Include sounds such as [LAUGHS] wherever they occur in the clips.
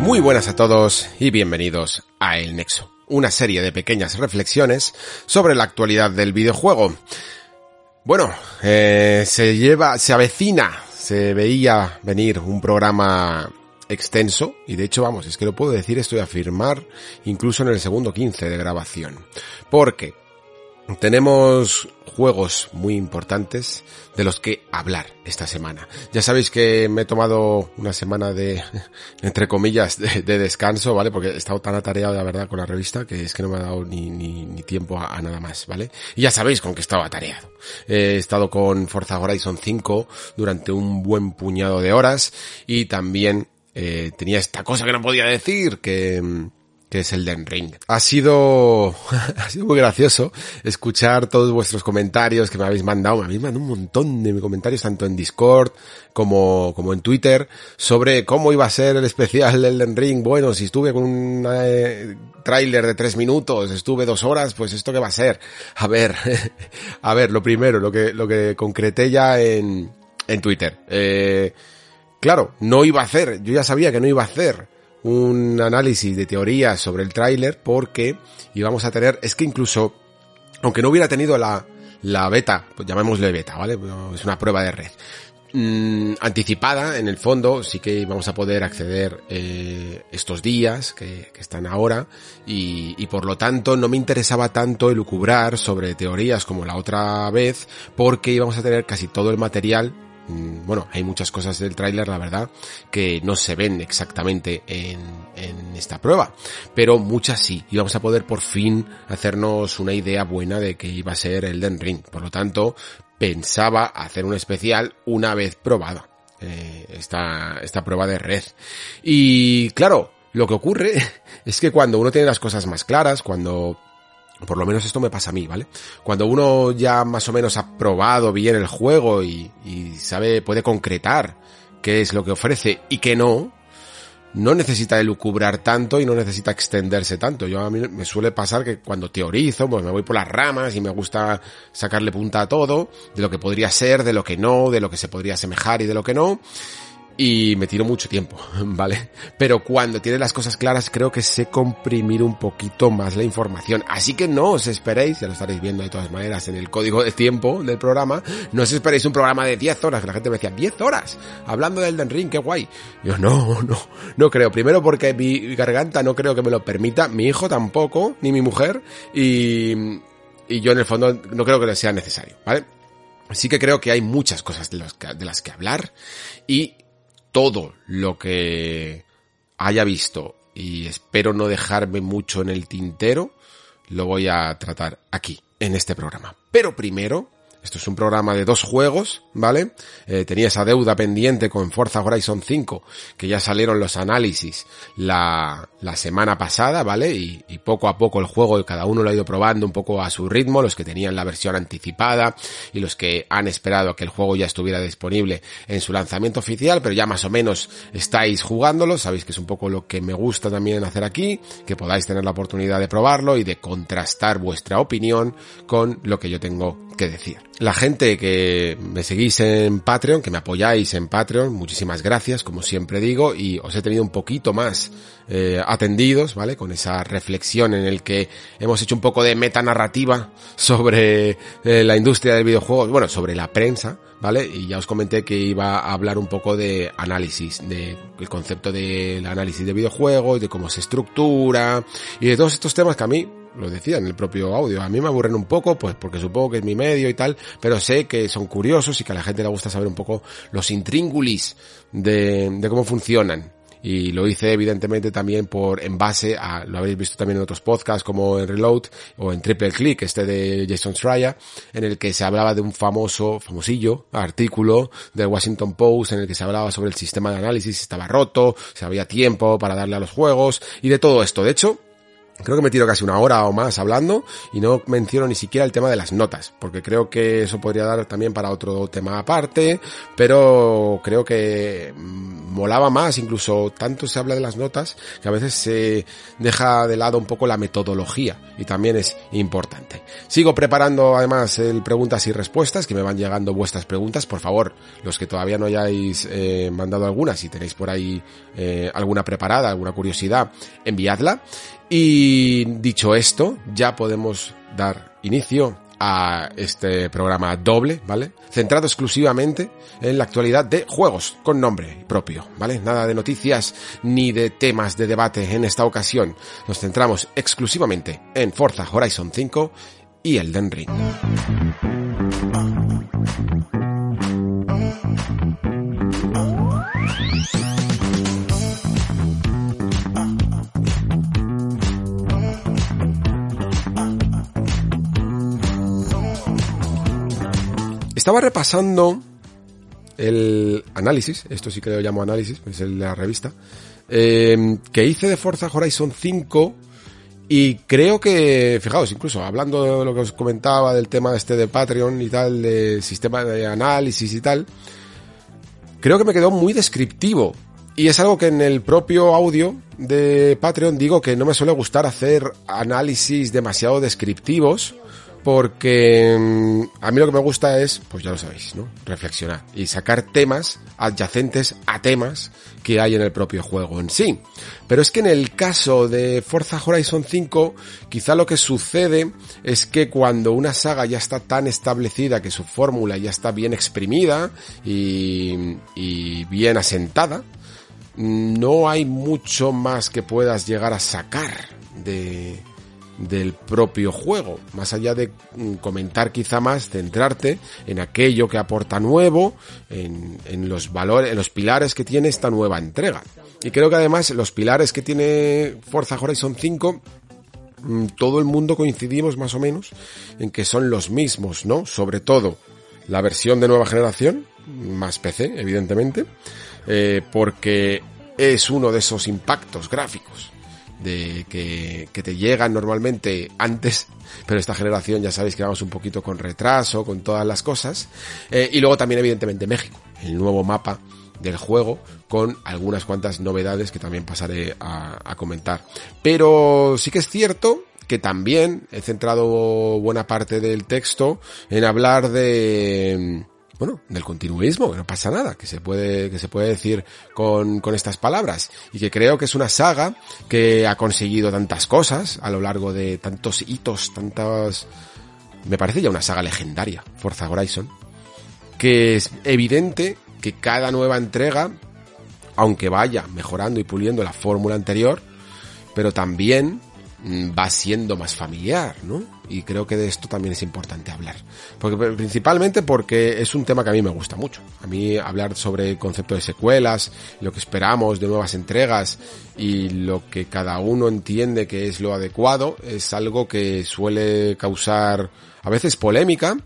Muy buenas a todos y bienvenidos a El Nexo, una serie de pequeñas reflexiones sobre la actualidad del videojuego. Bueno, eh, se lleva, se avecina, se veía venir un programa extenso y de hecho vamos, es que lo puedo decir esto y afirmar incluso en el segundo 15 de grabación. Porque tenemos juegos muy importantes de los que hablar esta semana. Ya sabéis que me he tomado una semana de, [LAUGHS] entre comillas, de, descanso, ¿vale? Porque he estado tan atareado, la verdad, con la revista que es que no me ha dado ni, ni, tiempo a, nada más, ¿vale? Y ya sabéis con qué estaba atareado. He estado con Forza Horizon 5 durante un buen puñado de horas y también eh, tenía esta cosa que no podía decir, que que es el Den Ring. Ha sido, [LAUGHS] ha sido muy gracioso escuchar todos vuestros comentarios que me habéis mandado. Me habéis mandado un montón de comentarios tanto en Discord como, como en Twitter sobre cómo iba a ser el especial del Den Ring. Bueno, si estuve con un eh, tráiler de tres minutos, estuve dos horas, pues esto qué va a ser. A ver, [LAUGHS] a ver, lo primero, lo que, lo que concreté ya en, en Twitter. Eh, claro, no iba a hacer, yo ya sabía que no iba a hacer un análisis de teorías sobre el tráiler porque íbamos a tener, es que incluso, aunque no hubiera tenido la, la beta, pues llamémosle beta, ¿vale? Es una prueba de red. Mm, anticipada, en el fondo, sí que vamos a poder acceder eh, estos días que, que están ahora y, y, por lo tanto no me interesaba tanto elucubrar sobre teorías como la otra vez porque íbamos a tener casi todo el material bueno, hay muchas cosas del tráiler, la verdad, que no se ven exactamente en, esta prueba, pero muchas sí, y vamos a poder por fin hacernos una idea buena de que iba a ser Elden Ring. Por lo tanto, pensaba hacer un especial una vez probada eh, esta, esta prueba de red. Y claro, lo que ocurre [LAUGHS] es que cuando uno tiene las cosas más claras, cuando por lo menos esto me pasa a mí, ¿vale? Cuando uno ya más o menos ha probado bien el juego y, sabe, puede concretar qué es lo que ofrece y qué no, no necesita elucubrar tanto y no necesita extenderse tanto. Yo a mí me suele pasar que cuando teorizo, pues me voy por las ramas y me gusta sacarle punta a todo, de lo que podría ser, de lo que no, de lo que se podría asemejar y de lo que no y me tiro mucho tiempo, [LAUGHS] ¿vale? Pero cuando tiene las cosas claras creo que sé comprimir un poquito más la información. Así que no os esperéis, ya lo estaréis viendo de todas maneras en el código de tiempo del programa, no os esperéis un programa de 10 horas, que la gente me decía, 10 horas, hablando del Den Ring, qué guay. Yo no, [LAUGHS] no, no creo. Primero porque mi garganta no creo que me lo permita, mi hijo tampoco, ni mi mujer, y, y yo en el fondo no creo que sea necesario, ¿vale? Así que creo que hay muchas cosas de, que, de las que hablar y todo lo que haya visto y espero no dejarme mucho en el tintero, lo voy a tratar aquí, en este programa. Pero primero esto es un programa de dos juegos, ¿vale? Eh, tenía esa deuda pendiente con Forza Horizon 5, que ya salieron los análisis la, la semana pasada, ¿vale? Y, poco a poco el juego, cada uno lo ha ido probando un poco a su ritmo, los que tenían la versión anticipada y los que han esperado a que el juego ya estuviera disponible en su lanzamiento oficial, pero ya más o menos estáis jugándolo, sabéis que es un poco lo que me gusta también hacer aquí, que podáis tener la oportunidad de probarlo y de contrastar vuestra opinión con lo que yo tengo que decir la gente que me seguís en Patreon, que me apoyáis en Patreon, muchísimas gracias, como siempre digo, y os he tenido un poquito más eh, atendidos, ¿vale? Con esa reflexión en el que hemos hecho un poco de metanarrativa [LAUGHS] sobre eh, la industria del videojuego, bueno, sobre la prensa, ¿vale? Y ya os comenté que iba a hablar un poco de análisis, de el concepto del análisis de videojuegos, de cómo se estructura, y de todos estos temas que a mí lo decía en el propio audio. A mí me aburren un poco, pues porque supongo que es mi medio y tal, pero sé que son curiosos y que a la gente le gusta saber un poco los intríngulis de, de cómo funcionan. y lo hice evidentemente también por en base a, lo habéis visto también en otros podcasts como en Reload o en Triple Click, este de Jason Schreier, en el que se hablaba de un famoso, famosillo artículo del Washington Post en el que se hablaba sobre el sistema de análisis, si estaba roto, si había tiempo para darle a los juegos y de todo esto. De hecho, Creo que me tiro casi una hora o más hablando y no menciono ni siquiera el tema de las notas, porque creo que eso podría dar también para otro tema aparte, pero creo que mm, molaba más, incluso tanto se habla de las notas que a veces se deja de lado un poco la metodología y también es importante. Sigo preparando además el preguntas y respuestas, que me van llegando vuestras preguntas, por favor, los que todavía no hayáis eh, mandado algunas, si tenéis por ahí eh, alguna preparada, alguna curiosidad, enviadla. Y dicho esto, ya podemos dar inicio a este programa doble, ¿vale? Centrado exclusivamente en la actualidad de juegos con nombre propio, ¿vale? Nada de noticias ni de temas de debate en esta ocasión. Nos centramos exclusivamente en Forza Horizon 5 y Elden Ring. Estaba repasando el análisis, esto sí que lo llamo análisis, es el de la revista, eh, que hice de Forza Horizon 5 y creo que, fijaos, incluso hablando de lo que os comentaba del tema este de Patreon y tal, de sistema de análisis y tal, creo que me quedó muy descriptivo. Y es algo que en el propio audio de Patreon digo que no me suele gustar hacer análisis demasiado descriptivos, porque mm, a mí lo que me gusta es, pues ya lo sabéis, ¿no? Reflexionar y sacar temas adyacentes a temas que hay en el propio juego en sí. Pero es que en el caso de Forza Horizon 5, quizá lo que sucede es que cuando una saga ya está tan establecida que su fórmula ya está bien exprimida y, y bien asentada, no hay mucho más que puedas llegar a sacar de, del propio juego, más allá de mm, comentar quizá más, centrarte en aquello que aporta nuevo, en, los valores, en los pilares que tiene esta nueva entrega. Y creo que además los pilares que tiene Forza Horizon 5 mm, todo el mundo coincidimos más o menos en que son los mismos, ¿no? Sobre todo la versión de nueva generación, más PC, evidentemente, eh, porque es uno de esos impactos gráficos de que, que, te llegan normalmente antes, pero esta generación ya sabéis que vamos un poquito con retraso, con todas las cosas. Eh, y luego también evidentemente México, el nuevo mapa del juego con algunas cuantas novedades que también pasaré a, a comentar. Pero sí que es cierto que también he centrado buena parte del texto en hablar de bueno, del continuismo, que no pasa nada, que se puede, que se puede decir con, con estas palabras. Y que creo que es una saga que ha conseguido tantas cosas a lo largo de tantos hitos, tantas, me parece ya una saga legendaria, Forza Horizon, que es evidente que cada nueva entrega, aunque vaya mejorando y puliendo la fórmula anterior, pero también va siendo más familiar, ¿no? Y creo que de esto también es importante hablar. Porque, principalmente porque es un tema que a mí me gusta mucho. A mí hablar sobre el concepto de secuelas, lo que esperamos de nuevas entregas y lo que cada uno entiende que es lo adecuado es algo que suele causar a veces polémica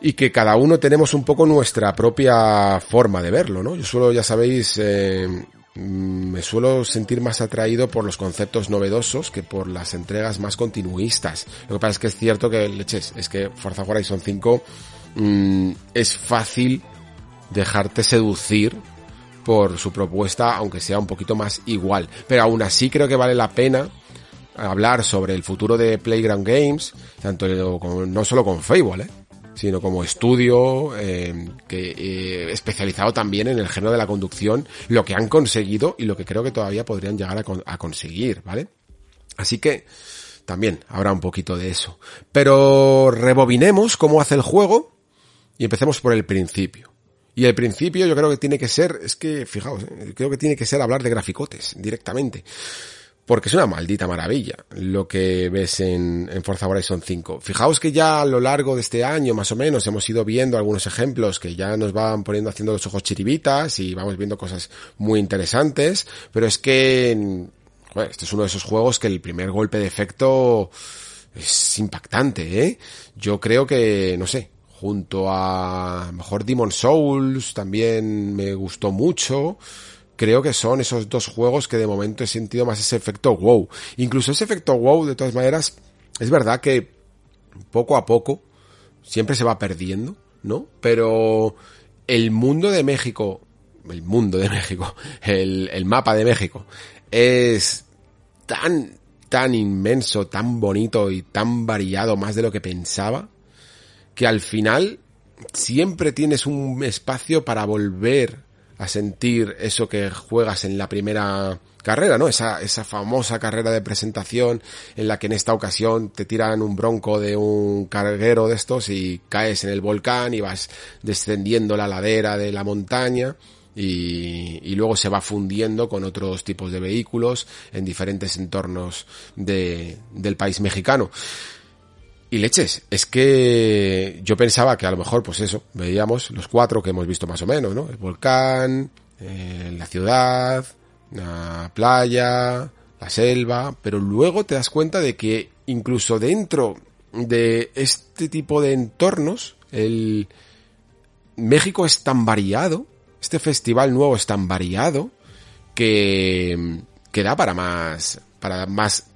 y que cada uno tenemos un poco nuestra propia forma de verlo, ¿no? Yo suelo, ya sabéis, eh, Mm, me suelo sentir más atraído por los conceptos novedosos que por las entregas más continuistas. Lo que pasa es que es cierto que, leches, es que Forza Horizon 5 mmm, es fácil dejarte seducir por su propuesta, aunque sea un poquito más igual. Pero aún así creo que vale la pena hablar sobre el futuro de Playground Games, tanto no solo con Fable, ¿eh? Sino como estudio eh, que eh, especializado también en el género de la conducción, lo que han conseguido y lo que creo que todavía podrían llegar a, conseguir, ¿vale? Así que también habrá un poquito de eso. Pero rebobinemos cómo hace el juego y empecemos por el principio. Y el principio yo creo que tiene que ser, es que, fijaos, eh, creo que tiene que ser hablar de graficotes directamente. Porque es una maldita maravilla lo que ves en, en, Forza Horizon 5. Fijaos que ya a lo largo de este año, más o menos, hemos ido viendo algunos ejemplos que ya nos van poniendo haciendo los ojos chiribitas y vamos viendo cosas muy interesantes, pero es que, bueno, este es uno de esos juegos que el primer golpe de efecto es impactante, ¿eh? Yo creo que, no sé, junto a, mejor Demon Souls también me gustó mucho, creo que son esos dos juegos que de momento he sentido más ese efecto wow. Incluso ese efecto wow, de todas maneras, es verdad que poco a poco siempre se va perdiendo, ¿no? Pero el mundo de México, el mundo de [LAUGHS] México, el, el mapa de México, es tan, tan inmenso, tan bonito y tan variado más de lo que pensaba, que al final siempre tienes un espacio para volver a sentir eso que juegas en la primera carrera, ¿no? Esa, esa famosa carrera de presentación en la que en esta ocasión te tiran un bronco de un carguero de estos y caes en el volcán y vas descendiendo la ladera de la montaña y, y luego se va fundiendo con otros tipos de vehículos en diferentes entornos de, del país mexicano. Y leches, es que yo pensaba que a lo mejor, pues eso, veíamos los cuatro que hemos visto más o menos, ¿no? El volcán, eh, la ciudad, la playa, la selva, pero luego te das cuenta de que incluso dentro de este tipo de entornos, el México es tan variado, este festival nuevo es tan variado, que, que da para más, para más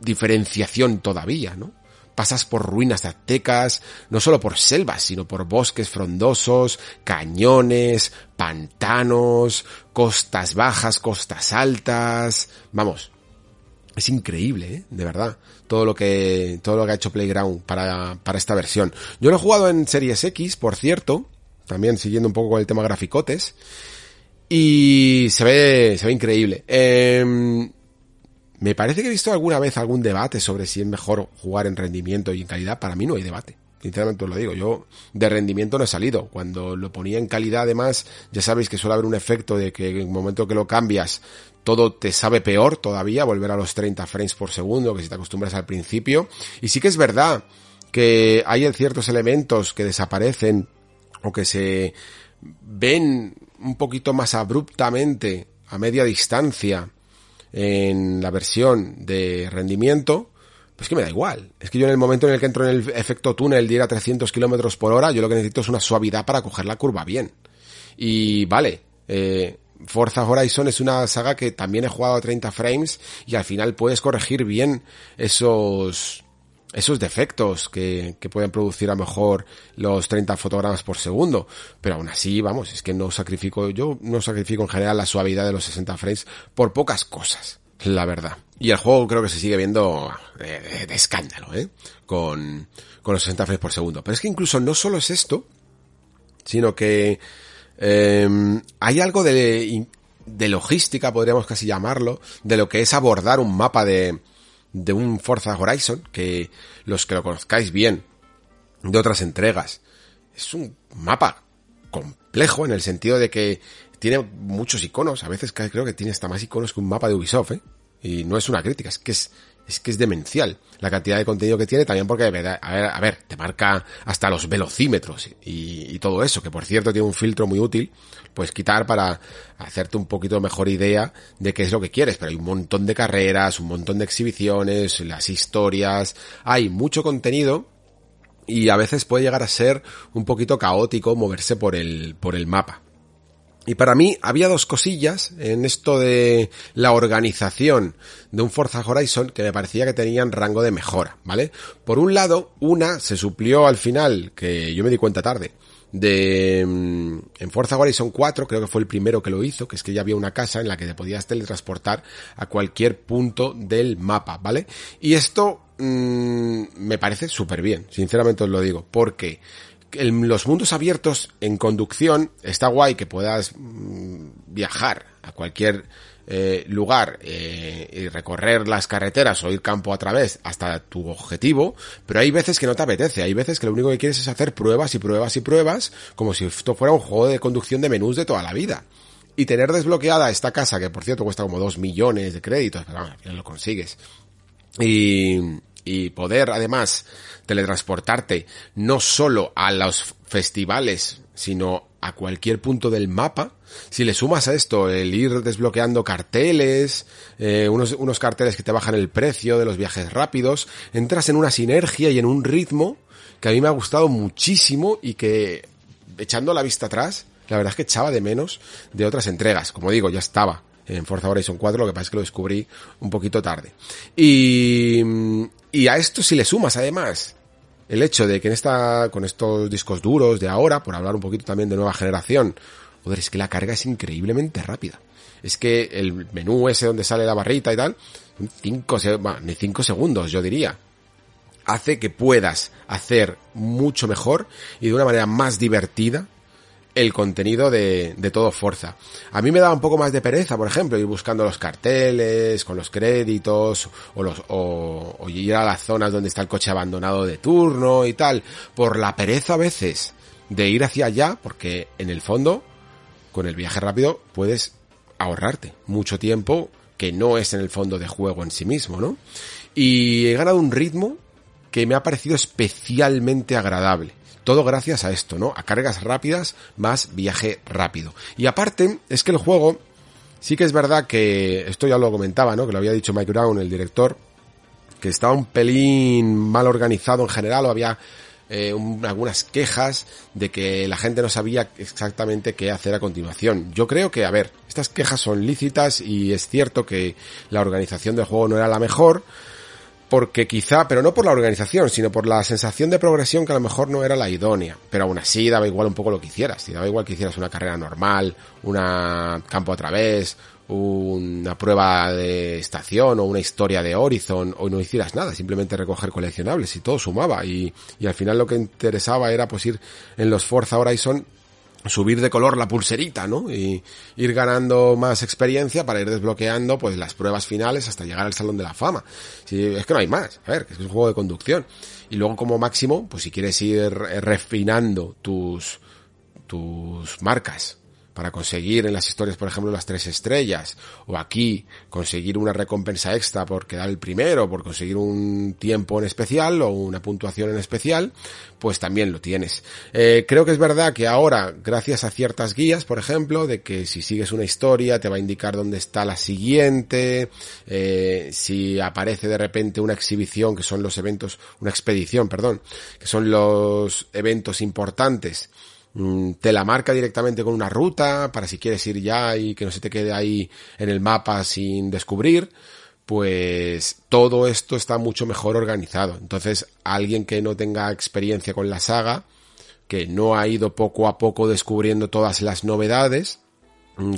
diferenciación todavía, ¿no? Pasas por ruinas aztecas, no solo por selvas, sino por bosques frondosos, cañones, pantanos, costas bajas, costas altas, vamos, es increíble, ¿eh? de verdad, todo lo que todo lo que ha hecho Playground para, para esta versión. Yo lo he jugado en Series X, por cierto, también siguiendo un poco con el tema graficotes, y se ve se ve increíble. Eh, me parece que he visto alguna vez algún debate sobre si es mejor jugar en rendimiento y en calidad. Para mí no hay debate. Sinceramente os lo digo. Yo de rendimiento no he salido. Cuando lo ponía en calidad además, ya sabéis que suele haber un efecto de que en el momento que lo cambias, todo te sabe peor todavía, volver a los 30 frames por segundo, que si te acostumbras al principio. Y sí que es verdad que hay ciertos elementos que desaparecen o que se ven un poquito más abruptamente a media distancia en la versión de rendimiento, pues que me da igual. Es que yo en el momento en el que entro en el efecto túnel de ir a 300 kilómetros por hora, yo lo que necesito es una suavidad para coger la curva bien. Y vale, eh, Forza Horizon es una saga que también he jugado a 30 frames y al final puedes corregir bien esos, esos defectos que, que pueden producir a lo mejor los 30 fotogramas por segundo. Pero aún así, vamos, es que no sacrifico, yo no sacrifico en general la suavidad de los 60 frames por pocas cosas, la verdad. Y el juego creo que se sigue viendo de, de, escándalo, ¿eh? Con, con los 60 frames por segundo. Pero es que incluso no solo es esto, sino que eh, hay algo de, de logística, podríamos casi llamarlo, de lo que es abordar un mapa de, de un Forza Horizon, que los que lo conozcáis bien de otras entregas, es un mapa complejo en el sentido de que tiene muchos iconos, a veces creo que tiene hasta más iconos que un mapa de Ubisoft, ¿eh? Y no es una crítica, es que es, es que es demencial la cantidad de contenido que tiene, también porque, a ver, a ver, te marca hasta los velocímetros y, y, todo eso, que por cierto tiene un filtro muy útil, pues quitar para hacerte un poquito mejor idea de qué es lo que quieres, pero hay un montón de carreras, un montón de exhibiciones, las historias, hay mucho contenido y a veces puede llegar a ser un poquito caótico moverse por el, por el mapa. Y para mí había dos cosillas en esto de la organización de un Forza Horizon que me parecía que tenían rango de mejora, ¿vale? Por un lado, una se suplió al final, que yo me di cuenta tarde, de en Forza Horizon 4, creo que fue el primero que lo hizo, que es que ya había una casa en la que te podías teletransportar a cualquier punto del mapa, ¿vale? Y esto mmm, me parece súper bien, sinceramente os lo digo, porque en los mundos abiertos en conducción está guay que puedas mmm, viajar a cualquier eh, lugar eh, y recorrer las carreteras o ir campo a través hasta tu objetivo, pero hay veces que no te apetece, hay veces que lo único que quieres es hacer pruebas y pruebas y pruebas como si esto fuera un juego de conducción de menús de toda la vida. y tener desbloqueada esta casa, que por cierto cuesta como 2 millones de créditos, pero bueno, al final lo consigues. Y, y poder además teletransportarte no solo a los festivales, sino a cualquier punto del mapa. Si le sumas a esto el ir desbloqueando carteles, eh, unos, unos carteles que te bajan el precio de los viajes rápidos, entras en una sinergia y en un ritmo que a mí me ha gustado muchísimo y que, echando la vista atrás, la verdad es que echaba de menos de otras entregas. Como digo, ya estaba en Forza Horizon 4, lo que pasa es que lo descubrí un poquito tarde. Y, y a esto si le sumas además el hecho de que en esta, con estos discos duros de ahora, por hablar un poquito también de nueva generación, joder, es que la carga es increíblemente rápida. Es que el menú ese donde sale la barrita y tal, cinco, ni cinco segundos, yo diría. Hace que puedas hacer mucho mejor y de una manera más divertida el contenido de, de todo Forza. A mí me da un poco más de pereza, por ejemplo, ir buscando los carteles, con los créditos, o, los, o, o ir a las zonas donde está el coche abandonado de turno y tal, por la pereza a veces de ir hacia allá, porque en el fondo, con el viaje rápido, puedes ahorrarte mucho tiempo que no es en el fondo de juego en sí mismo, ¿no? Y he ganado un ritmo que me ha parecido especialmente agradable. Todo gracias a esto, ¿no? A cargas rápidas más viaje rápido. Y aparte, es que el juego, sí que es verdad que, esto ya lo comentaba, ¿no? Que lo había dicho Mike Brown, el director, que estaba un pelín mal organizado en general, o había eh, un, algunas quejas de que la gente no sabía exactamente qué hacer a continuación. Yo creo que, a ver, estas quejas son lícitas y es cierto que la organización del juego no era la mejor, porque quizá, pero no por la organización, sino por la sensación de progresión que a lo mejor no era la idónea. Pero aún así daba igual un poco lo que hicieras. Si daba igual que hicieras una carrera normal, una campo a través, una prueba de estación o una historia de Horizon o no hicieras nada, simplemente recoger coleccionables y todo sumaba y, y al final lo que interesaba era pues ir en los Forza Horizon subir de color la pulserita, ¿no? Y ir ganando más experiencia para ir desbloqueando pues las pruebas finales hasta llegar al Salón de la Fama. Si, es que no hay más, a ver, es un juego de conducción. Y luego como máximo, pues si quieres ir refinando tus, tus marcas para conseguir en las historias, por ejemplo, las tres estrellas, o aquí conseguir una recompensa extra por quedar el primero, por conseguir un tiempo en especial o una puntuación en especial, pues también lo tienes. Eh, creo que es verdad que ahora, gracias a ciertas guías, por ejemplo, de que si sigues una historia te va a indicar dónde está la siguiente, eh, si aparece de repente una exhibición, que son los eventos, una expedición, perdón, que son los eventos importantes, te la marca directamente con una ruta para si quieres ir ya y que no se te quede ahí en el mapa sin descubrir, pues todo esto está mucho mejor organizado. Entonces, alguien que no tenga experiencia con la saga, que no ha ido poco a poco descubriendo todas las novedades, Mm,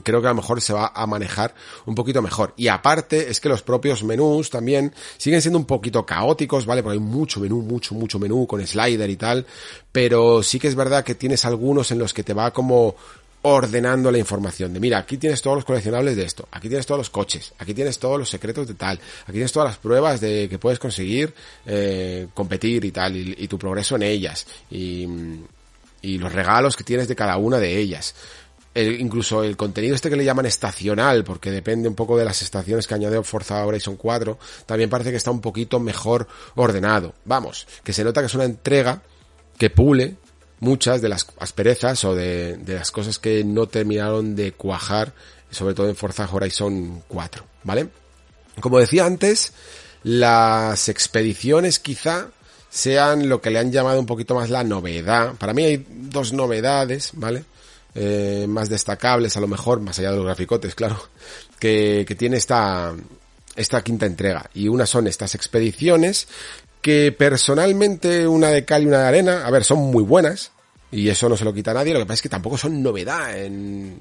creo que a lo mejor se va a manejar un poquito mejor. Y aparte es que los propios menús también siguen siendo un poquito caóticos, ¿vale? Porque hay mucho menú, mucho, mucho menú con slider y tal. Pero sí que es verdad que tienes algunos en los que te va como ordenando la información de mira, aquí tienes todos los coleccionables de esto, aquí tienes todos los coches, aquí tienes todos los secretos de tal, aquí tienes todas las pruebas de que puedes conseguir eh, competir y tal, y, y, tu progreso en ellas, y, y los regalos que tienes de cada una de ellas el, incluso el contenido este que le llaman estacional, porque depende un poco de las estaciones que añadió Forza Horizon 4, también parece que está un poquito mejor ordenado. Vamos, que se nota que es una entrega que pule muchas de las asperezas o de, de las cosas que no terminaron de cuajar, sobre todo en Forza Horizon 4, ¿vale? Como decía antes, las expediciones quizá sean lo que le han llamado un poquito más la novedad. Para mí hay dos novedades, ¿vale? Eh, más destacables, a lo mejor, más allá de los graficotes, claro, que, que tiene esta, esta quinta entrega. Y una son estas expediciones que personalmente una de cal y una de arena, a ver, son muy buenas, y eso no se lo quita a nadie, lo que pasa es que tampoco son novedad en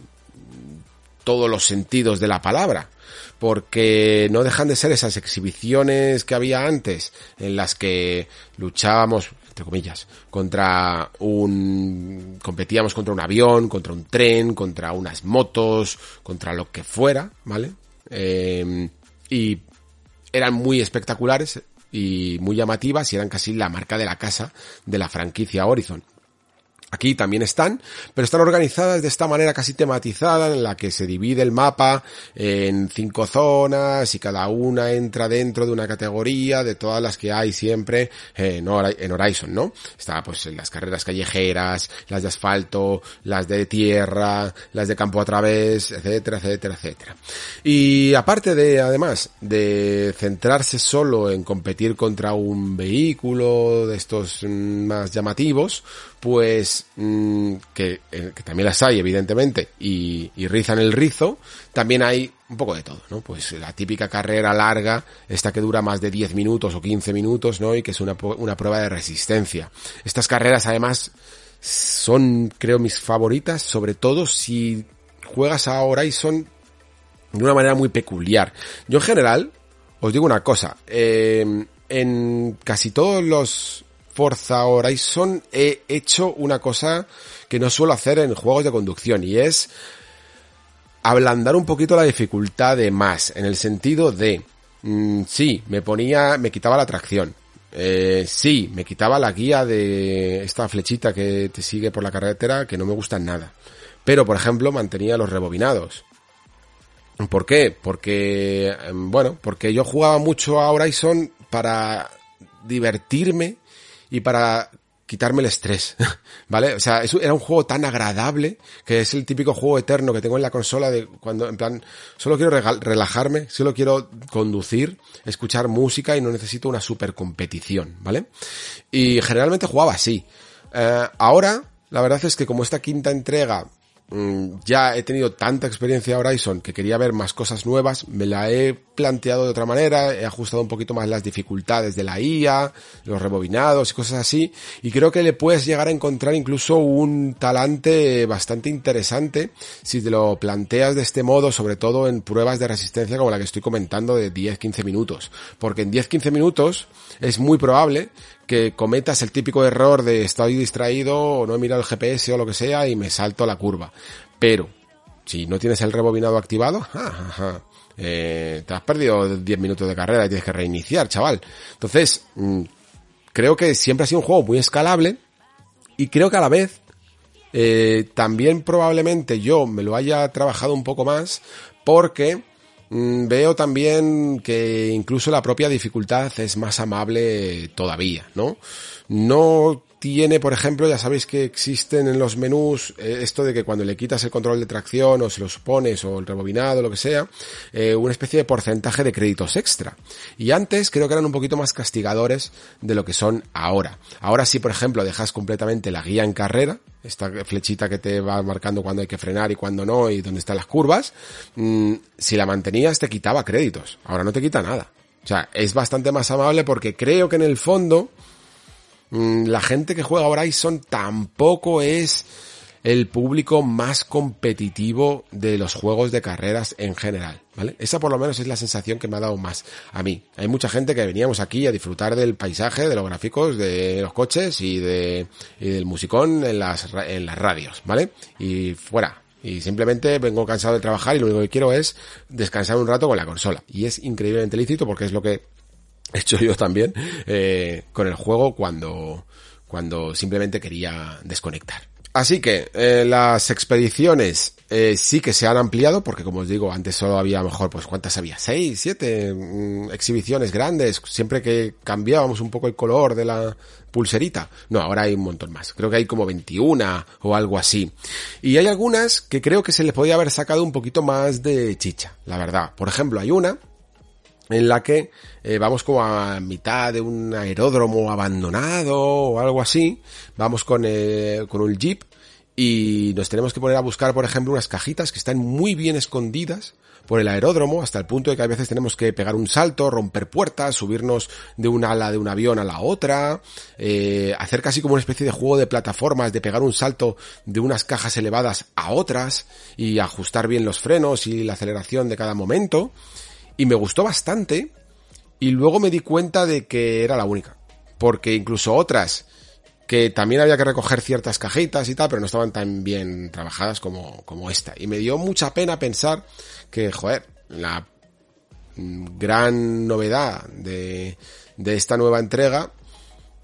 todos los sentidos de la palabra, porque no dejan de ser esas exhibiciones que había antes, en las que luchábamos, entre comillas, contra un, competíamos contra un avión, contra un tren, contra unas motos, contra lo que fuera, ¿vale? Eh, y eran muy espectaculares y muy llamativas y eran casi la marca de la casa de la franquicia Horizon. Aquí también están, pero están organizadas de esta manera casi tematizada en la que se divide el mapa en cinco zonas y cada una entra dentro de una categoría de todas las que hay siempre en Horizon, ¿no? Está pues las carreras callejeras, las de asfalto, las de tierra, las de campo a través, etcétera, etcétera, etcétera. Y aparte de, además, de centrarse solo en competir contra un vehículo de estos mm, más llamativos, pues mm, que, eh, que, también las hay evidentemente y, rizan el rizo, también hay un poco de todo, ¿no? Pues la típica carrera larga, esta que dura más de 10 minutos o 15 minutos, ¿no? Y que es una, una prueba de resistencia. Estas carreras además son, creo, mis favoritas, sobre todo si juegas a Horizon de una manera muy peculiar. Yo en general, os digo una cosa, eh, en casi todos los Forza Horizon he hecho una cosa que no suelo hacer en juegos de conducción y es ablandar un poquito la dificultad de más, en el sentido de, mm, sí, me ponía, me quitaba la tracción, eh, sí, me quitaba la guía de esta flechita que te sigue por la carretera que no me gusta nada. Pero, por ejemplo, mantenía los rebobinados. ¿Por qué? Porque, em, bueno, porque yo jugaba mucho a Horizon para divertirme y para quitarme el estrés, [LAUGHS] ¿vale? O sea, era un juego tan agradable que es el típico juego eterno que tengo en la consola de cuando, en plan, solo quiero relajarme, solo quiero conducir, escuchar música y no necesito una super competición, ¿vale? Y generalmente jugaba así. Eh, ahora, la verdad es que como esta quinta entrega ya he tenido tanta experiencia Horizon que quería ver más cosas nuevas, me la he planteado de otra manera, he ajustado un poquito más las dificultades de la IA, los rebobinados y cosas así, y creo que le puedes llegar a encontrar incluso un talante bastante interesante si te lo planteas de este modo, sobre todo en pruebas de resistencia como la que estoy comentando de 10-15 minutos, porque en 10-15 minutos es muy probable que cometas el típico error de estoy distraído o no he mirado el GPS o lo que sea y me salto la curva. Pero, si no tienes el rebobinado activado, [LAUGHS] eh, te has perdido 10 minutos de carrera y tienes que reiniciar, chaval. Entonces, mm, creo que siempre ha sido un juego muy escalable y creo que a la vez eh, también probablemente yo me lo haya trabajado un poco más porque veo también que incluso la propia dificultad es más amable todavía, ¿no? No tiene, por ejemplo, ya sabéis que existen en los menús eh, esto de que cuando le quitas el control de tracción o se lo pones o el rebobinado, lo que sea, eh, una especie de porcentaje de créditos extra. Y antes creo que eran un poquito más castigadores de lo que son ahora. Ahora sí, por ejemplo, dejas completamente la guía en carrera, esta flechita que te va marcando cuando hay que frenar y cuando no y dónde están las curvas, mm, si la mantenías te quitaba créditos. Ahora no te quita nada. O sea, es bastante más amable porque creo que en el fondo Mm, la gente que juega Horizon tampoco es el público más competitivo de los juegos de carreras en general, ¿vale? Esa por lo menos es la sensación que me ha dado más a mí. Hay mucha gente que veníamos aquí a disfrutar del paisaje, de los gráficos, de los coches y, de, y del musicón en las, en las radios, ¿vale? Y fuera. Y simplemente vengo cansado de trabajar y lo único que quiero es descansar un rato con la consola. Y es increíblemente lícito porque es lo que [LAUGHS] hecho yo también eh, con el juego cuando, cuando simplemente quería desconectar. Así que eh, las expediciones eh, sí que se han ampliado porque como os digo antes solo había mejor pues cuántas había seis siete mm, exhibiciones grandes siempre que cambiábamos un poco el color de la pulserita. No ahora hay un montón más. Creo que hay como 21 o algo así. Y hay algunas que creo que se les podía haber sacado un poquito más de chicha la verdad. Por ejemplo hay una en la que eh, vamos como a mitad de un aeródromo abandonado o algo así, vamos con, eh, con un jeep y nos tenemos que poner a buscar, por ejemplo, unas cajitas que están muy bien escondidas por el aeródromo hasta el punto de que a veces tenemos que pegar un salto, romper puertas, subirnos de un ala de un avión a la otra, eh, hacer casi como una especie de juego de plataformas, de pegar un salto de unas cajas elevadas a otras y ajustar bien los frenos y la aceleración de cada momento y me gustó bastante y luego me di cuenta de que era la única. Porque incluso otras que también había que recoger ciertas cajitas y tal, pero no estaban tan bien trabajadas como, como esta. Y me dio mucha pena pensar que, joder, la gran novedad de, de esta nueva entrega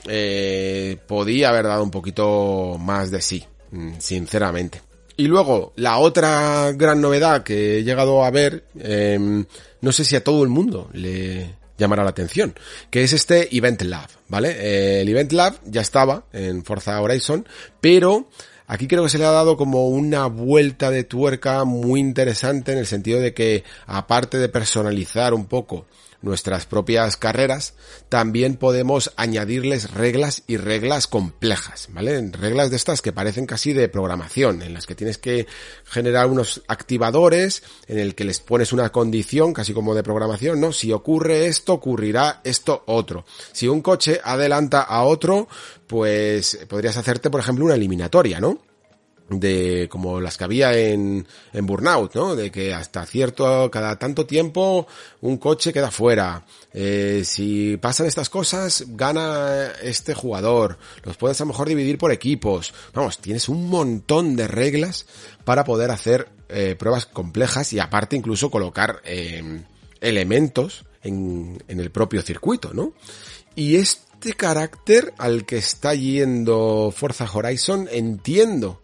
eh, podía haber dado un poquito más de sí, mm, sinceramente. Y luego, la otra gran novedad que he llegado a ver, em, no sé si a todo el mundo le llamará la atención, que es este Event Lab, ¿vale? El Event Lab ya estaba en Forza Horizon, pero Aquí creo que se le ha dado como una vuelta de tuerca muy interesante en el sentido de que, aparte de personalizar un poco nuestras propias carreras, también podemos añadirles reglas y reglas complejas, ¿vale? Reglas de estas que parecen casi de programación, en las que tienes que generar unos activadores, en el que les pones una condición, casi como de programación, ¿no? Si ocurre esto, ocurrirá esto otro. Si un coche adelanta a otro, pues podrías hacerte, por ejemplo, una eliminatoria, ¿no? De como las que había en, en Burnout, ¿no? De que hasta cierto, cada tanto tiempo un coche queda fuera. Eh, si pasan estas cosas, gana este jugador. Los puedes a lo mejor dividir por equipos. Vamos, tienes un montón de reglas para poder hacer eh, pruebas complejas y aparte incluso colocar eh, elementos en, en el propio circuito, ¿no? Y este carácter al que está yendo Forza Horizon entiendo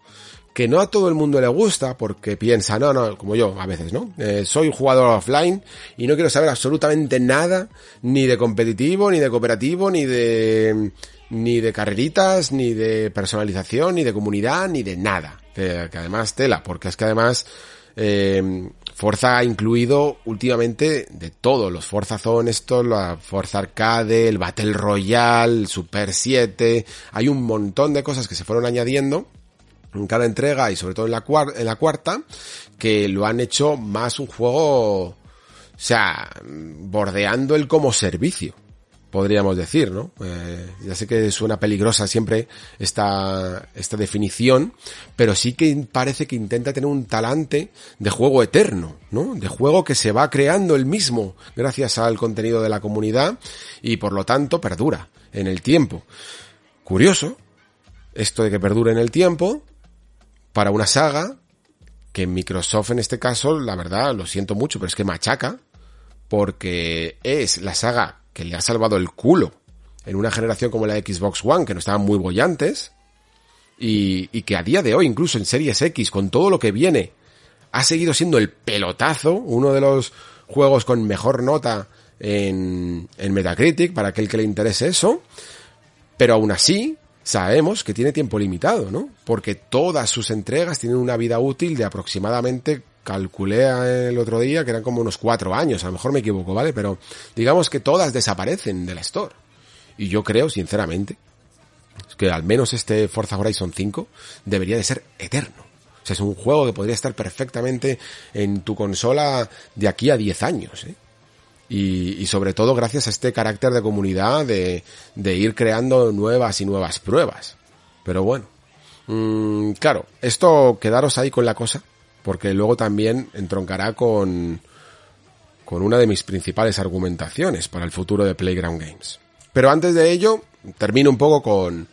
que no a todo el mundo le gusta porque piensa, no, no, como yo a veces, ¿no? Eh, soy un jugador offline y no quiero saber absolutamente nada, ni de competitivo, ni de cooperativo, ni de, ni de carreritas, ni de personalización, ni de comunidad, ni de nada. Que, además tela, porque es que además, eh, Forza ha incluido últimamente de todo, los Forza Zone, esto, la Forza Arcade, el Battle Royale, el Super 7, hay un montón de cosas que se fueron añadiendo en cada entrega y sobre todo en la, cuarta, que lo han hecho más un juego, o sea, bordeando el como servicio, podríamos decir, ¿no? Eh, ya sé que suena peligrosa siempre esta, esta definición, pero sí que parece que intenta tener un talante de juego eterno, ¿no? De juego que se va creando el mismo gracias al contenido de la comunidad y por lo tanto perdura en el tiempo. Curioso, esto de que perdure en el tiempo, para una saga que Microsoft en este caso, la verdad, lo siento mucho, pero es que machaca, porque es la saga que le ha salvado el culo en una generación como la Xbox One, que no estaban muy bollantes, y, y que a día de hoy, incluso en Series X, con todo lo que viene, ha seguido siendo el pelotazo, uno de los juegos con mejor nota en, en Metacritic, para aquel que le interese eso, pero aún así, sabemos que tiene tiempo limitado, ¿no? Porque todas sus entregas tienen una vida útil de aproximadamente, calculé el otro día, que eran como unos cuatro años, a lo mejor me equivoco, ¿vale? Pero digamos que todas desaparecen de la Store. Y yo creo, sinceramente, que al menos este Forza Horizon 5 debería de ser eterno. O sea, es un juego que podría estar perfectamente en tu consola de aquí a 10 años, ¿eh? Y, sobre todo gracias a este carácter de comunidad de, de ir creando nuevas y nuevas pruebas. Pero bueno, mm, claro, esto quedaros ahí con la cosa, porque luego también entroncará con, con una de mis principales argumentaciones para el futuro de Playground Games. Pero antes de ello, termino un poco con,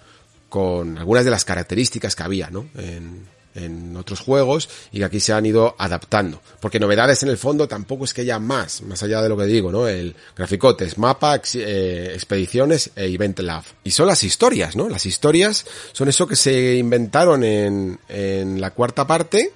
con algunas de las características que había, ¿no? En, en otros juegos y que aquí se han ido adaptando. Porque novedades en el fondo tampoco es que haya más, más allá de lo que digo, ¿no? El graficotes, mapa, eh, expediciones e Event Lab. Y son las historias, ¿no? Las historias son eso que se inventaron en, en la cuarta parte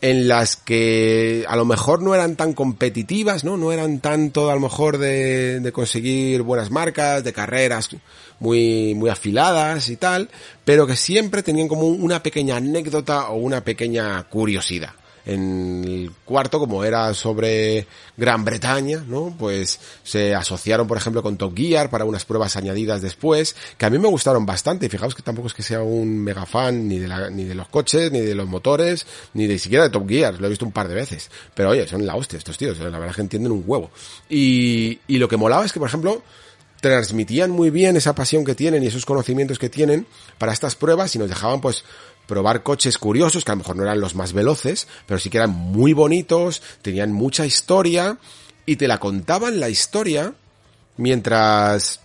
en las que a lo mejor no eran tan competitivas, ¿no? No eran tanto a lo mejor de, de conseguir buenas marcas, de carreras muy, muy afiladas y tal, pero que siempre tenían como una pequeña anécdota o una pequeña curiosidad en el cuarto, como era sobre Gran Bretaña, ¿no? Pues se asociaron, por ejemplo, con Top Gear para unas pruebas añadidas después, que a mí me gustaron bastante. Fijaos que tampoco es que sea un mega fan ni de, la, ni de los coches, ni de los motores, ni de siquiera de Top Gear. Lo he visto un par de veces. Pero oye, son la hostia estos tíos. La verdad es que entienden un huevo. Y, y lo que molaba es que, por ejemplo, transmitían muy bien esa pasión que tienen y esos conocimientos que tienen para estas pruebas y nos dejaban pues probar coches curiosos, que a lo mejor no eran los más veloces, pero sí que eran muy bonitos, tenían mucha historia y te la contaban la historia mientras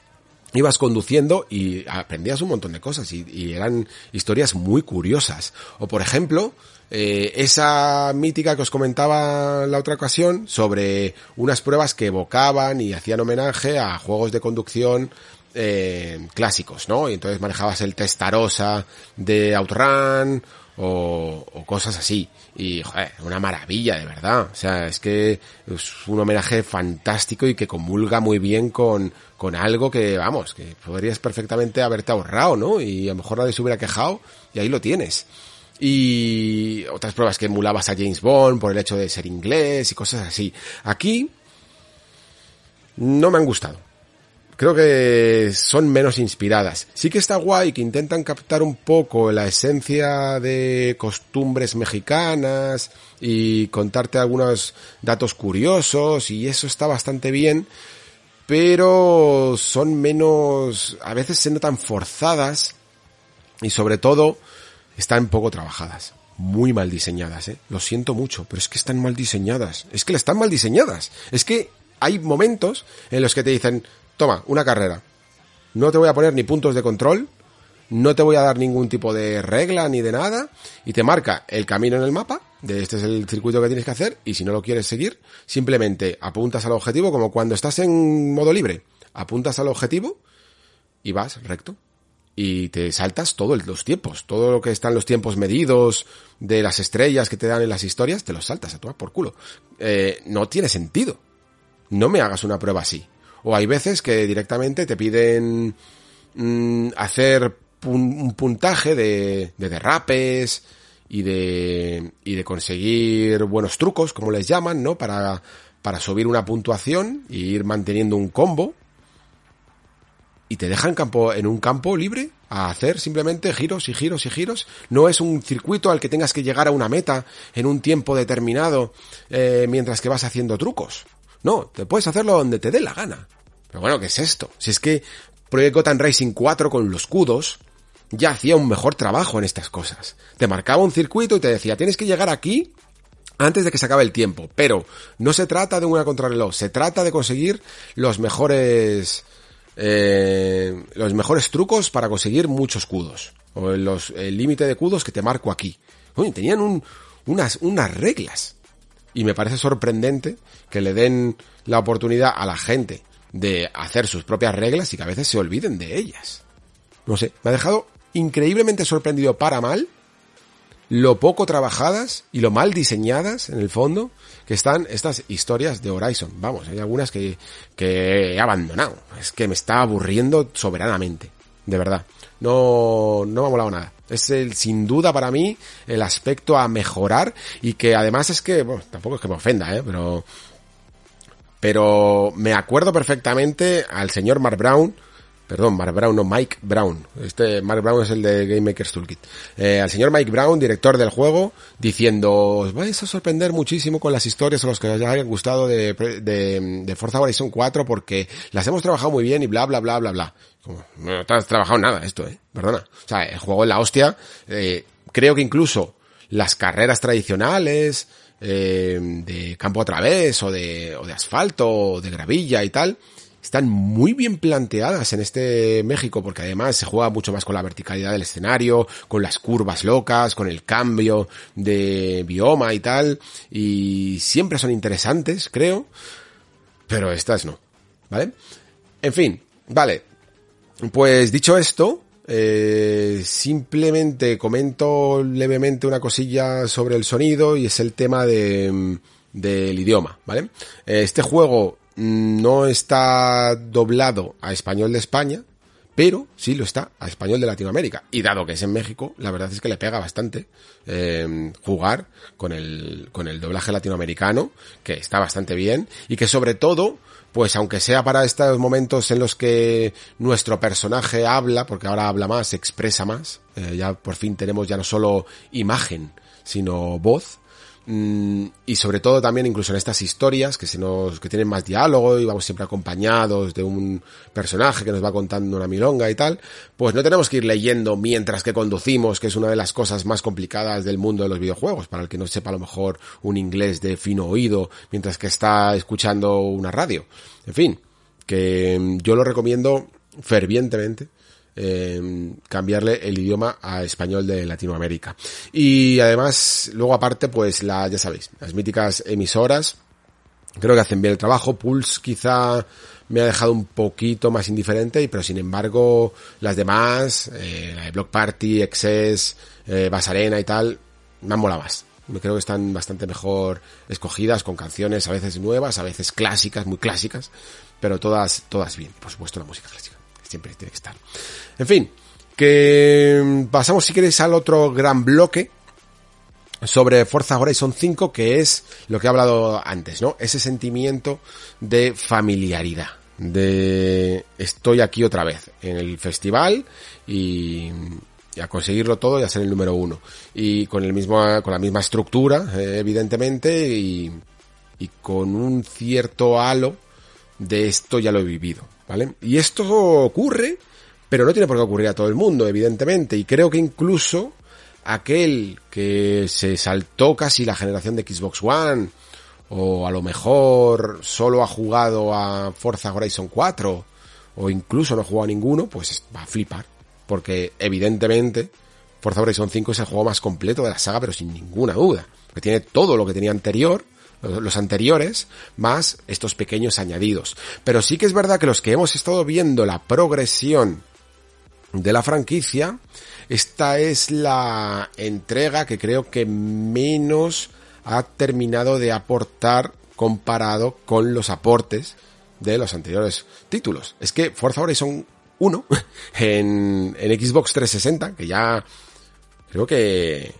ibas conduciendo y aprendías un montón de cosas y, eran historias muy curiosas. O por ejemplo, eh, esa mítica que os comentaba la otra ocasión sobre unas pruebas que evocaban y hacían homenaje a juegos de conducción eh, clásicos, ¿no? Y entonces manejabas el Testarossa de Outrun o, o cosas así. Y, joder, una maravilla, de verdad. O sea, es que es un homenaje fantástico y que comulga muy bien con, con algo que, vamos, que podrías perfectamente haberte ahorrado, ¿no? Y a lo mejor nadie se hubiera quejado y ahí lo tienes. Y otras pruebas que emulabas a James Bond por el hecho de ser inglés y cosas así. Aquí no me han gustado creo que son menos inspiradas. Sí que está guay que intentan captar un poco la esencia de costumbres mexicanas y contarte algunos datos curiosos y eso está bastante bien, pero son menos, a veces se notan forzadas y sobre todo están poco trabajadas. Muy mal diseñadas, eh. Lo siento mucho, pero es que están mal diseñadas. Es que están mal diseñadas. Es que hay momentos en los que te dicen, toma, una carrera. No te voy a poner ni puntos de control, no te voy a dar ningún tipo de regla ni de nada, y te marca el camino en el mapa, de este es el circuito que tienes que hacer, y si no lo quieres seguir, simplemente apuntas al objetivo como cuando estás en modo libre. Apuntas al objetivo y vas recto. Y te saltas todos los tiempos, todo lo que están los tiempos medidos de las estrellas que te dan en las historias, te los saltas a tomar por culo. Eh, no tiene sentido. No me hagas una prueba así. O hay veces que directamente te piden mm, hacer un puntaje de, de derrapes y de, y de conseguir buenos trucos, como les llaman, ¿no? Para, para subir una puntuación y ir manteniendo un combo. Y te dejan campo, en un campo libre a hacer simplemente giros y giros y giros. No es un circuito al que tengas que llegar a una meta en un tiempo determinado eh, mientras que vas haciendo trucos. No, te puedes hacerlo donde te dé la gana. Pero bueno, ¿qué es esto? Si es que Project Gotham Racing 4 con los cudos ya hacía un mejor trabajo en estas cosas. Te marcaba un circuito y te decía, tienes que llegar aquí antes de que se acabe el tiempo. Pero no se trata de una contrarreloj, se trata de conseguir los mejores... Eh, los mejores trucos para conseguir muchos cudos. O los, el límite de cudos que te marco aquí. Oye, tenían un, unas, unas reglas y me parece sorprendente que le den la oportunidad a la gente de hacer sus propias reglas y que a veces se olviden de ellas. No sé, me ha dejado increíblemente sorprendido para mal lo poco trabajadas y lo mal diseñadas en el fondo que están estas historias de Horizon. Vamos, hay algunas que, que he abandonado. Es que me está aburriendo soberanamente. De verdad. No, no me ha molado nada. Es el, sin duda para mí el aspecto a mejorar y que además es que, bueno, tampoco es que me ofenda, ¿eh? pero, pero me acuerdo perfectamente al señor Mark Brown, perdón, Mark Brown, no, Mike Brown. Este Mark Brown es el de Game Maker's Toolkit. Eh, al señor Mike Brown, director del juego, diciendo, os vais a sorprender muchísimo con las historias a los que os hayan gustado de, de, de Forza Horizon 4 porque las hemos trabajado muy bien y bla, bla, bla, bla, bla. Como, no te has trabajado nada esto, eh. Perdona. O sea, el juego es la hostia. Eh, creo que incluso las carreras tradicionales, eh, de campo a través, o de, o de asfalto, o de gravilla y tal, están muy bien planteadas en este México, porque además se juega mucho más con la verticalidad del escenario, con las curvas locas, con el cambio de bioma y tal, y siempre son interesantes, creo, pero estas no, ¿vale? En fin, vale, pues dicho esto, eh, simplemente comento levemente una cosilla sobre el sonido y es el tema de, del idioma, ¿vale? Este juego no está doblado a español de España, pero sí lo está a español de Latinoamérica. Y dado que es en México, la verdad es que le pega bastante eh, jugar con el, con el doblaje latinoamericano, que está bastante bien, y que sobre todo pues aunque sea para estos momentos en los que nuestro personaje habla, porque ahora habla más, expresa más, eh, ya por fin tenemos ya no solo imagen, sino voz, y sobre todo también incluso en estas historias que se nos que tienen más diálogo y vamos siempre acompañados de un personaje que nos va contando una milonga y tal, pues no tenemos que ir leyendo mientras que conducimos, que es una de las cosas más complicadas del mundo de los videojuegos, para el que no sepa a lo mejor un inglés de fino oído mientras que está escuchando una radio. En fin, que mm, yo lo recomiendo fervientemente eh, cambiarle el idioma a español de Latinoamérica. Y además, luego aparte, pues la, ya sabéis, las míticas emisoras Creo que hacen bien el trabajo. Pulse quizá me ha dejado un poquito más indiferente, pero sin embargo las demás, eh, Block Party, Excess, eh, Basarena y tal, me han molado más. Creo que están bastante mejor escogidas con canciones a veces nuevas, a veces clásicas, muy clásicas, pero todas, todas bien. Por supuesto la música clásica, siempre tiene que estar. En fin, que pasamos si queréis al otro gran bloque sobre Forza Horizon 5, que es lo que he hablado antes, ¿no? Ese sentimiento de familiaridad, de estoy aquí otra vez en el festival y, a conseguirlo todo y a ser el número uno. Y con el mismo, con la misma estructura, eh, evidentemente, y con un cierto halo de esto ya lo he vivido, ¿vale? Y esto ocurre, pero no tiene por qué ocurrir a todo el mundo, evidentemente, y creo que incluso aquel que se saltó casi la generación de Xbox One, o a lo mejor solo ha jugado a Forza Horizon 4, o incluso no ha jugado a ninguno, pues va a flipar. Porque evidentemente Forza Horizon 5 es el juego más completo de la saga, pero sin ninguna duda. Que tiene todo lo que tenía anterior, los anteriores, más estos pequeños añadidos. Pero sí que es verdad que los que hemos estado viendo la progresión de la franquicia, esta es la entrega que creo que menos ha terminado de aportar comparado con los aportes de los anteriores títulos. Es que Forza Horizon 1 [LAUGHS] en, en Xbox 360, que ya creo que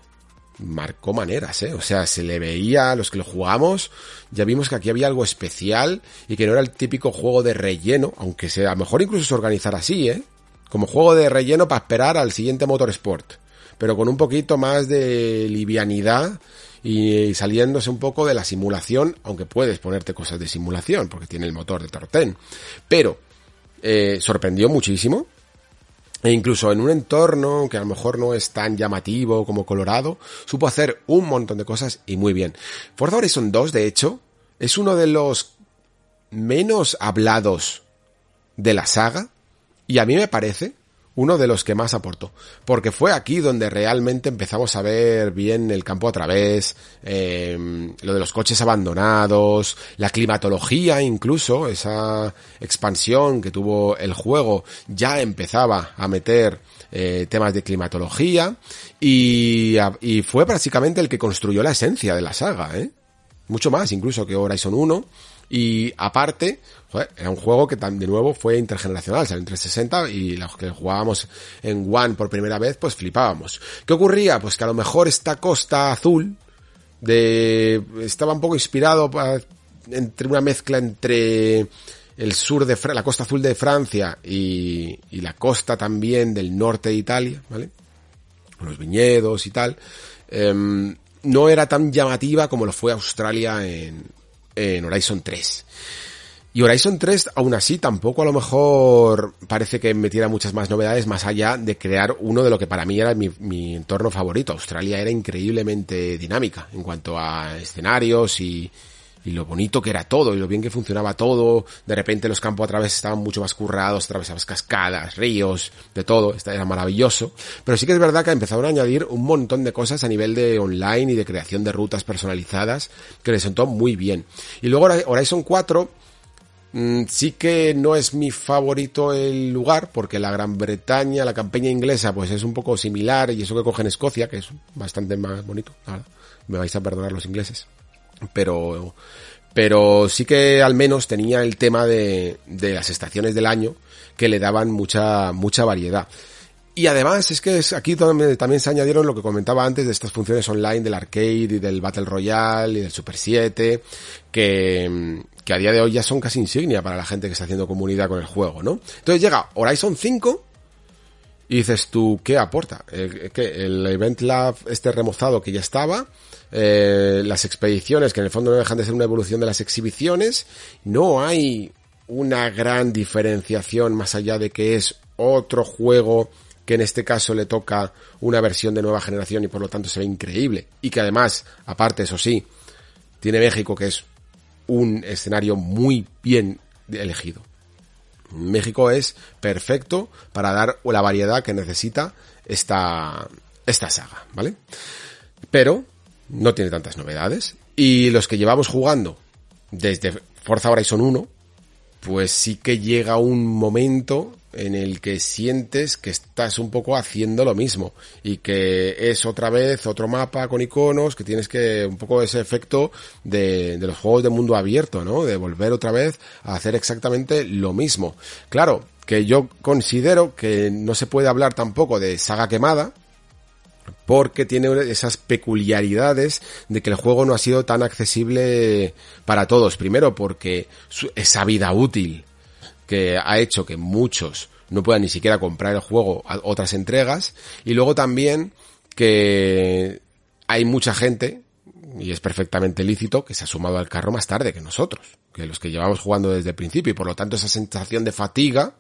marcó maneras, ¿eh? O sea, se le veía a los que lo jugamos, ya vimos que aquí había algo especial y que no era el típico juego de relleno, aunque sea, a lo mejor incluso se organizara así, ¿eh? como juego de relleno para esperar al siguiente Motorsport, pero con un poquito más de livianidad y saliéndose un poco de la simulación, aunque puedes ponerte cosas de simulación, porque tiene el motor de Torten. Pero eh, sorprendió muchísimo. E incluso en un entorno que a lo mejor no es tan llamativo como Colorado, supo hacer un montón de cosas y muy bien. Forza Horizon 2, de hecho, es uno de los menos hablados de la saga, y a mí me parece uno de los que más aportó, porque fue aquí donde realmente empezamos a ver bien el campo a través, eh, lo de los coches abandonados, la climatología incluso, esa expansión que tuvo el juego ya empezaba a meter eh, temas de climatología y, y fue básicamente el que construyó la esencia de la saga, ¿eh? mucho más incluso que Horizon 1 y aparte, era un juego que de nuevo fue intergeneracional, salió en 360 y los que jugábamos en One por primera vez, pues flipábamos. ¿Qué ocurría? Pues que a lo mejor esta costa azul de estaba un poco inspirado entre una mezcla entre el sur de la costa azul de Francia y, y la costa también del norte de Italia, ¿vale? Los viñedos y tal. Em, no era tan llamativa como lo fue Australia en, en Horizon 3. Y Horizon 3, aún así, tampoco a lo mejor parece que metiera muchas más novedades más allá de crear uno de lo que para mí era mi, entorno favorito. Australia era increíblemente dinámica en cuanto a escenarios y, y lo bonito que era todo y lo bien que funcionaba todo. De repente los campos a través estaban mucho más currados, atravesabas cascadas, ríos, de todo. Era maravilloso. Pero sí que es verdad que empezaron a añadir un montón de cosas a nivel de online y de creación de rutas personalizadas que les sentó muy bien. Y luego Horizon 4 Mm, sí que no es mi favorito el lugar, porque la Gran Bretaña, la campaña inglesa, pues es un poco similar, y eso que coge en Escocia, que es bastante más bonito, Me vais a perdonar los ingleses. Pero, pero sí que al menos tenía el tema de, de las estaciones del año que le daban mucha, mucha variedad. Y además es que aquí también se añadieron lo que comentaba antes de estas funciones online del arcade y del Battle Royale y del Super 7, que, que a día de hoy ya son casi insignia para la gente que está haciendo comunidad con el juego, ¿no? Entonces llega Horizon 5 y dices tú, ¿qué aporta? Eh, el Event Lab este remozado que ya estaba, eh, las expediciones que en el fondo no dejan de ser una evolución de las exhibiciones, no hay una gran diferenciación más allá de que es otro juego que en este caso le toca una versión de nueva generación y por lo tanto se ve increíble. Y que además, aparte, eso sí, tiene México que es un escenario muy bien elegido. México es perfecto para dar la variedad que necesita esta, esta saga, ¿vale? Pero no tiene tantas novedades. Y los que llevamos jugando desde Forza Horizon 1, pues sí que llega un momento en el que sientes que estás un poco haciendo lo mismo y que es otra vez otro mapa con iconos, que tienes que un poco ese efecto de, de los juegos de mundo abierto, ¿no? De volver otra vez a hacer exactamente lo mismo. Claro, que yo considero que no se puede hablar tampoco de saga quemada, porque tiene esas peculiaridades de que el juego no ha sido tan accesible para todos. Primero porque esa vida útil que ha hecho que muchos no puedan ni siquiera comprar el juego a otras entregas y luego también que hay mucha gente y es perfectamente lícito que se ha sumado al carro más tarde que nosotros, que los que llevamos jugando desde el principio y por lo tanto esa sensación de fatiga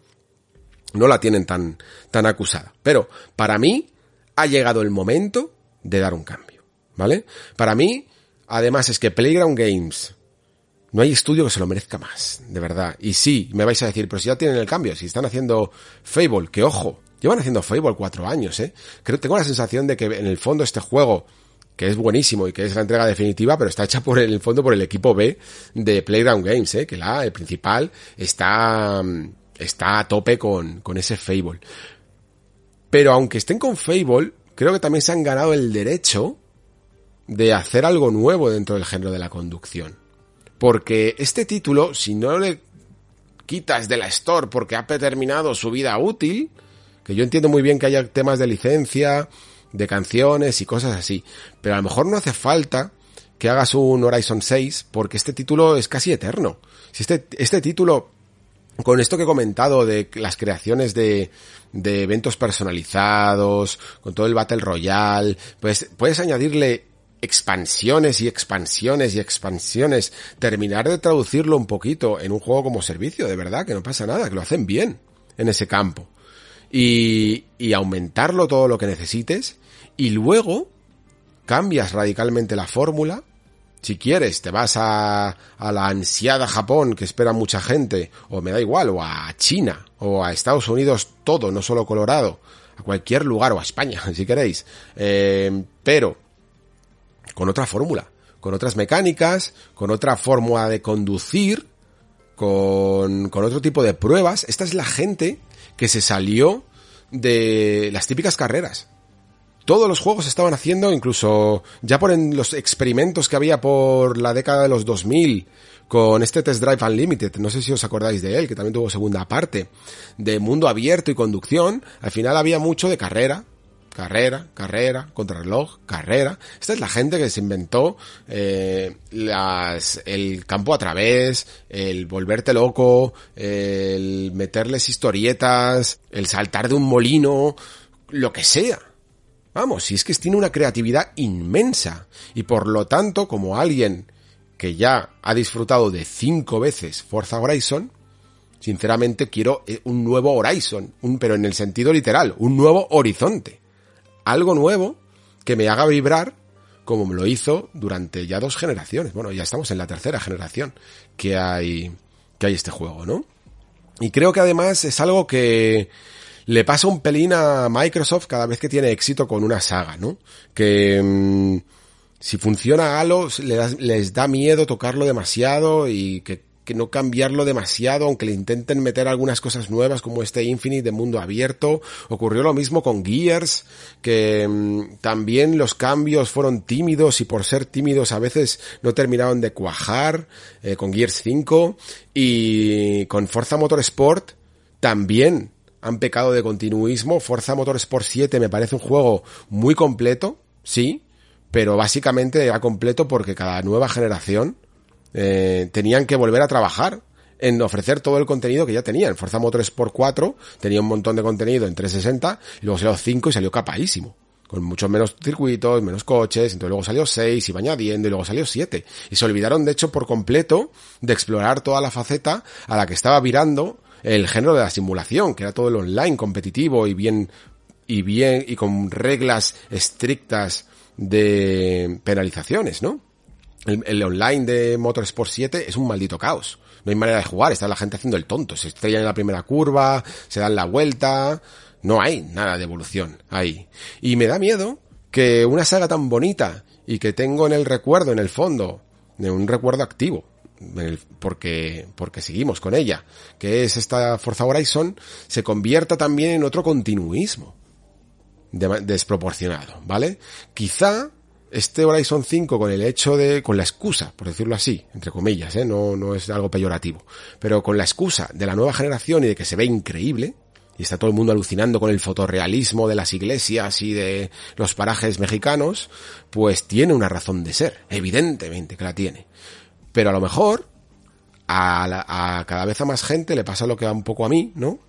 no la tienen tan tan acusada. Pero para mí ha llegado el momento de dar un cambio, ¿vale? Para mí, además es que Playground Games, no hay estudio que se lo merezca más, de verdad. Y sí, me vais a decir, pero si ya tienen el cambio, si están haciendo Fable, que ojo, llevan haciendo Fable cuatro años, ¿eh? Creo, tengo la sensación de que en el fondo este juego, que es buenísimo y que es la entrega definitiva, pero está hecha por el, fondo por el equipo B de Playground Games, ¿eh? Que la, el principal, está, está a tope con, con ese Fable. Pero aunque estén con Fable, creo que también se han ganado el derecho de hacer algo nuevo dentro del género de la conducción. Porque este título, si no le quitas de la Store porque ha terminado su vida útil, que yo entiendo muy bien que haya temas de licencia, de canciones y cosas así, pero a lo mejor no hace falta que hagas un Horizon 6 porque este título es casi eterno. Si este, este título con esto que he comentado de las creaciones de, de eventos personalizados, con todo el Battle Royale, pues puedes añadirle expansiones y expansiones y expansiones, terminar de traducirlo un poquito en un juego como servicio, de verdad, que no pasa nada, que lo hacen bien en ese campo. Y, y aumentarlo todo lo que necesites, y luego cambias radicalmente la fórmula si quieres, te vas a, a la ansiada Japón que espera mucha gente, o me da igual, o a China, o a Estados Unidos todo, no solo Colorado, a cualquier lugar, o a España, [LAUGHS] si queréis. Eh, pero, con otra fórmula, con otras mecánicas, con otra forma de conducir, con, con otro tipo de pruebas. Esta es la gente que se salió de las típicas carreras. Todos los juegos estaban haciendo, incluso ya por en los experimentos que había por la década de los 2000 con este Test Drive Unlimited, no sé si os acordáis de él, que también tuvo segunda parte, de mundo abierto y conducción, al final había mucho de carrera, carrera, carrera, contrarreloj, carrera. Esta es la gente que se inventó eh, las, el campo a través, el volverte loco, el meterles historietas, el saltar de un molino, lo que sea. Vamos, si es que tiene una creatividad inmensa. Y por lo tanto, como alguien que ya ha disfrutado de cinco veces Forza Horizon, sinceramente quiero eh, un nuevo Horizon, un, pero en el sentido literal, un nuevo horizonte. Algo nuevo que me haga vibrar como me lo hizo durante ya dos generaciones. Bueno, ya estamos en la tercera generación que hay, que hay este juego, ¿no? Y creo que además es algo que, le pasa un pelín a Microsoft cada vez que tiene éxito con una saga, ¿no? Que mm, si funciona Halo les, les da miedo tocarlo demasiado y que, que, no cambiarlo demasiado, aunque le intenten meter algunas cosas nuevas como este Infinite de mundo abierto. Ocurrió lo mismo con Gears, que mm, también los cambios fueron tímidos y por ser tímidos a veces no terminaron de cuajar eh, con Gears 5 y con Forza Motorsport también han pecado de continuismo. Forza Motorsport 7 me parece un juego muy completo, sí, pero básicamente era completo porque cada nueva generación eh, tenían que volver a trabajar en ofrecer todo el contenido que ya tenían. Forza Motorsport 4 tenía un montón de contenido en 360 y luego salió 5 y salió capadísimo con muchos menos circuitos, menos coches, entonces luego salió 6, iba añadiendo y luego salió 7. Y se olvidaron de hecho por completo de explorar toda la faceta a la que estaba virando el género de la simulación, que era todo el online competitivo y bien, y bien, y con reglas estrictas de penalizaciones, ¿no? El, online de Motorsport 7 es un maldito caos. No hay manera de jugar, está la gente haciendo el tonto, se estrellan en la primera curva, se dan la vuelta, no hay nada de evolución ahí. Y me da miedo que una saga tan bonita y que tengo en el recuerdo, en el fondo, de un recuerdo activo, porque, porque seguimos con ella, que es esta Forza Horizon, se convierta también en otro continuismo desproporcionado, ¿vale? Quizá este Horizon 5 con el hecho de, con la excusa, por decirlo así, entre comillas, ¿eh? no, no es algo peyorativo, pero con la excusa de la nueva generación y de que se ve increíble, y está todo el mundo alucinando con el fotorrealismo de las iglesias y de los parajes mexicanos, pues tiene una razón de ser, evidentemente que la tiene. Pero a lo mejor a, cada vez a más gente le pasa lo que va un poco a mí, ¿no?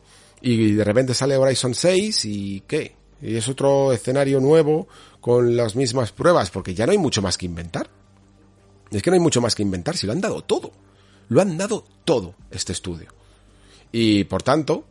Y de repente sale Horizon 6 y ¿qué? Y es otro escenario nuevo con las mismas pruebas, porque ya no hay mucho más que inventar. Es que no hay mucho más que inventar, si lo han dado todo. Lo han dado todo este estudio. Y por tanto,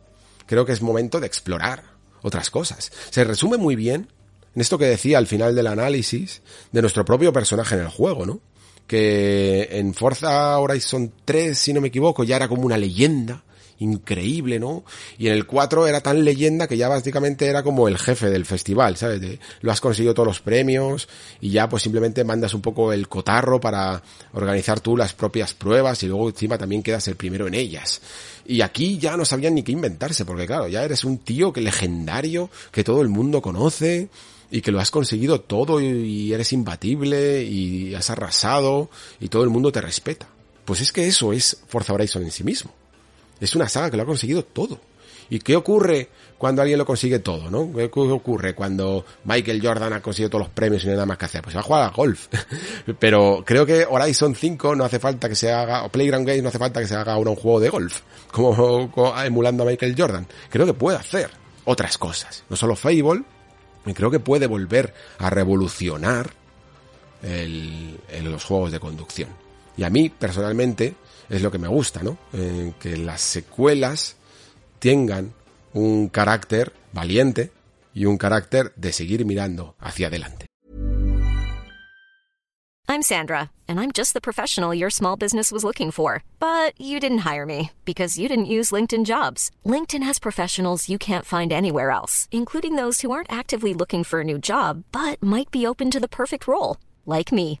creo que es momento de explorar otras cosas. Se resume muy bien en esto que decía al final del análisis de nuestro propio personaje en el juego, ¿no? Que en Forza Horizon 3, si no me equivoco, ya era como una leyenda increíble, ¿no? Y en el 4 era tan leyenda que ya básicamente era como el jefe del festival, ¿sabes? lo has conseguido todos los premios y ya pues simplemente mandas un poco el cotarro para organizar tú las propias pruebas y luego encima también quedas el primero en ellas. Y aquí ya no sabían ni qué inventarse, porque claro, ya eres un tío que legendario, que todo el mundo conoce, y que lo has conseguido todo y eres imbatible y has arrasado y todo el mundo te respeta. Pues es que eso es Forza Horizon en sí mismo. Es una saga que lo ha conseguido todo. ¿Y qué ocurre cuando alguien lo consigue todo, no? ¿Qué ocurre cuando Michael Jordan ha conseguido todos los premios y no hay nada más que hacer? Pues va a jugar golf. [LAUGHS] Pero creo que Horizon 5 no hace falta que se haga, o Playground Games no hace falta que se haga ahora un juego de golf, [LAUGHS] como, emulando a Michael Jordan. Creo que puede hacer otras cosas. No solo Fable, y creo que puede volver a revolucionar el, los juegos de conducción. Y a mí, personalmente, es lo que me gusta, ¿no? Eh, que las secuelas tengan un carácter valiente y un carácter de seguir mirando hacia adelante. I'm Sandra, and I'm just the professional your small business was looking for. But you didn't hire me because you didn't use LinkedIn jobs. LinkedIn has professionals you can't find anywhere else, including those who aren't actively looking for a new job, but might be open to the perfect role, like me.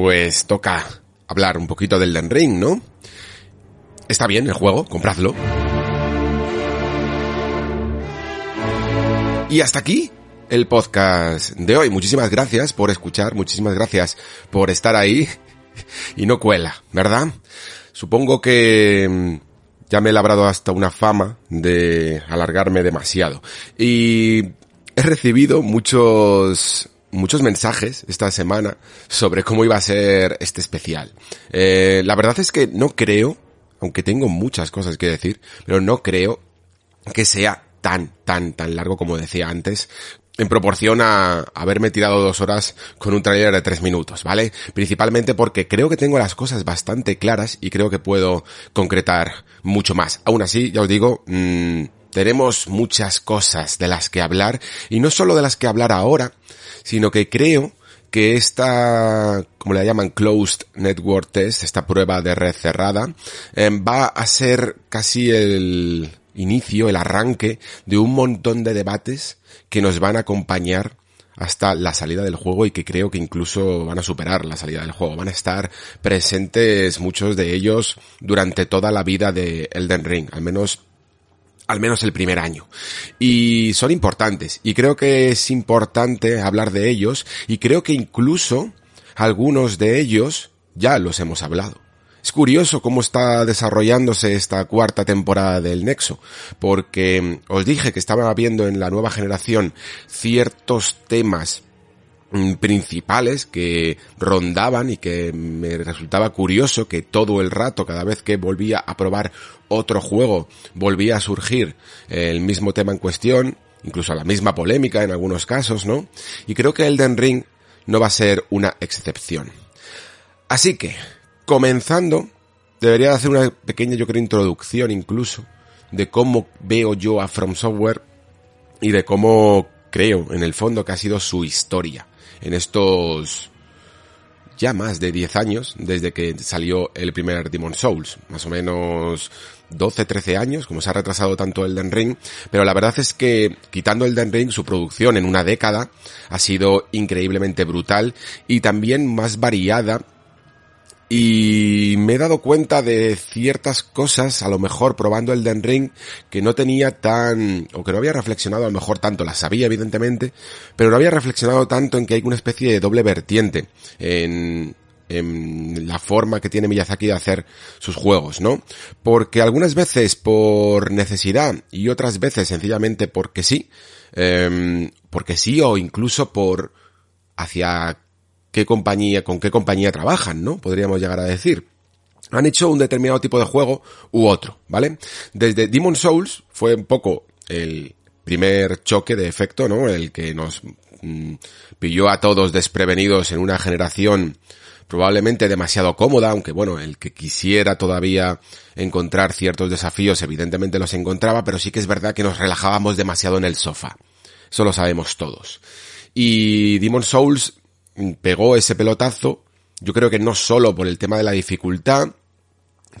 Pues toca hablar un poquito del Den Ring, ¿no? Está bien el juego, compradlo. Y hasta aquí el podcast de hoy. Muchísimas gracias por escuchar, muchísimas gracias por estar ahí. [LAUGHS] Y no cuela, ¿verdad? Supongo que mm, ya me he labrado hasta una fama de alargarme demasiado. Y he recibido muchos muchos mensajes esta semana sobre cómo iba a ser este especial. Eh, la verdad es que no creo, aunque tengo muchas cosas que decir, pero no creo que sea tan, tan, tan largo como decía antes, en proporción a haberme tirado dos horas con un trailer de tres minutos, ¿vale? Principalmente porque creo que tengo las cosas bastante claras y creo que puedo concretar mucho más. Aún así, ya os digo, mmm, tenemos muchas cosas de las que hablar y no solo de las que hablar ahora, sino que creo que esta, como le llaman, Closed Network Test, esta prueba de red cerrada, em, va a ser casi el inicio, el arranque de un montón de debates que nos van a acompañar hasta la salida del juego y que creo que incluso van a superar la salida del juego. Van a estar presentes muchos de ellos durante toda la vida de Elden Ring, al menos al menos el primer año. Y son importantes. Y creo que es importante hablar de ellos. Y creo que incluso algunos de ellos ya los hemos hablado. Es curioso cómo está desarrollándose esta cuarta temporada del Nexo, porque mm, os dije que estaba viendo en la nueva generación ciertos temas principales que rondaban y que me resultaba curioso que todo el rato, cada vez que volvía a probar otro juego, volvía a surgir el mismo tema en cuestión, incluso la misma polémica en algunos casos, ¿no? Y creo que Elden Ring no va a ser una excepción. Así que, comenzando, debería hacer una pequeña, yo creo, introducción incluso de cómo veo yo a From Software y de cómo creo, en el fondo, que ha sido su historia en estos ya más de 10 años desde que salió el primer Demon Souls, más o menos 12, 13 años, como se ha retrasado tanto Elden Ring, pero la verdad es que quitando Elden Ring, su producción en una década ha sido increíblemente brutal y también más variada y me he dado cuenta de ciertas cosas, a lo mejor probando el Den Ring, que no tenía tan, o que no había reflexionado a lo mejor tanto, las sabía evidentemente, pero no había reflexionado tanto en que hay una especie de doble vertiente en, en la forma que tiene Miyazaki de hacer sus juegos, ¿no? Porque algunas veces por necesidad y otras veces sencillamente porque sí, eh, porque sí o incluso por hacia qué compañía, con qué compañía trabajan, ¿no? Podríamos llegar a decir. Han hecho un determinado tipo de juego u otro, ¿vale? Desde Demon Souls fue un poco el primer choque de efecto, ¿no? El que nos mm, pilló a todos desprevenidos en una generación probablemente demasiado cómoda, aunque bueno, el que quisiera todavía encontrar ciertos desafíos evidentemente los encontraba, pero sí que es verdad que nos relajábamos demasiado en el sofá. Eso lo sabemos todos. Y Demon Souls pegó ese pelotazo, yo creo que no solo por el tema de la dificultad,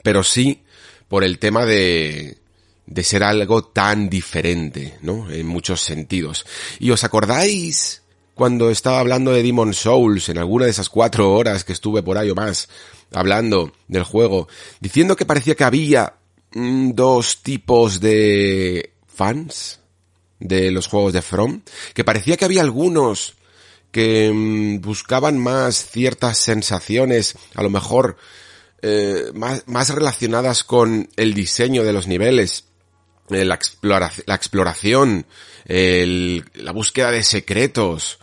pero sí por el tema de, de ser algo tan diferente, ¿no? En muchos sentidos. ¿Y os acordáis cuando estaba hablando de Demon Souls en alguna de esas cuatro horas que estuve por ahí o más hablando del juego, diciendo que parecía que había mm, dos tipos de fans de los juegos de From, que parecía que había algunos que mm, buscaban más ciertas sensaciones, a lo mejor eh, más, más, relacionadas con el diseño de los niveles, eh, la, exploración, la búsqueda de secretos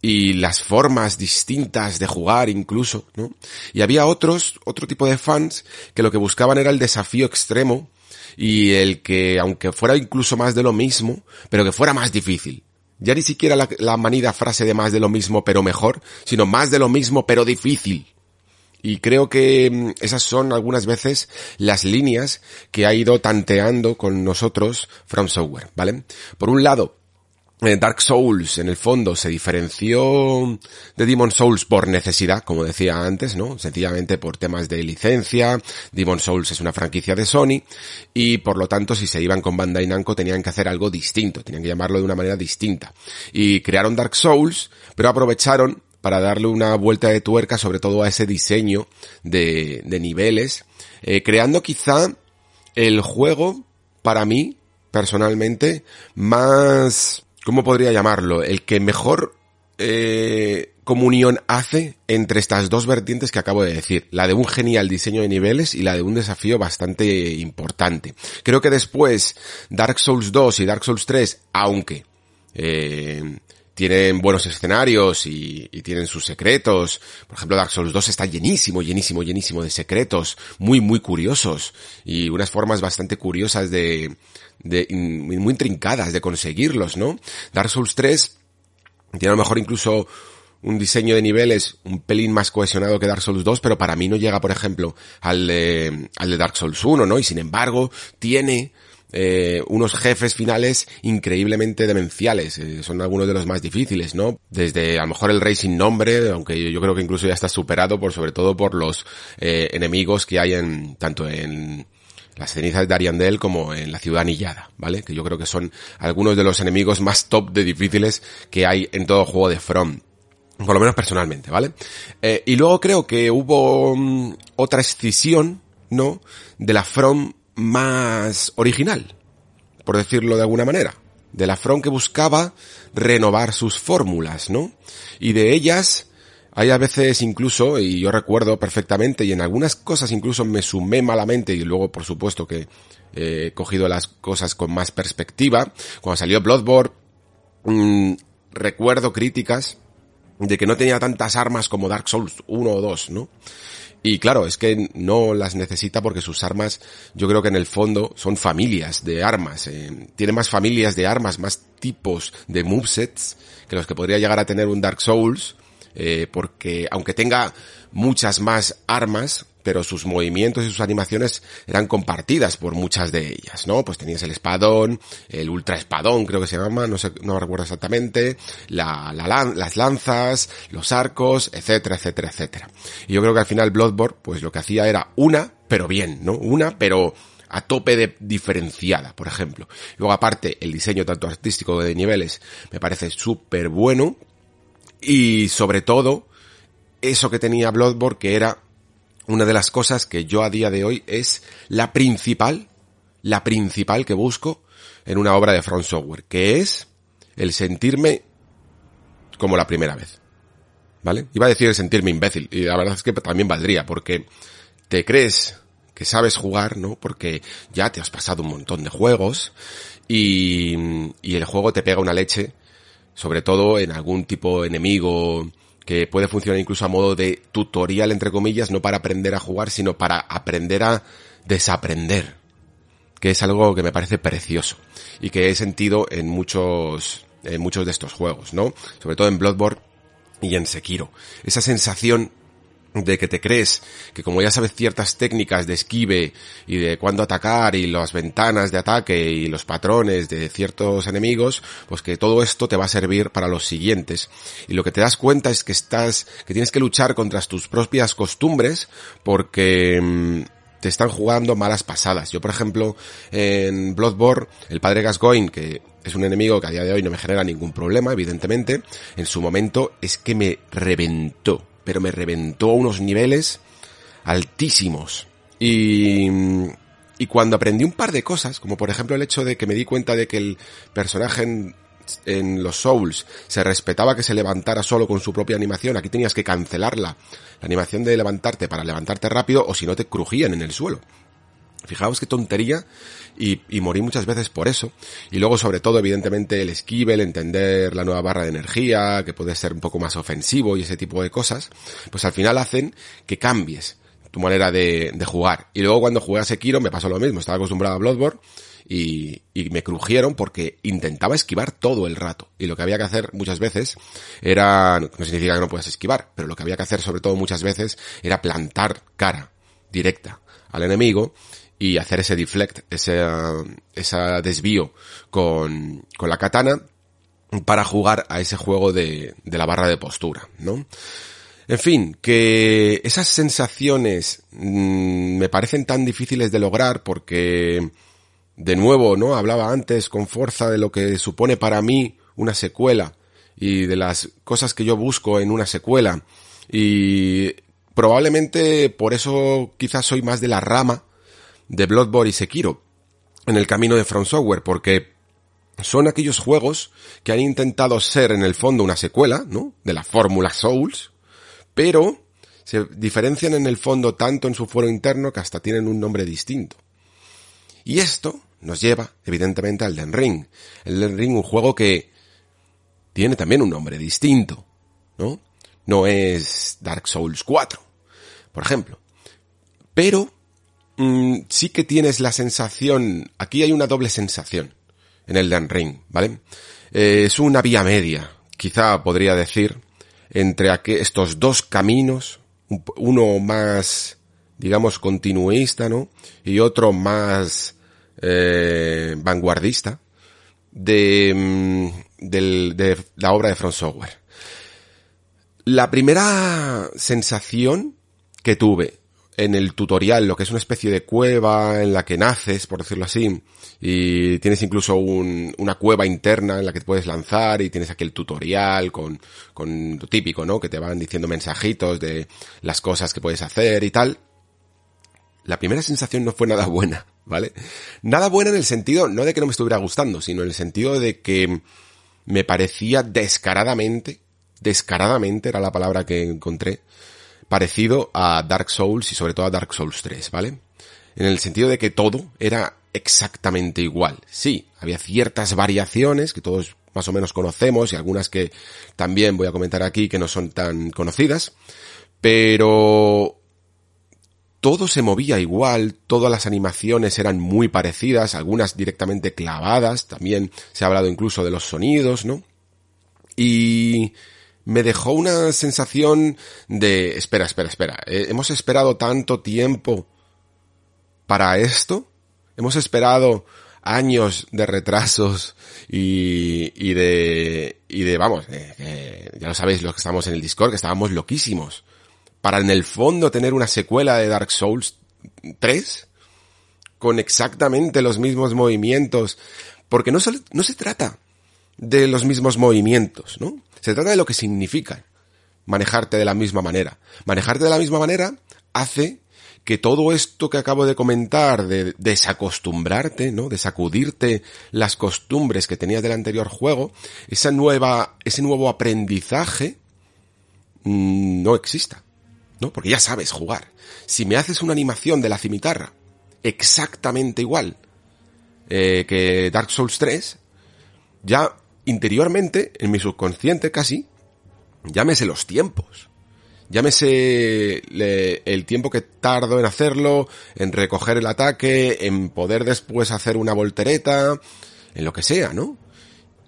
y las formas distintas de jugar incluso, ¿no? Y había otros, otro tipo de fans que lo que buscaban era el desafío extremo y el que, aunque fuera incluso más de lo mismo, pero que fuera más difícil. Ya ni siquiera la, manida frase de más de lo mismo pero mejor, sino más de lo mismo pero difícil. Y creo que mm, esas son algunas veces las líneas que ha ido tanteando con nosotros From Software, ¿vale? Por un lado, Dark Souls en el fondo se diferenció de Demon Souls por necesidad, como decía antes, ¿no? Sencillamente por temas de licencia. Demon Souls es una franquicia de Sony y por lo tanto si se iban con Bandai Namco tenían que hacer algo distinto, tenían que llamarlo de una manera distinta. Y crearon Dark Souls, pero aprovecharon para darle una vuelta de tuerca sobre todo a ese diseño de, de niveles, eh, creando quizá el juego para mí personalmente más ¿cómo podría llamarlo? El que mejor eh, comunión hace entre estas dos vertientes que acabo de decir, la de un genial diseño de niveles y la de un desafío bastante importante. Creo que después Dark Souls 2 y Dark Souls 3, aunque eh, tienen buenos escenarios y, y, tienen sus secretos. Por ejemplo, Dark Souls 2 está llenísimo, llenísimo, llenísimo de secretos, muy, muy curiosos y unas formas bastante curiosas de, de, muy intrincadas de conseguirlos, ¿no? Dark Souls 3 tiene a lo mejor incluso un diseño de niveles un pelín más cohesionado que Dark Souls 2, pero para mí no llega, por ejemplo, al de, al de Dark Souls 1, ¿no? Y sin embargo, tiene eh, unos jefes finales increíblemente demenciales. Eh, son algunos de los más difíciles, ¿no? Desde a lo mejor el rey sin nombre, aunque yo creo que incluso ya está superado por sobre todo por los eh, enemigos que hay en tanto en las cenizas de Ariandel como en la ciudad anillada, ¿vale? Que yo creo que son algunos de los enemigos más top de difíciles que hay en todo juego de From. Por lo menos personalmente, ¿vale? Eh, y luego creo que hubo mm, otra escisión, ¿no? De la From más original, por decirlo de alguna manera. De la From que buscaba renovar sus fórmulas, ¿no? Y de ellas, hay a veces incluso, y yo recuerdo perfectamente, y en algunas cosas incluso me sumé malamente, y luego por supuesto que he cogido las cosas con más perspectiva. Cuando salió Bloodborne, mm, recuerdo críticas de que no tenía tantas armas como Dark Souls 1 o 2, ¿no? Y claro, es que no las necesita porque sus armas, yo creo que en el fondo son familias de armas. Eh, tiene más familias de armas, más tipos de movesets que los que podría llegar a tener un Dark Souls. Eh, porque aunque tenga muchas más armas, pero sus movimientos y sus animaciones eran compartidas por muchas de ellas, ¿no? Pues tenías el espadón, el ultra espadón creo que se llama, no sé, no recuerdo exactamente, la, la, las lanzas, los arcos, etcétera, etcétera, etcétera. Y yo creo que al final Bloodborne, pues lo que hacía era una, pero bien, ¿no? Una, pero a tope de diferenciada, por ejemplo. Luego aparte, el diseño tanto artístico de niveles me parece súper bueno. Y sobre todo, eso que tenía Bloodborne que era una de las cosas que yo a día de hoy es la principal, la principal que busco en una obra de Front Software, que es el sentirme como la primera vez. ¿Vale? Iba a decir el sentirme imbécil, y la verdad es que también valdría, porque te crees que sabes jugar, ¿no? Porque ya te has pasado un montón de juegos y, y el juego te pega una leche, sobre todo en algún tipo enemigo que puede funcionar incluso a modo de tutorial, entre comillas, no para aprender a jugar, sino para aprender a desaprender, que es algo que me parece precioso y que he sentido en muchos, en muchos de estos juegos, ¿no? Sobre todo en Bloodborne y en Sekiro. Esa sensación de que te crees que como ya sabes ciertas técnicas de esquive y de cuándo atacar y las ventanas de ataque y los patrones de ciertos enemigos, pues que todo esto te va a servir para los siguientes. Y lo que te das cuenta es que estás, que tienes que luchar contra tus propias costumbres porque mm, te están jugando malas pasadas. Yo, por ejemplo, en Bloodborne, el padre Gascoigne, que es un enemigo que a día de hoy no me genera ningún problema, evidentemente, en su momento es que me reventó pero me reventó a unos niveles altísimos. Y, y cuando aprendí un par de cosas, como por ejemplo el hecho de que me di cuenta de que el personaje en, los Souls se respetaba que se levantara solo con su propia animación, aquí tenías que cancelarla, la animación de levantarte para levantarte rápido o si no te crujían en el suelo. Fijaos qué tontería y, y, morí muchas veces por eso. Y luego sobre todo evidentemente el esquive, el entender la nueva barra de energía, que puede ser un poco más ofensivo y ese tipo de cosas, pues al final hacen que cambies tu manera de, de jugar. Y luego cuando jugué a Sekiro me pasó lo mismo, estaba acostumbrado a Bloodborne y, y, me crujieron porque intentaba esquivar todo el rato. Y lo que había que hacer muchas veces era, no significa que no puedas esquivar, pero lo que había que hacer sobre todo muchas veces era plantar cara directa al enemigo y hacer ese deflect, ese, ese desvío con, con la katana para jugar a ese juego de, de la barra de postura, ¿no? En fin, que esas sensaciones mmm, me parecen tan difíciles de lograr porque, de nuevo, ¿no? Hablaba antes con fuerza de lo que supone para mí una secuela y de las cosas que yo busco en una secuela y probablemente por eso quizás soy más de la rama de Bloodborne y Sekiro en el camino de From Software, porque son aquellos juegos que han intentado ser en el fondo una secuela, ¿no? De la fórmula Souls, pero se diferencian en el fondo tanto en su foro interno que hasta tienen un nombre distinto. Y esto nos lleva, evidentemente, al Den Ring. El Den Ring, un juego que tiene también un nombre distinto, ¿no? No es Dark Souls 4, por ejemplo. Pero mmm, sí que tienes la sensación, aquí hay una doble sensación en el Dan Ring, ¿vale? Eh, es una vía media, quizá podría decir, entre estos dos caminos, uno más, digamos, continuista, ¿no? Y otro más eh, vanguardista de, mm, la obra de Front Software. La primera sensación que tuve en el tutorial lo que es una especie de cueva en la que naces, por decirlo así, y tienes incluso un, una cueva interna en la que te puedes lanzar y tienes aquí el tutorial con, con lo típico, ¿no? Que te van diciendo mensajitos de las cosas que puedes hacer y tal. La primera sensación no fue nada buena, ¿vale? Nada buena en el sentido, no de que no me estuviera gustando, sino en el sentido de que me parecía descaradamente, descaradamente era la palabra que encontré, parecido a Dark Souls y sobre todo a Dark Souls 3, ¿vale? En el sentido de que todo era exactamente igual. Sí, había ciertas variaciones que todos más o menos conocemos y algunas que también voy a comentar aquí que no son tan conocidas, pero todo se movía igual, todas las animaciones eran muy parecidas, algunas directamente clavadas, también se ha hablado incluso de los sonidos, ¿no? Y me dejó una sensación de, espera, espera, espera, eh, hemos esperado tanto tiempo para esto, hemos esperado años de retrasos y, y de, y de, vamos, ya lo sabéis los que estamos en el Discord, que estábamos loquísimos, para en el fondo tener una secuela de Dark Souls 3 con exactamente los mismos movimientos, porque no, no se trata de los mismos movimientos, ¿no? Se trata de lo que significa manejarte de la misma manera. Manejarte de la misma manera hace que todo esto que acabo de comentar, de desacostumbrarte, ¿no? De sacudirte las costumbres que tenías del anterior juego, esa nueva, ese nuevo aprendizaje, mm, no exista, ¿no? Porque ya sabes jugar. Si me haces una animación de la cimitarra exactamente igual eh, que Dark Souls 3, ya interiormente, en mi subconsciente casi, llámese los tiempos. Llámese el tiempo que tardo en hacerlo, en recoger el ataque, en poder después hacer una voltereta, en lo que sea, ¿no?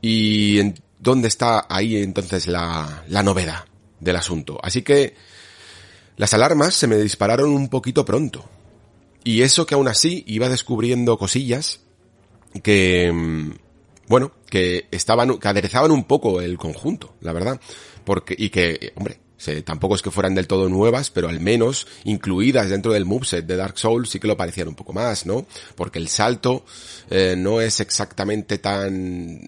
Y en dónde está ahí entonces la, la novedad del asunto. Así que las alarmas se me dispararon un poquito pronto. Y eso que aún así iba descubriendo cosillas que, mm, bueno, que estaban, que aderezaban un poco el conjunto, la verdad. Porque, y que, hombre, tampoco es que fueran del todo nuevas, pero al menos incluidas dentro del moveset de Dark Souls sí que lo parecían un poco más, ¿no? Porque el salto eh, no es exactamente tan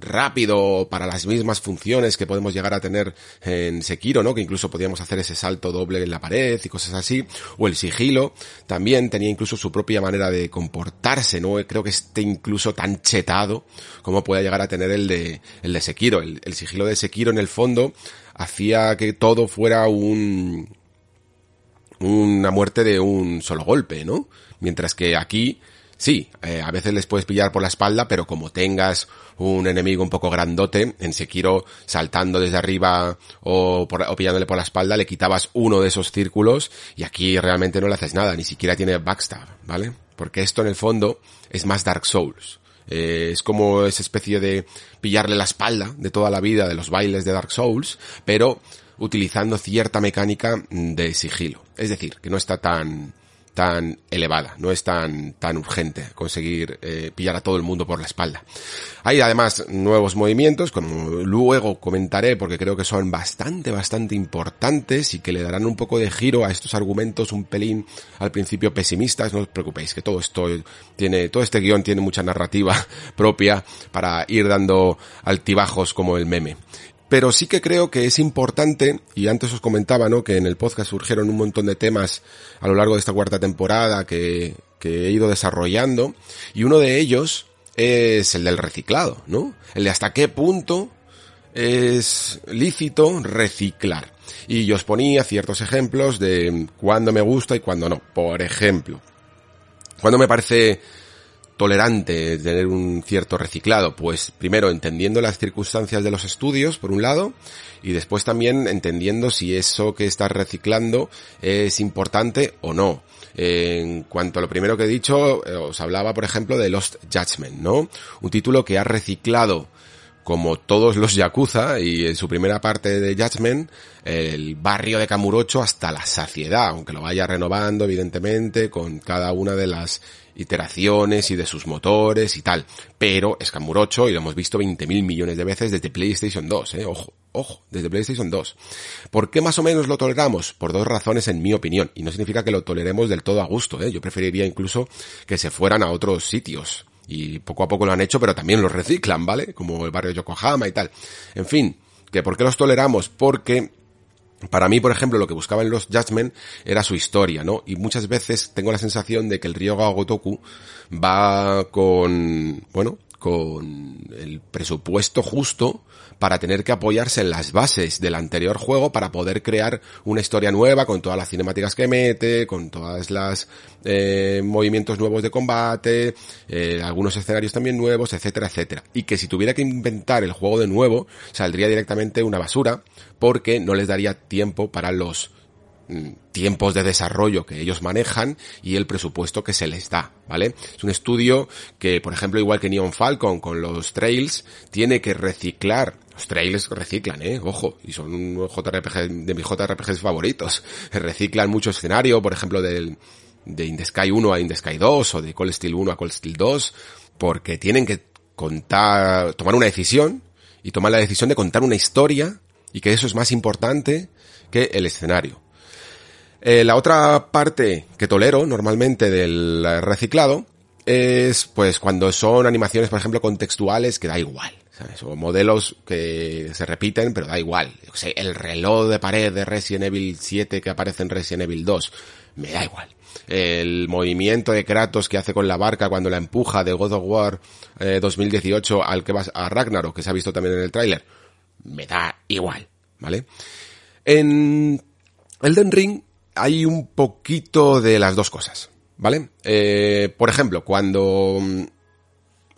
rápido para las mismas funciones que podemos llegar a tener en Sekiro, ¿no? Que incluso podíamos hacer ese salto doble en la pared y cosas así. O el sigilo también tenía incluso su propia manera de comportarse, ¿no? Creo que esté incluso tan chetado como pueda llegar a tener el de, el de Sekiro. El, el sigilo de Sekiro en el fondo hacía que todo fuera un, una muerte de un solo golpe, ¿no? Mientras que aquí Sí, eh, a veces les puedes pillar por la espalda, pero como tengas un enemigo un poco grandote, en Sekiro saltando desde arriba o, o pillándole por la espalda, le quitabas uno de esos círculos y aquí realmente no le haces nada, ni siquiera tiene backstab, ¿vale? Porque esto en el fondo es más Dark Souls. Eh, es como esa especie de pillarle la espalda de toda la vida de los bailes de Dark Souls, pero utilizando cierta mecánica de sigilo. Es decir, que no está tan, tan elevada, no es tan, tan urgente conseguir eh, pillar a todo el mundo por la espalda. Hay además nuevos movimientos, como luego comentaré, porque creo que son bastante, bastante importantes y que le darán un poco de giro a estos argumentos un pelín al principio pesimistas. No os preocupéis, que todo esto tiene, todo este guion tiene mucha narrativa [LAUGHS] propia para ir dando altibajos como el meme. Pero sí que creo que es importante, y antes os comentaba, ¿no? Que en el podcast surgieron un montón de temas a lo largo de esta cuarta temporada que, que he ido desarrollando, y uno de ellos es el del reciclado, ¿no? El de hasta qué punto es lícito reciclar. Y yo os ponía ciertos ejemplos de cuándo me gusta y cuándo no. Por ejemplo, cuando me parece tolerante tener un cierto reciclado? Pues primero entendiendo las circunstancias de los estudios, por un lado, y después también entendiendo si eso que estás reciclando es importante o no. En cuanto a lo primero que he dicho, eh, os hablaba, por ejemplo, de Lost Judgment, ¿no? Un título que ha reciclado como todos los Yakuza y en su primera parte de Judgment, el barrio de Kamurocho hasta la saciedad, aunque lo vaya renovando evidentemente con cada una de las iteraciones y de sus motores y tal. Pero es Kamurocho y lo hemos visto 20.000 millones de veces desde PlayStation 2, eh, ojo, ojo, desde PlayStation 2. ¿Por qué más o menos lo toleramos? Por dos razones en mi opinión, y no significa que lo toleremos del todo a gusto, eh. yo preferiría incluso que se fueran a otros sitios, y poco a poco lo han hecho, pero también los reciclan, ¿vale? Como el barrio Yokohama y tal. En fin, que ¿por qué los toleramos? Porque para mí, por ejemplo, lo que buscaba en los Judgment era su historia, ¿no? Y muchas veces tengo la sensación de que el Ryoga Gotoku va con, bueno, con el presupuesto justo para tener que apoyarse en las bases del anterior juego para poder crear una historia nueva con todas las cinemáticas que mete, con todas las eh, movimientos nuevos de combate, eh, algunos escenarios también nuevos, etcétera, etcétera. Y que si tuviera que inventar el juego de nuevo, saldría directamente una basura porque no les daría tiempo para los tiempos de desarrollo que ellos manejan y el presupuesto que se les da, ¿vale? Es un estudio que, por ejemplo, igual que Neon Falcon con los trails, tiene que reciclar los trails reciclan, eh, ojo, y son un JRPG de mis JRPGs favoritos. Reciclan mucho escenario, por ejemplo, del, de In the Sky 1 a In the Sky 2 o de Cold Steel 1 a Cold Steel 2, porque tienen que contar, tomar una decisión y tomar la decisión de contar una historia y que eso es más importante que el escenario. Eh, la otra parte que tolero normalmente del reciclado es pues cuando son animaciones, por ejemplo, contextuales que da igual. O modelos que se repiten, pero da igual. el reloj de pared de Resident Evil 7 que aparece en Resident Evil 2, me da igual. El movimiento de Kratos que hace con la barca cuando la empuja de God of War 2018 eh, al que va a Ragnarok, que se ha visto también en el tráiler, me da igual, ¿vale? En Elden Ring hay un poquito de las dos cosas, ¿vale? Eh, por ejemplo, cuando mm,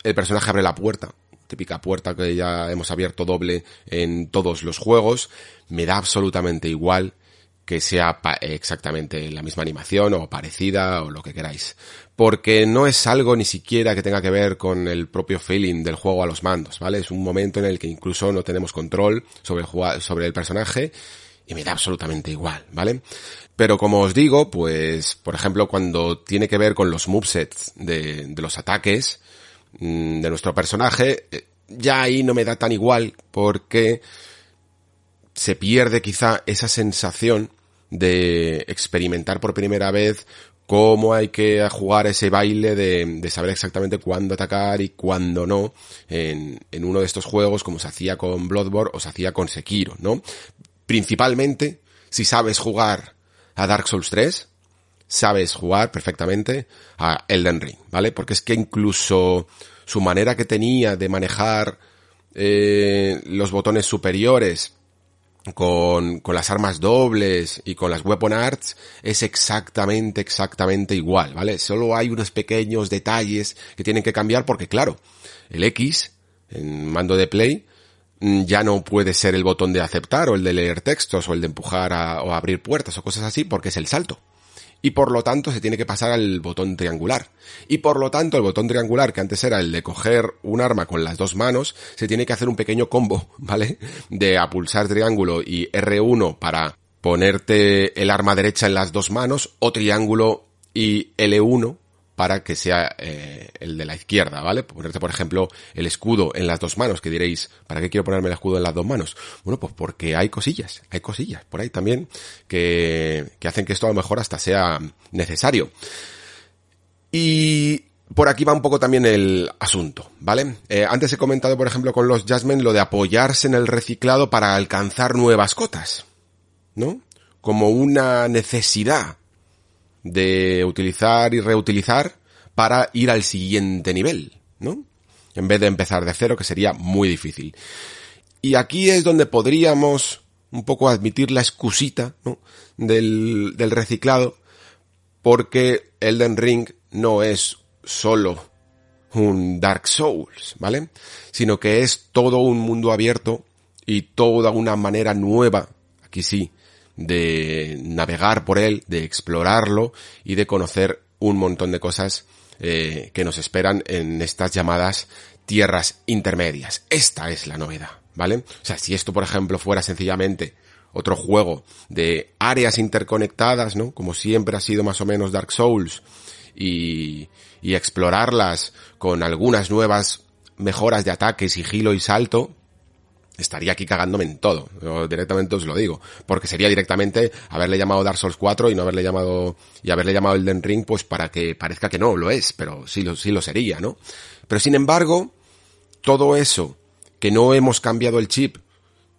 el personaje abre la puerta típica puerta que ya hemos abierto doble en todos los juegos, me da absolutamente igual que sea exactamente la misma animación o parecida o lo que queráis. Porque no es algo ni siquiera que tenga que ver con el propio feeling del juego a los mandos, ¿vale? Es un momento en el que incluso no tenemos control sobre el, sobre el personaje y me da absolutamente igual, ¿vale? Pero como os digo, pues, por ejemplo, cuando tiene que ver con los movesets de, los ataques, Mm, de nuestro personaje, eh, ya ahí no me da tan igual porque se pierde quizá esa sensación de experimentar por primera vez cómo hay que jugar ese baile de, saber exactamente cuándo atacar y cuándo no en, en, uno de estos juegos como se hacía con Bloodborne o se hacía con Sekiro, ¿no? Principalmente si sabes jugar a Dark Souls 3, sabes jugar perfectamente a Elden Ring, ¿vale? Porque es que incluso su manera que tenía de manejar eh, los botones superiores con, con las armas dobles y con las weapon arts es exactamente, exactamente igual, ¿vale? Solo hay unos pequeños detalles que tienen que cambiar porque claro, el X en mando de play ya no puede ser el botón de aceptar o el de leer textos o el de empujar a, o abrir puertas o cosas así porque es el salto y por lo tanto se tiene que pasar al botón triangular. Y por lo tanto el botón triangular, que antes era el de coger un arma con las dos manos, se tiene que hacer un pequeño combo, [LAUGHS] ¿vale? De a pulsar triángulo y R1 para ponerte el arma derecha en las dos manos, o triángulo y L1 para que sea eh, el de la izquierda, ¿vale? Ponerte, por ejemplo, el escudo en las dos manos, que diréis, ¿para qué quiero ponerme el escudo en las dos manos? Bueno, pues porque hay cosillas, hay cosillas por ahí también que, que hacen que esto a lo mejor hasta sea necesario. Y por aquí va un poco también el asunto, ¿vale? Eh, antes he comentado, por ejemplo, con los Jasmine lo de apoyarse en el reciclado para alcanzar nuevas cotas, ¿no? Como una necesidad de utilizar y reutilizar para ir al siguiente nivel, ¿no? En vez de empezar de cero, que sería muy difícil. Y aquí es donde podríamos un poco admitir la excusita, ¿no? Del, del reciclado, porque Elden Ring no es solo un Dark Souls, ¿vale? Sino que es todo un mundo abierto y toda una manera nueva, aquí sí, de navegar por él, de explorarlo y de conocer un montón de cosas eh, que nos esperan en estas llamadas tierras intermedias. Esta es la novedad, ¿vale? O sea, si esto, por ejemplo, fuera sencillamente otro juego de áreas interconectadas, ¿no? Como siempre ha sido más o menos Dark Souls y, y explorarlas con algunas nuevas mejoras de ataque, sigilo y salto, estaría aquí cagándome en todo. Directamente os lo digo. Porque sería directamente haberle llamado Dark Souls 4 y no haberle llamado, y haberle llamado Elden Ring, pues para que parezca que no lo es, pero sí lo, sí lo sería, ¿no? Pero sin embargo, todo eso, que no hemos cambiado el chip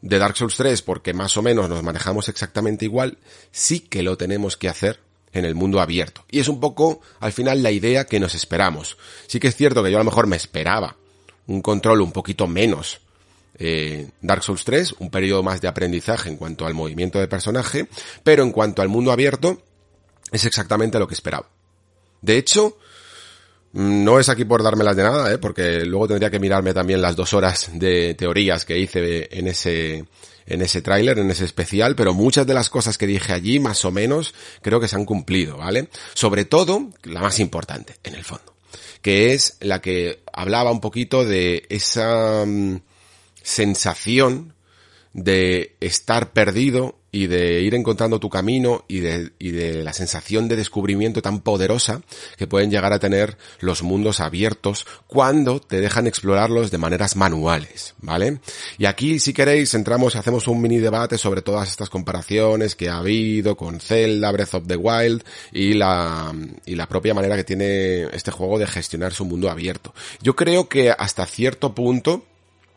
de Dark Souls 3 porque más o menos nos manejamos exactamente igual, sí que lo tenemos que hacer en el mundo abierto. Y es un poco, al final, la idea que nos esperamos. Sí que es cierto que yo a lo mejor me esperaba un control un poquito menos eh, Dark Souls 3, un periodo más de aprendizaje en cuanto al movimiento de personaje, pero en cuanto al mundo abierto, es exactamente lo que esperaba. De hecho, no es aquí por dármelas de nada, ¿eh? porque luego tendría que mirarme también las dos horas de teorías que hice en ese, en ese tráiler, en ese especial, pero muchas de las cosas que dije allí, más o menos, creo que se han cumplido, ¿vale? Sobre todo, la más importante, en el fondo, que es la que hablaba un poquito de esa... Mm, sensación de estar perdido y de ir encontrando tu camino y de, y de la sensación de descubrimiento tan poderosa que pueden llegar a tener los mundos abiertos cuando te dejan explorarlos de maneras manuales, ¿vale? Y aquí, si queréis, entramos, hacemos un mini debate sobre todas estas comparaciones que ha habido con Zelda, Breath of the Wild y la, y la propia manera que tiene este juego de gestionar su mundo abierto. Yo creo que hasta cierto punto,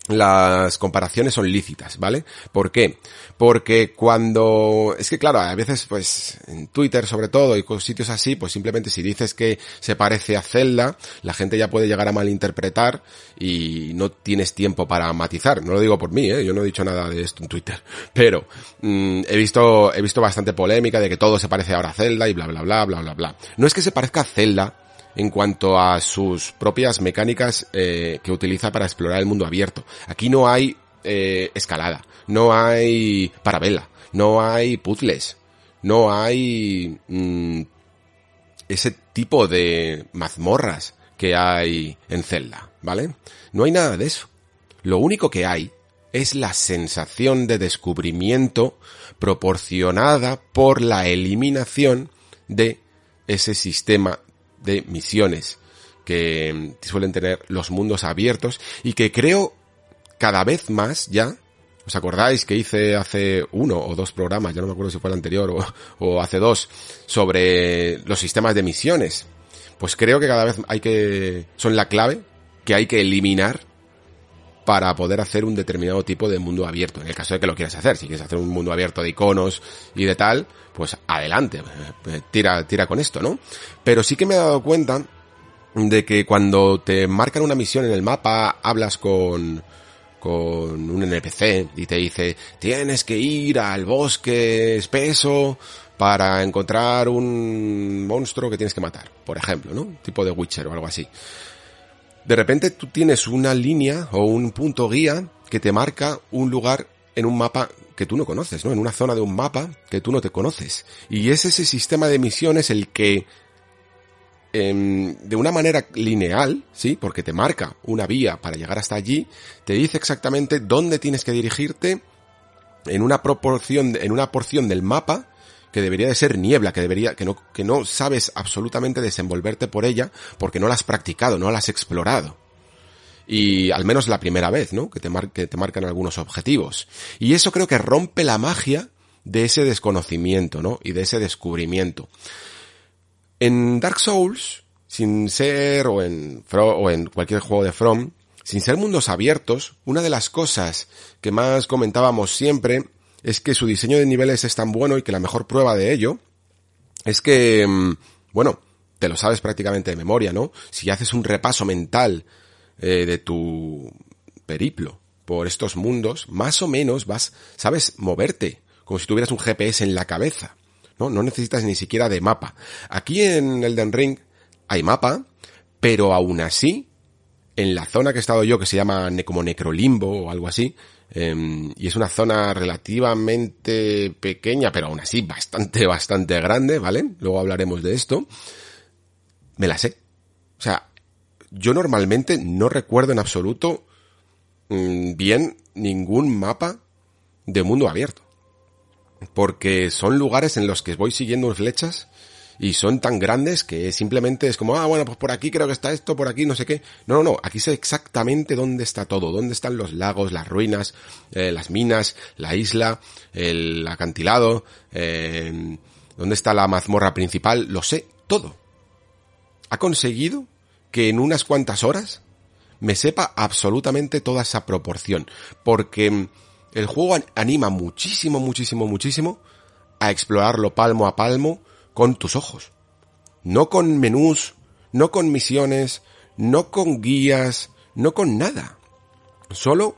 las comparaciones son lícitas, ¿vale? ¿Por qué? Porque cuando, es que claro, a veces pues en Twitter sobre todo y con sitios así, pues simplemente si dices que se parece a Zelda, la gente ya puede llegar a malinterpretar y no tienes tiempo para matizar. No lo digo por mí, ¿eh? Yo no he dicho nada de esto en Twitter. [LAUGHS] Pero, mm, he visto, he visto bastante polémica de que todo se parece ahora a Zelda y bla bla bla bla bla bla. No es que se parezca a Zelda, en cuanto a sus propias mecánicas eh, que utiliza para explorar el mundo abierto. Aquí no hay eh, escalada, no hay parabela, no hay puzzles, no hay mm, ese tipo de mazmorras que hay en Zelda, ¿vale? No hay nada de eso. Lo único que hay es la sensación de descubrimiento proporcionada por la eliminación de ese sistema de misiones que mm, suelen tener los mundos abiertos y que creo cada vez más ya, ¿os acordáis que hice hace uno o dos programas, ya no me acuerdo si fue el anterior o, [LAUGHS] o hace dos, sobre los sistemas de misiones? Pues creo que cada vez hay que, son la clave que hay que eliminar para poder hacer un determinado tipo de mundo abierto. En el caso de que lo quieras hacer, si quieres hacer un mundo abierto de iconos y de tal, pues adelante, eh, tira, tira con esto, ¿no? Pero sí que me he dado cuenta de que cuando te marcan una misión en el mapa, hablas con, con un NPC y te dice, tienes que ir al bosque espeso para encontrar un monstruo que tienes que matar, por ejemplo, ¿no? Tipo de Witcher o algo así de repente tú tienes una línea o un punto guía que te marca un lugar en un mapa que tú no conoces, ¿no? En una zona de un mapa que tú no te conoces. Y es ese sistema de misiones el que, em, de una manera lineal, ¿sí? Porque te marca una vía para llegar hasta allí, te dice exactamente dónde tienes que dirigirte en una proporción, en una porción del mapa que debería de ser niebla, que debería, que no, que no sabes absolutamente desenvolverte por ella porque no la has practicado, no la has explorado. Y al menos la primera vez, ¿no? Que te, que te marcan algunos objetivos. Y eso creo que rompe la magia de ese desconocimiento, ¿no? Y de ese descubrimiento. En Dark Souls, sin ser, o en, o en cualquier juego de From, sin ser mundos abiertos, una de las cosas que más comentábamos siempre es que su diseño de niveles es tan bueno y que la mejor prueba de ello es que, mm, bueno, te lo sabes prácticamente de memoria, ¿no? Si haces un repaso mental eh, de tu periplo por estos mundos, más o menos vas, sabes moverte, como si tuvieras un GPS en la cabeza, ¿no? No necesitas ni siquiera de mapa. Aquí en Elden Ring hay mapa, pero aún así, en la zona que he estado yo, que se llama como Necrolimbo o algo así, Em, y es una zona relativamente pequeña, pero aún así bastante, [LAUGHS] bastante grande, ¿vale? Luego hablaremos de esto. Me la sé. O sea, yo normalmente no recuerdo en absoluto mm, bien ningún mapa de mundo abierto. Porque son lugares en los que voy siguiendo flechas y son tan grandes que simplemente es como, ah, bueno, pues por aquí creo que está esto, por aquí no sé qué. No, no, no, aquí sé exactamente dónde está todo, dónde están los lagos, las ruinas, eh, las minas, la isla, el acantilado, eh, dónde está la mazmorra principal, lo sé todo. Ha conseguido que en unas cuantas horas me sepa absolutamente toda esa proporción, porque el juego anima muchísimo, muchísimo, muchísimo a explorarlo palmo a palmo con tus ojos. No con menús, no con misiones, no con guías, no con nada. Solo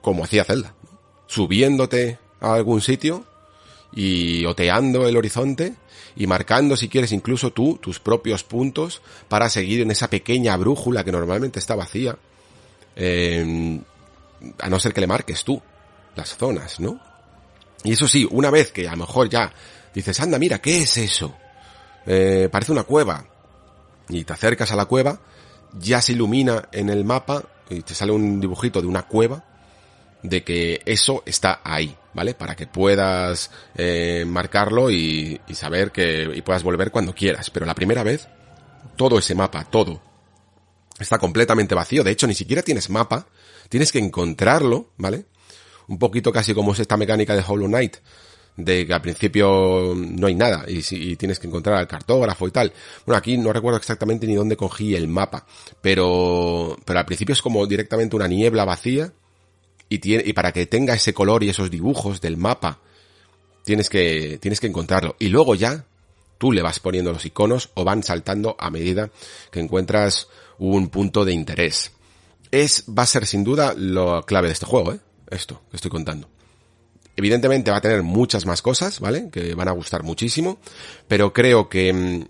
como hacía Zelda, subiéndote a algún sitio y oteando el horizonte y marcando si quieres incluso tú tus propios puntos para seguir en esa pequeña brújula que normalmente está vacía. Eh, a no ser que le marques tú las zonas, ¿no? Y eso sí, una vez que a lo mejor ya dices, anda, mira, ¿qué es eso? Eh, parece una cueva. Y te acercas a la cueva, ya se ilumina en el mapa y te sale un dibujito de una cueva de que eso está ahí, ¿vale? Para que puedas eh, marcarlo y, y saber que y puedas volver cuando quieras. Pero la primera vez, todo ese mapa, todo, está completamente vacío. De hecho, ni siquiera tienes mapa. Tienes que encontrarlo, ¿vale? Un poquito casi como es esta mecánica de Hollow Knight, de que al principio no hay nada y, y, tienes que encontrar al cartógrafo y tal. Bueno, aquí no recuerdo exactamente ni dónde cogí el mapa, pero, pero al principio es como directamente una niebla vacía y, tiene, y para que tenga ese color y esos dibujos del mapa, tienes que, tienes que encontrarlo. Y luego ya, tú le vas poniendo los iconos o van saltando a medida que encuentras un punto de interés. Es, va a ser sin duda lo clave de este juego, ¿eh? Esto que estoy contando. Evidentemente va a tener muchas más cosas, ¿vale? Que van a gustar muchísimo, pero creo que mmm,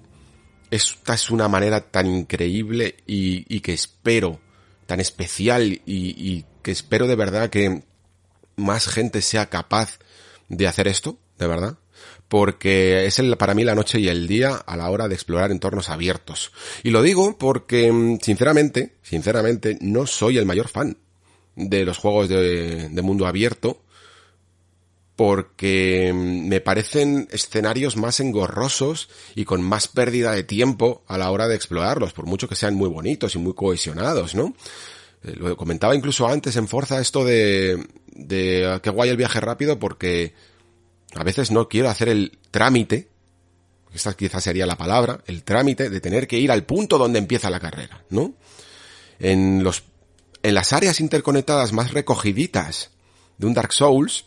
esta es una manera tan increíble y, que espero, tan especial y, que espero de verdad que más gente sea capaz de hacer esto, de verdad, porque es el, para mí la noche y el día a la hora de explorar entornos abiertos. Y lo digo porque, sinceramente, sinceramente, no soy el mayor fan de los juegos de mundo abierto, porque me parecen escenarios más engorrosos y con más pérdida de tiempo a la hora de explorarlos, por mucho que sean muy bonitos y muy cohesionados, ¿no? Eh, lo comentaba incluso antes en Forza esto de, de qué guay el viaje rápido porque a veces no quiero hacer el trámite, esta quizás sería la palabra, el trámite de tener que ir al punto donde empieza la carrera, ¿no? En los, en las áreas interconectadas más recogiditas de un Dark Souls,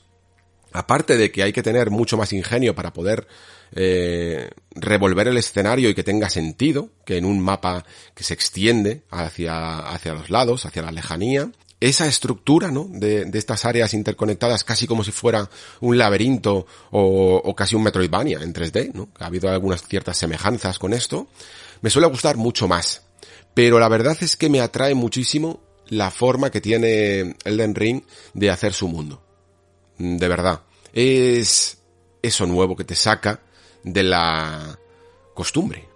aparte de que hay que tener mucho más ingenio para poder eh, revolver el escenario y que tenga sentido, que en un mapa que se extiende hacia, hacia los lados, hacia la lejanía, esa estructura, ¿no? De, de, estas áreas interconectadas casi como si fuera un laberinto o, o, casi un Metroidvania en 3D, ¿no? Ha habido algunas ciertas semejanzas con esto. Me suele gustar mucho más. Pero la verdad es que me atrae muchísimo la forma que tiene Elden Ring de hacer su mundo. De verdad. Es eso nuevo que te saca de la costumbre.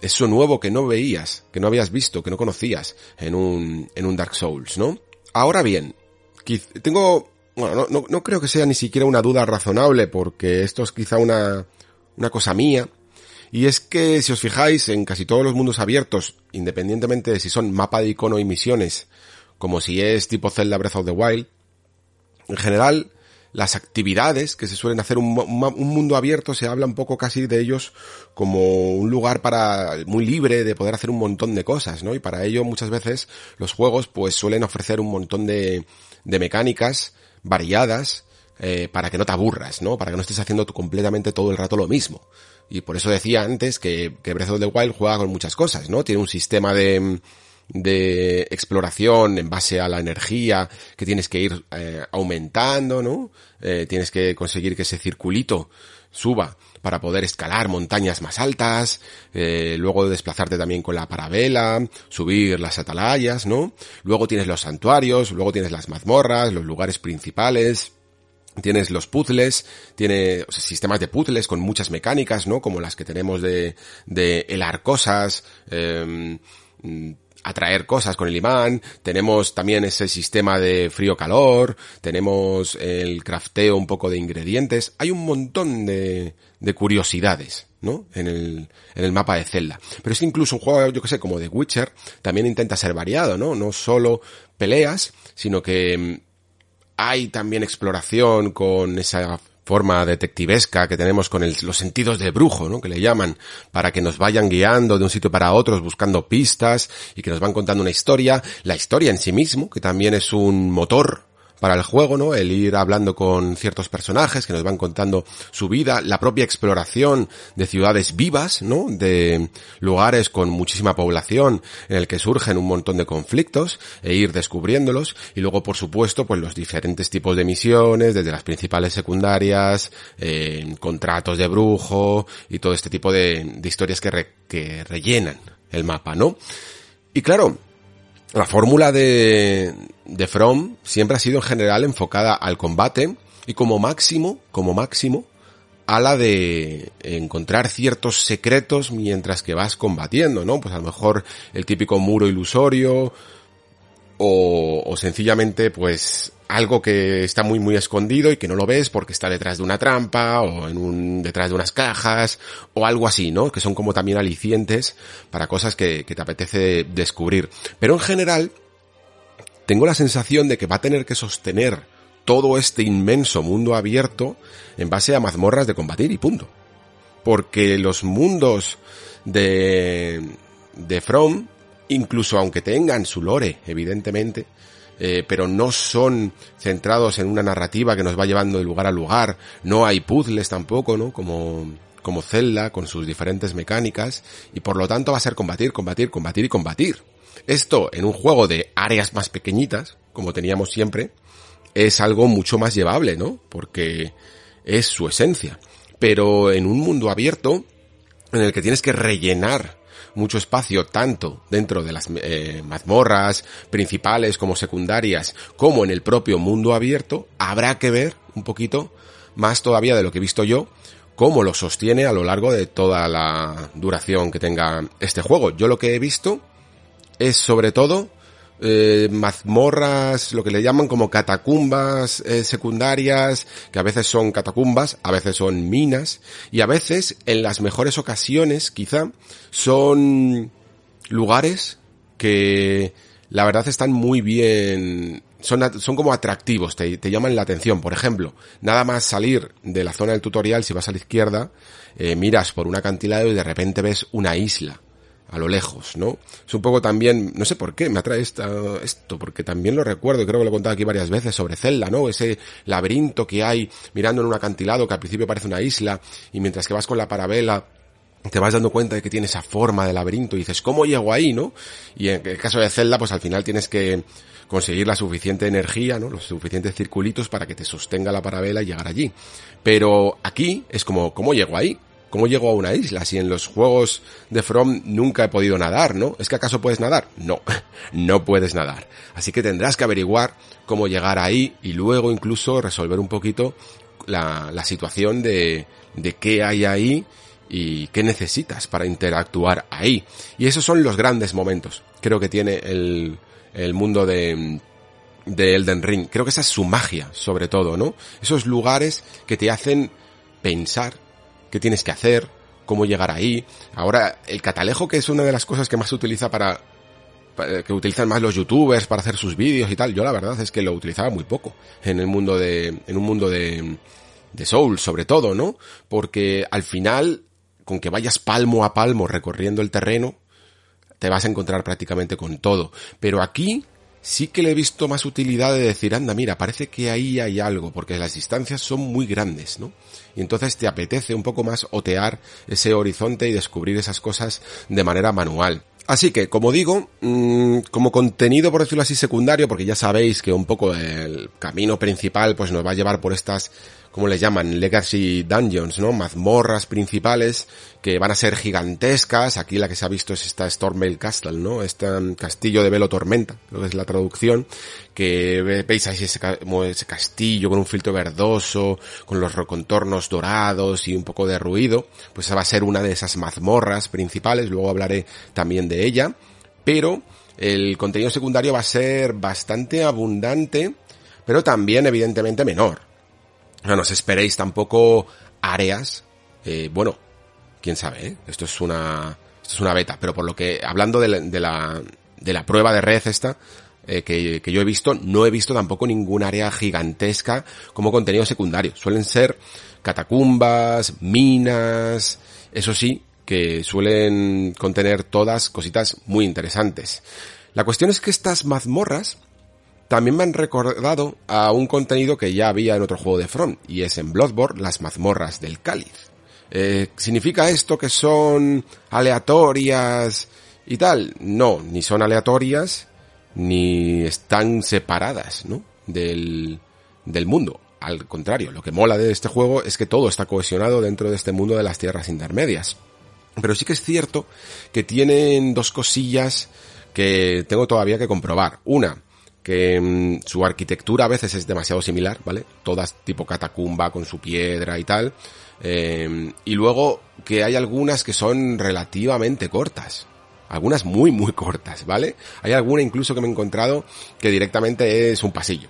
Eso nuevo que no veías, que no habías visto, que no conocías en un, en un Dark Souls, ¿no? Ahora bien, tengo, bueno, no, no, no creo que sea ni siquiera una duda razonable porque esto es quizá una, una cosa mía, y es que si os fijáis en casi todos los mundos abiertos, independientemente de si son mapa de icono y misiones, como si es tipo Zelda Breath of the Wild, en general las actividades que se suelen hacer un, un, mundo abierto se habla un poco casi de ellos como un lugar para muy libre de poder hacer un montón de cosas, ¿no? Y para ello muchas veces los juegos pues suelen ofrecer un montón de, de mecánicas variadas eh, para que no te aburras, ¿no? Para que no estés haciendo completamente todo el rato lo mismo. Y por eso decía antes que, que Breath of the Wild juega con muchas cosas, ¿no? Tiene un sistema de de exploración en base a la energía que tienes que ir eh, aumentando, ¿no? Eh, tienes que conseguir que ese circulito suba para poder escalar montañas más altas, eh, luego desplazarte también con la parabela, subir las atalayas, ¿no? Luego tienes los santuarios, luego tienes las mazmorras, los lugares principales, tienes los puzzles, tiene sistemas de puzzles con muchas mecánicas, ¿no? Como las que tenemos de, de helar cosas, eh, atraer cosas con el imán, tenemos también ese sistema de frío-calor, tenemos el crafteo un poco de ingredientes, hay un montón de, de curiosidades, ¿no? En el, en el mapa de Zelda. Pero es incluso un juego, yo que sé, como The Witcher, también intenta ser variado, ¿no? No solo peleas, sino que mm, hay también exploración con esa forma detectivesca que tenemos con los sentidos de brujo, ¿no? Que le llaman, para que nos vayan guiando de un sitio para otro, buscando pistas y que nos van contando una historia. La historia en sí mismo, que también es un motor para el juego, ¿no? El ir hablando con ciertos personajes que nos van contando su vida, la propia exploración de ciudades vivas, ¿no? De lugares con muchísima población en el que surgen un montón de conflictos e ir descubriéndolos y luego, por supuesto, pues los diferentes tipos de misiones, desde las principales secundarias, eh, contratos de brujo y todo este tipo de, historias que, que rellenan el mapa, ¿no? Y claro, la fórmula de, de From siempre ha sido en general enfocada al combate y como máximo, como máximo, a la de encontrar ciertos secretos mientras que vas combatiendo, ¿no? Pues a lo mejor el típico muro ilusorio o, o sencillamente pues algo que está muy muy escondido y que no lo ves porque está detrás de una trampa o en un detrás de unas cajas o algo así, ¿no? Que son como también alicientes para cosas que, que te apetece descubrir. Pero en general tengo la sensación de que va a tener que sostener todo este inmenso mundo abierto en base a mazmorras de combatir y punto. Porque los mundos de de From, incluso aunque tengan su lore, evidentemente, eh, pero no son centrados en una narrativa que nos va llevando de lugar a lugar, no hay puzzles tampoco, ¿no? Como, como Zelda, con sus diferentes mecánicas, y por lo tanto va a ser combatir, combatir, combatir y combatir. Esto en un juego de áreas más pequeñitas, como teníamos siempre, es algo mucho más llevable, ¿no? Porque es su esencia. Pero en un mundo abierto, en el que tienes que rellenar mucho espacio tanto dentro de las eh, mazmorras principales como secundarias como en el propio mundo abierto, habrá que ver un poquito más todavía de lo que he visto yo cómo lo sostiene a lo largo de toda la duración que tenga este juego. Yo lo que he visto es sobre todo eh, mazmorras, lo que le llaman como catacumbas eh, secundarias, que a veces son catacumbas, a veces son minas, y a veces, en las mejores ocasiones, quizá, son lugares que la verdad están muy bien, son, como atractivos, te, llaman la atención. Por ejemplo, nada más salir de la zona del tutorial, si vas a la izquierda, eh, miras por un acantilado y de repente ves una isla a lo lejos, ¿no? Es un poco también, no sé por qué me atrae esto, esto, porque también lo recuerdo, y creo que lo he contado aquí varias veces sobre Zelda, ¿no? Ese laberinto que hay mirando en un acantilado que al principio parece una isla, y mientras que vas con la parabela, te vas dando cuenta de que tiene esa forma de laberinto y dices, ¿cómo llego ahí, no? Y en el caso de Zelda, pues al final tienes que conseguir la suficiente energía, ¿no? Los suficientes circulitos para que te sostenga la parabela y llegar allí. Pero aquí es como, ¿cómo llego ahí? ¿Cómo llego a una isla si en los juegos de From nunca he podido nadar, no? ¿Es que acaso puedes nadar? No, [LAUGHS] no puedes nadar. Así que tendrás que averiguar cómo llegar ahí y luego incluso resolver un poquito la, situación de, de qué hay ahí y qué necesitas para interactuar ahí. Y esos son los grandes momentos. Creo que tiene el, el mundo de, de Elden Ring. Creo que esa es su magia, sobre todo, ¿no? Esos lugares que te hacen pensar qué tienes que hacer, cómo llegar ahí. Ahora, el catalejo, que es una de las cosas que más se utiliza para, que utilizan más los youtubers para hacer sus vídeos y tal, yo la verdad es que lo utilizaba muy poco en el mundo de, en un mundo de, de Soul, sobre todo, ¿no? Porque al final, con que vayas palmo a palmo recorriendo el terreno, te vas a encontrar prácticamente con todo. Pero aquí, sí que le he visto más utilidad de decir, anda, mira, parece que ahí hay algo, porque las distancias son muy grandes, ¿no? Y entonces te apetece un poco más otear ese horizonte y descubrir esas cosas de manera manual. Así que, como digo, mmm, como contenido, por decirlo así, secundario, porque ya sabéis que un poco el camino principal pues nos va a llevar por estas como les llaman? Legacy Dungeons, ¿no? Mazmorras principales que van a ser gigantescas. Aquí la que se ha visto es esta Stormvale Castle, ¿no? Este castillo de velo tormenta, creo que es la traducción, que veis ahí ese, ese castillo con un filtro verdoso, con los contornos dorados y un poco de ruido. Pues esa va a ser una de esas mazmorras principales, luego hablaré también de ella. Pero el contenido secundario va a ser bastante abundante, pero también evidentemente menor. No os esperéis tampoco áreas, eh, bueno, quién sabe, ¿eh? esto es una, esto es una beta, pero por lo que, hablando de la, de la, de la prueba de red esta, eh, que, que, yo he visto, no he visto tampoco ningún área gigantesca como contenido secundario. Suelen ser catacumbas, minas, eso sí, que suelen contener todas cositas muy interesantes. La cuestión es que estas mazmorras también me han recordado a un contenido que ya había en otro juego de Front, y es en Bloodborne las mazmorras del cáliz. Eh, ¿Significa esto que son aleatorias y tal? No, ni son aleatorias, ni están separadas, ¿no? Del, del mundo. Al contrario, lo que mola de este juego es que todo está cohesionado dentro de este mundo de las tierras intermedias. Pero sí que es cierto que tienen dos cosillas que tengo todavía que comprobar. Una, que mm, su arquitectura a veces es demasiado similar, ¿vale? Todas tipo catacumba con su piedra y tal. Eh, y luego que hay algunas que son relativamente cortas. Algunas muy, muy cortas, ¿vale? Hay alguna incluso que me he encontrado que directamente es un pasillo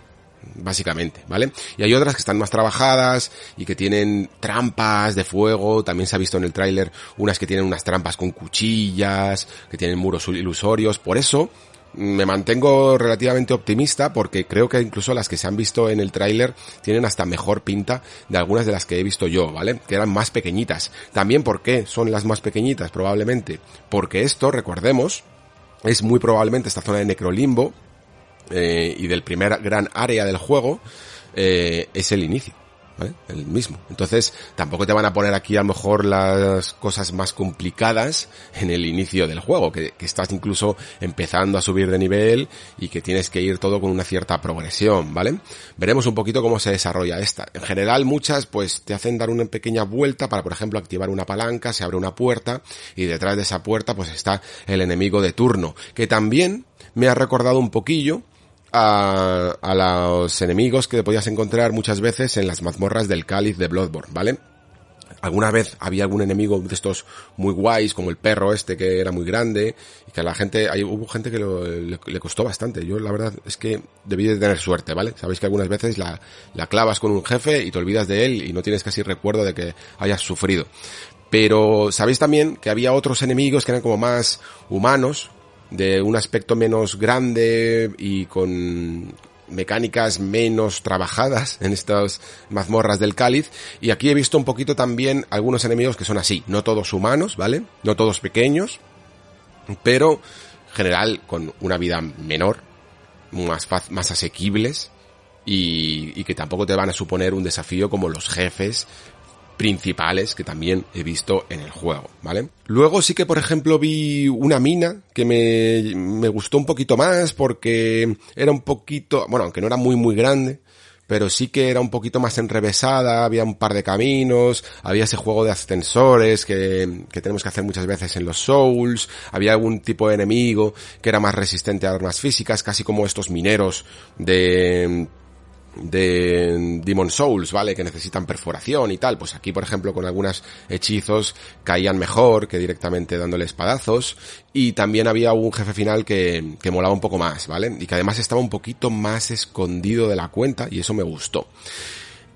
básicamente, ¿vale? Y hay otras que están más trabajadas y que tienen trampas de fuego, también se ha visto en el tráiler unas que tienen unas trampas con cuchillas, que tienen muros ilusorios, por eso me mantengo relativamente optimista porque creo que incluso las que se han visto en el tráiler tienen hasta mejor pinta de algunas de las que he visto yo, ¿vale? Que eran más pequeñitas. También ¿por qué son las más pequeñitas? Probablemente porque esto, recordemos, es muy probablemente esta zona de Necrolimbo, eh, y del primer gran área del juego eh, es el inicio. ¿Vale? El mismo. Entonces, tampoco te van a poner aquí a lo mejor las cosas más complicadas en el inicio del juego, que, que, estás incluso empezando a subir de nivel y que tienes que ir todo con una cierta progresión, ¿vale? Veremos un poquito cómo se desarrolla esta. En general, muchas pues te hacen dar una pequeña vuelta para, por ejemplo, activar una palanca, se abre una puerta y detrás de esa puerta pues está el enemigo de turno, que también me ha recordado un poquillo a, los enemigos que podías encontrar muchas veces en las mazmorras del cáliz de Bloodborne, ¿vale? alguna vez había algún enemigo de estos muy guays, como el perro este que era muy grande, y que a la gente, hay, hubo gente que le, costó bastante. Yo la verdad es que debí de tener suerte, ¿vale? Sabéis que algunas veces la, la clavas con un jefe y te olvidas de él y no tienes casi recuerdo de que hayas sufrido. Pero sabéis también que había otros enemigos que eran como más humanos, de un aspecto menos grande y con mecánicas menos trabajadas en estas mazmorras del cáliz y aquí he visto un poquito también algunos enemigos que son así, no todos humanos, ¿vale? No todos pequeños, pero general con una vida menor, más, más asequibles y, y que tampoco te van a suponer un desafío como los jefes principales que también he visto en el juego, ¿vale? Luego sí que, por ejemplo, vi una mina que me, me gustó un poquito más porque era un poquito, bueno, aunque no era muy muy grande, pero sí que era un poquito más enrevesada, había un par de caminos, había ese juego de ascensores que, que, tenemos que hacer muchas veces en los Souls, había algún tipo de enemigo que era más resistente a armas físicas, casi como estos mineros de de Demon Souls, ¿vale? Que necesitan perforación y tal. Pues aquí, por ejemplo, con algunos hechizos caían mejor que directamente dándole espadazos. Y también había un jefe final que, que molaba un poco más, ¿vale? Y que además estaba un poquito más escondido de la cuenta y eso me gustó.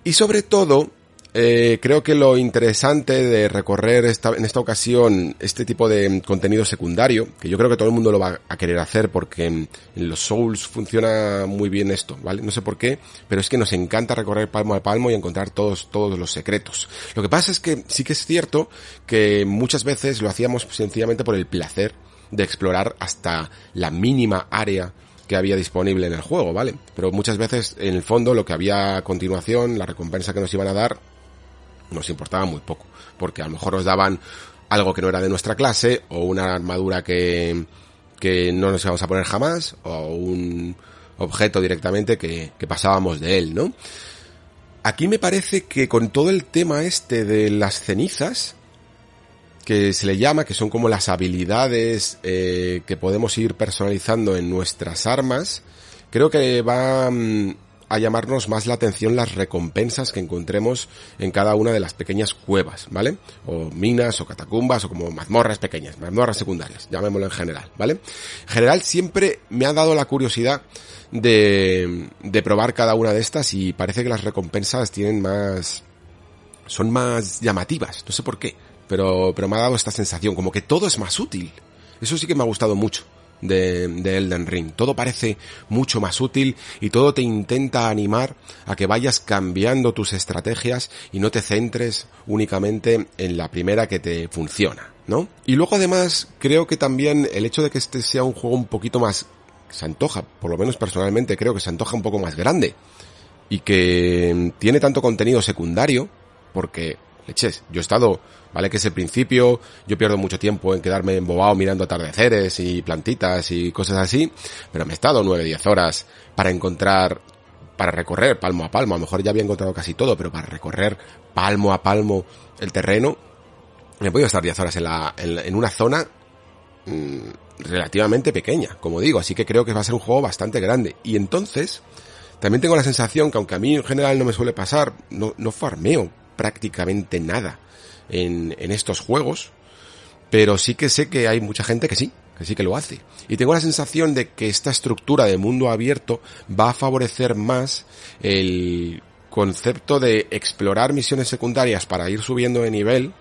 Y sobre todo, eh, creo que lo interesante de recorrer esta, en esta ocasión este tipo de contenido secundario, que yo creo que todo el mundo lo va a querer hacer porque en, en, los Souls funciona muy bien esto, ¿vale? No sé por qué, pero es que nos encanta recorrer palmo a palmo y encontrar todos, todos los secretos. Lo que pasa es que sí que es cierto que muchas veces lo hacíamos sencillamente por el placer de explorar hasta la mínima área que había disponible en el juego, ¿vale? Pero muchas veces, en el fondo, lo que había a continuación, la recompensa que nos iban a dar, nos importaba muy poco, porque a lo mejor nos daban algo que no era de nuestra clase, o una armadura que, que no nos íbamos a poner jamás, o un objeto directamente que, que pasábamos de él, ¿no? aquí me parece que con todo el tema este de las cenizas, que se le llama, que son como las habilidades eh, que podemos ir personalizando en nuestras armas, creo que va mm, a llamarnos más la atención las recompensas que encontremos en cada una de las pequeñas cuevas, ¿vale? O minas o catacumbas o como mazmorras pequeñas, mazmorras secundarias, llamémoslo en general, ¿vale? En general siempre me ha dado la curiosidad de, de probar cada una de estas y parece que las recompensas tienen más, son más llamativas, no sé por qué, pero, pero me ha dado esta sensación, como que todo es más útil. Eso sí que me ha gustado mucho de, de, Elden Ring. Todo parece mucho más útil y todo te intenta animar a que vayas cambiando tus estrategias y no te centres únicamente en la primera que te funciona, ¿no? Y luego además creo que también el hecho de que este sea un juego un poquito más se antoja, por lo menos personalmente creo que se antoja un poco más grande y que tiene tanto contenido secundario porque yo he estado ¿vale? Que es el principio, yo pierdo mucho tiempo en quedarme embobado mirando atardeceres y plantitas y cosas así, pero me he estado 9-10 horas para encontrar, para recorrer palmo a palmo, a lo mejor ya había encontrado casi todo, pero para recorrer palmo a palmo el terreno, me he podido estar 10 horas en, la, en, una zona mmm, relativamente pequeña, como digo, así que creo que va a ser un juego bastante grande. Y entonces, también tengo la sensación que aunque a mí en general no me suele pasar, no, no farmeo prácticamente nada en, en estos juegos, pero sí que sé que hay mucha gente que sí, que sí que lo hace. Y tengo la sensación de que esta estructura de mundo abierto va a favorecer más el concepto de explorar misiones secundarias para ir subiendo de nivel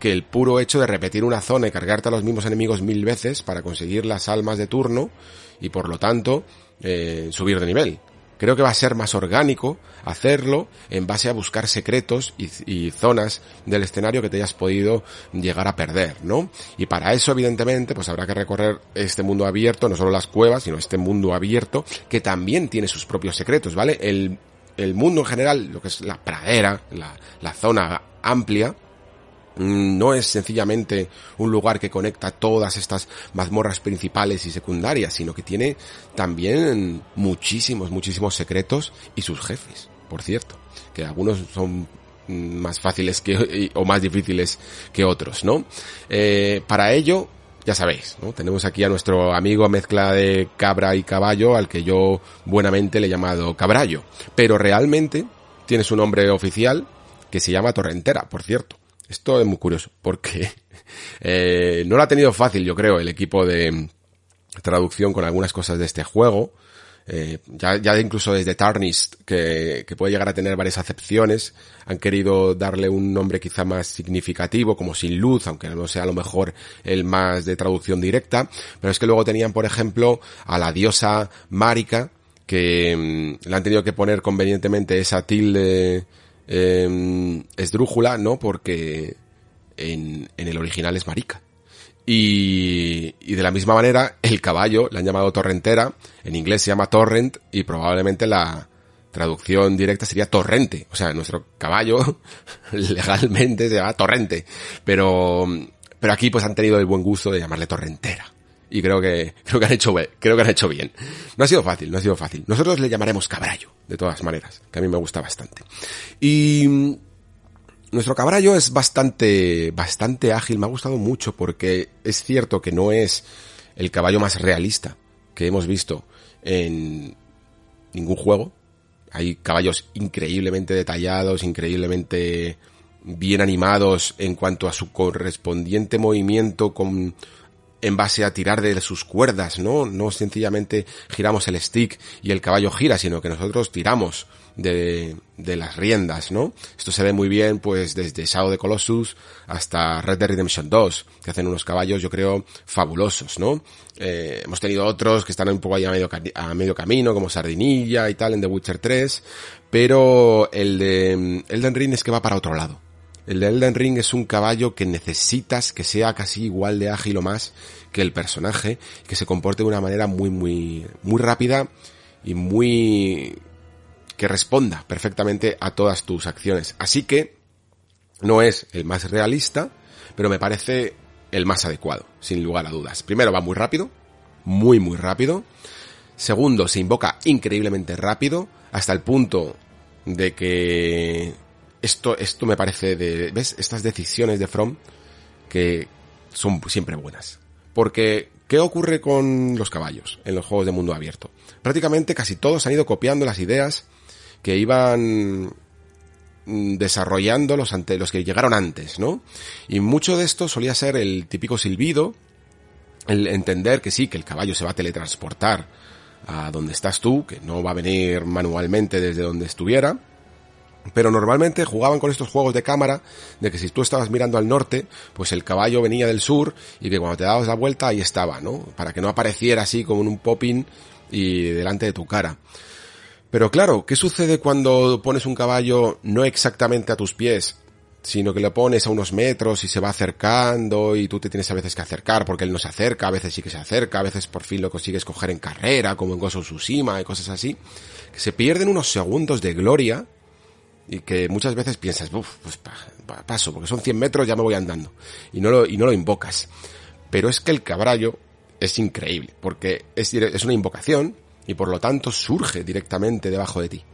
que el puro hecho de repetir una zona y cargarte a los mismos enemigos mil veces para conseguir las almas de turno y por lo tanto eh, subir de nivel. Creo que va a ser más orgánico hacerlo en base a buscar secretos y, zonas del escenario que te hayas podido llegar a perder, ¿no? Y para eso, evidentemente, pues habrá que recorrer este mundo abierto, no solo las cuevas, sino este mundo abierto, que también tiene sus propios secretos, ¿vale? El, el mundo en general, lo que es la pradera, la, la zona amplia, no es sencillamente un lugar que conecta todas estas mazmorras principales y secundarias, sino que tiene también muchísimos, muchísimos secretos y sus jefes, por cierto, que algunos son más fáciles que, o más difíciles que otros, ¿no? Eh, para ello, ya sabéis, ¿no? Tenemos aquí a nuestro amigo mezcla de cabra y caballo, al que yo buenamente le he llamado cabrallo, pero realmente tiene su nombre oficial, que se llama Torrentera, por cierto. Esto es muy curioso, porque [LAUGHS] eh, no lo ha tenido fácil, yo creo, el equipo de traducción con algunas cosas de este juego. Eh, ya, ya incluso desde Tarnished, que, que puede llegar a tener varias acepciones, han querido darle un nombre quizá más significativo, como Sin Luz, aunque no sea a lo mejor el más de traducción directa, pero es que luego tenían, por ejemplo, a la diosa Marika, que mm, le han tenido que poner convenientemente esa tilde eh, esdrújula, ¿no? Porque en, en, el original es marica. Y, y de la misma manera, el caballo le han llamado torrentera, en inglés se llama torrent y probablemente la traducción directa sería torrente. O sea, nuestro caballo [LAUGHS] legalmente se llama torrente. Pero, pero aquí pues han tenido el buen gusto de llamarle torrentera y creo que creo que han hecho creo que han hecho bien. No ha sido fácil, no ha sido fácil. Nosotros le llamaremos cabrallo, de todas maneras, que a mí me gusta bastante. Y mm, nuestro cabrallo es bastante bastante ágil, me ha gustado mucho porque es cierto que no es el caballo más realista que hemos visto en ningún juego. Hay caballos increíblemente detallados, increíblemente bien animados en cuanto a su correspondiente movimiento con en base a tirar de sus cuerdas, ¿no? No sencillamente giramos el stick y el caballo gira, sino que nosotros tiramos de, de las riendas, ¿no? Esto se ve muy bien, pues, desde Shadow de Colossus hasta Red Dead Redemption 2, que hacen unos caballos, yo creo, fabulosos, ¿no? Eh, hemos tenido otros que están un poco ahí a medio, a medio camino, como Sardinilla y tal, en The Witcher 3, pero el de Elden Ring es que va para otro lado. El de Elden Ring es un caballo que necesitas que sea casi igual de ágil o más que el personaje, que se comporte de una manera muy, muy, muy rápida y muy, que responda perfectamente a todas tus acciones. Así que, no es el más realista, pero me parece el más adecuado, sin lugar a dudas. Primero va muy rápido, muy, muy rápido. Segundo, se invoca increíblemente rápido, hasta el punto de que esto, esto me parece de, ¿ves? Estas decisiones de From que son siempre buenas. Porque, ¿qué ocurre con los caballos en los juegos de mundo abierto? Prácticamente casi todos han ido copiando las ideas que iban mm, desarrollando los, ante, los que llegaron antes, ¿no? Y mucho de esto solía ser el típico silbido, el entender que sí, que el caballo se va a teletransportar a donde estás tú, que no va a venir manualmente desde donde estuviera, pero normalmente jugaban con estos juegos de cámara, de que si tú estabas mirando al norte, pues el caballo venía del sur y que cuando te dabas la vuelta ahí estaba, ¿no? Para que no apareciera así como en un popping y delante de tu cara. Pero claro, ¿qué sucede cuando pones un caballo no exactamente a tus pies, sino que lo pones a unos metros y se va acercando y tú te tienes a veces que acercar porque él no se acerca, a veces sí que se acerca, a veces por fin lo consigues coger en carrera, como en of Tsushima y cosas así, que se pierden unos segundos de gloria y que muchas veces piensas, uff, pues paso, porque son 100 metros, ya me voy andando, y no lo, y no lo invocas. Pero es que el caballo es increíble, porque es, es una invocación y por lo tanto surge directamente debajo de ti.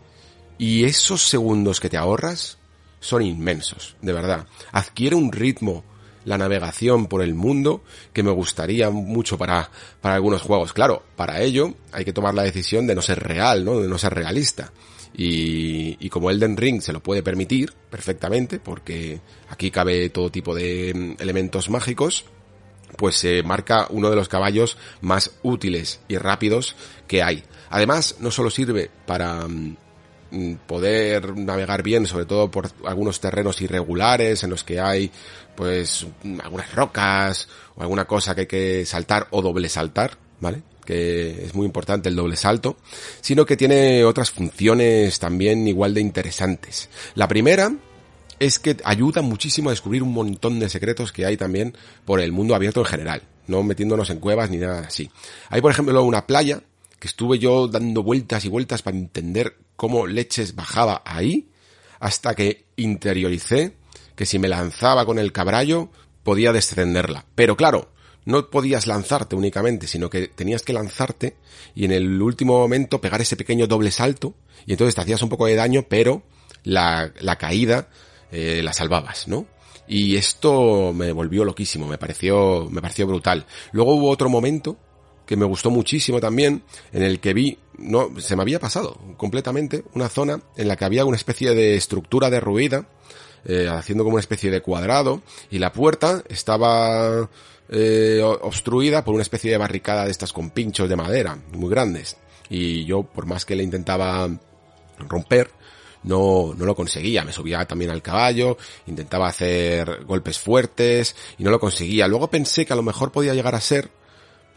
Y esos segundos que te ahorras son inmensos, de verdad. Adquiere un ritmo la navegación por el mundo que me gustaría mucho para, para algunos juegos. Claro, para ello hay que tomar la decisión de no ser real, ¿no? De no ser realista. Y, y como Elden Ring se lo puede permitir perfectamente, porque aquí cabe todo tipo de mm, elementos mágicos, pues se marca uno de los caballos más útiles y rápidos que hay. Además, no solo sirve para mm, mm, poder navegar bien, sobre todo por algunos terrenos irregulares en los que hay pues algunas rocas o alguna cosa que hay que saltar o doble saltar, ¿vale? Que es muy importante el doble salto, sino que tiene otras funciones también igual de interesantes. La primera es que ayuda muchísimo a descubrir un montón de secretos que hay también por el mundo abierto en general, no metiéndonos en cuevas ni nada así. Hay por ejemplo una playa que estuve yo dando vueltas y vueltas para entender cómo leches bajaba ahí, hasta que interioricé que si me lanzaba con el cabrallo podía descenderla. Pero claro, no podías lanzarte únicamente, sino que tenías que lanzarte y en el último momento pegar ese pequeño doble salto y entonces te hacías un poco de daño, pero la, la caída eh, la salvabas, ¿no? Y esto me volvió loquísimo, me pareció, me pareció brutal. Luego hubo otro momento que me gustó muchísimo también, en el que vi, no, se me había pasado completamente, una zona en la que había una especie de estructura derruida, eh, haciendo como una especie de cuadrado, y la puerta estaba eh, obstruida por una especie de barricada de estas con pinchos de madera muy grandes. Y yo, por más que le intentaba romper, no, no lo conseguía. Me subía también al caballo, intentaba hacer golpes fuertes y no lo conseguía. Luego pensé que a lo mejor podía llegar a ser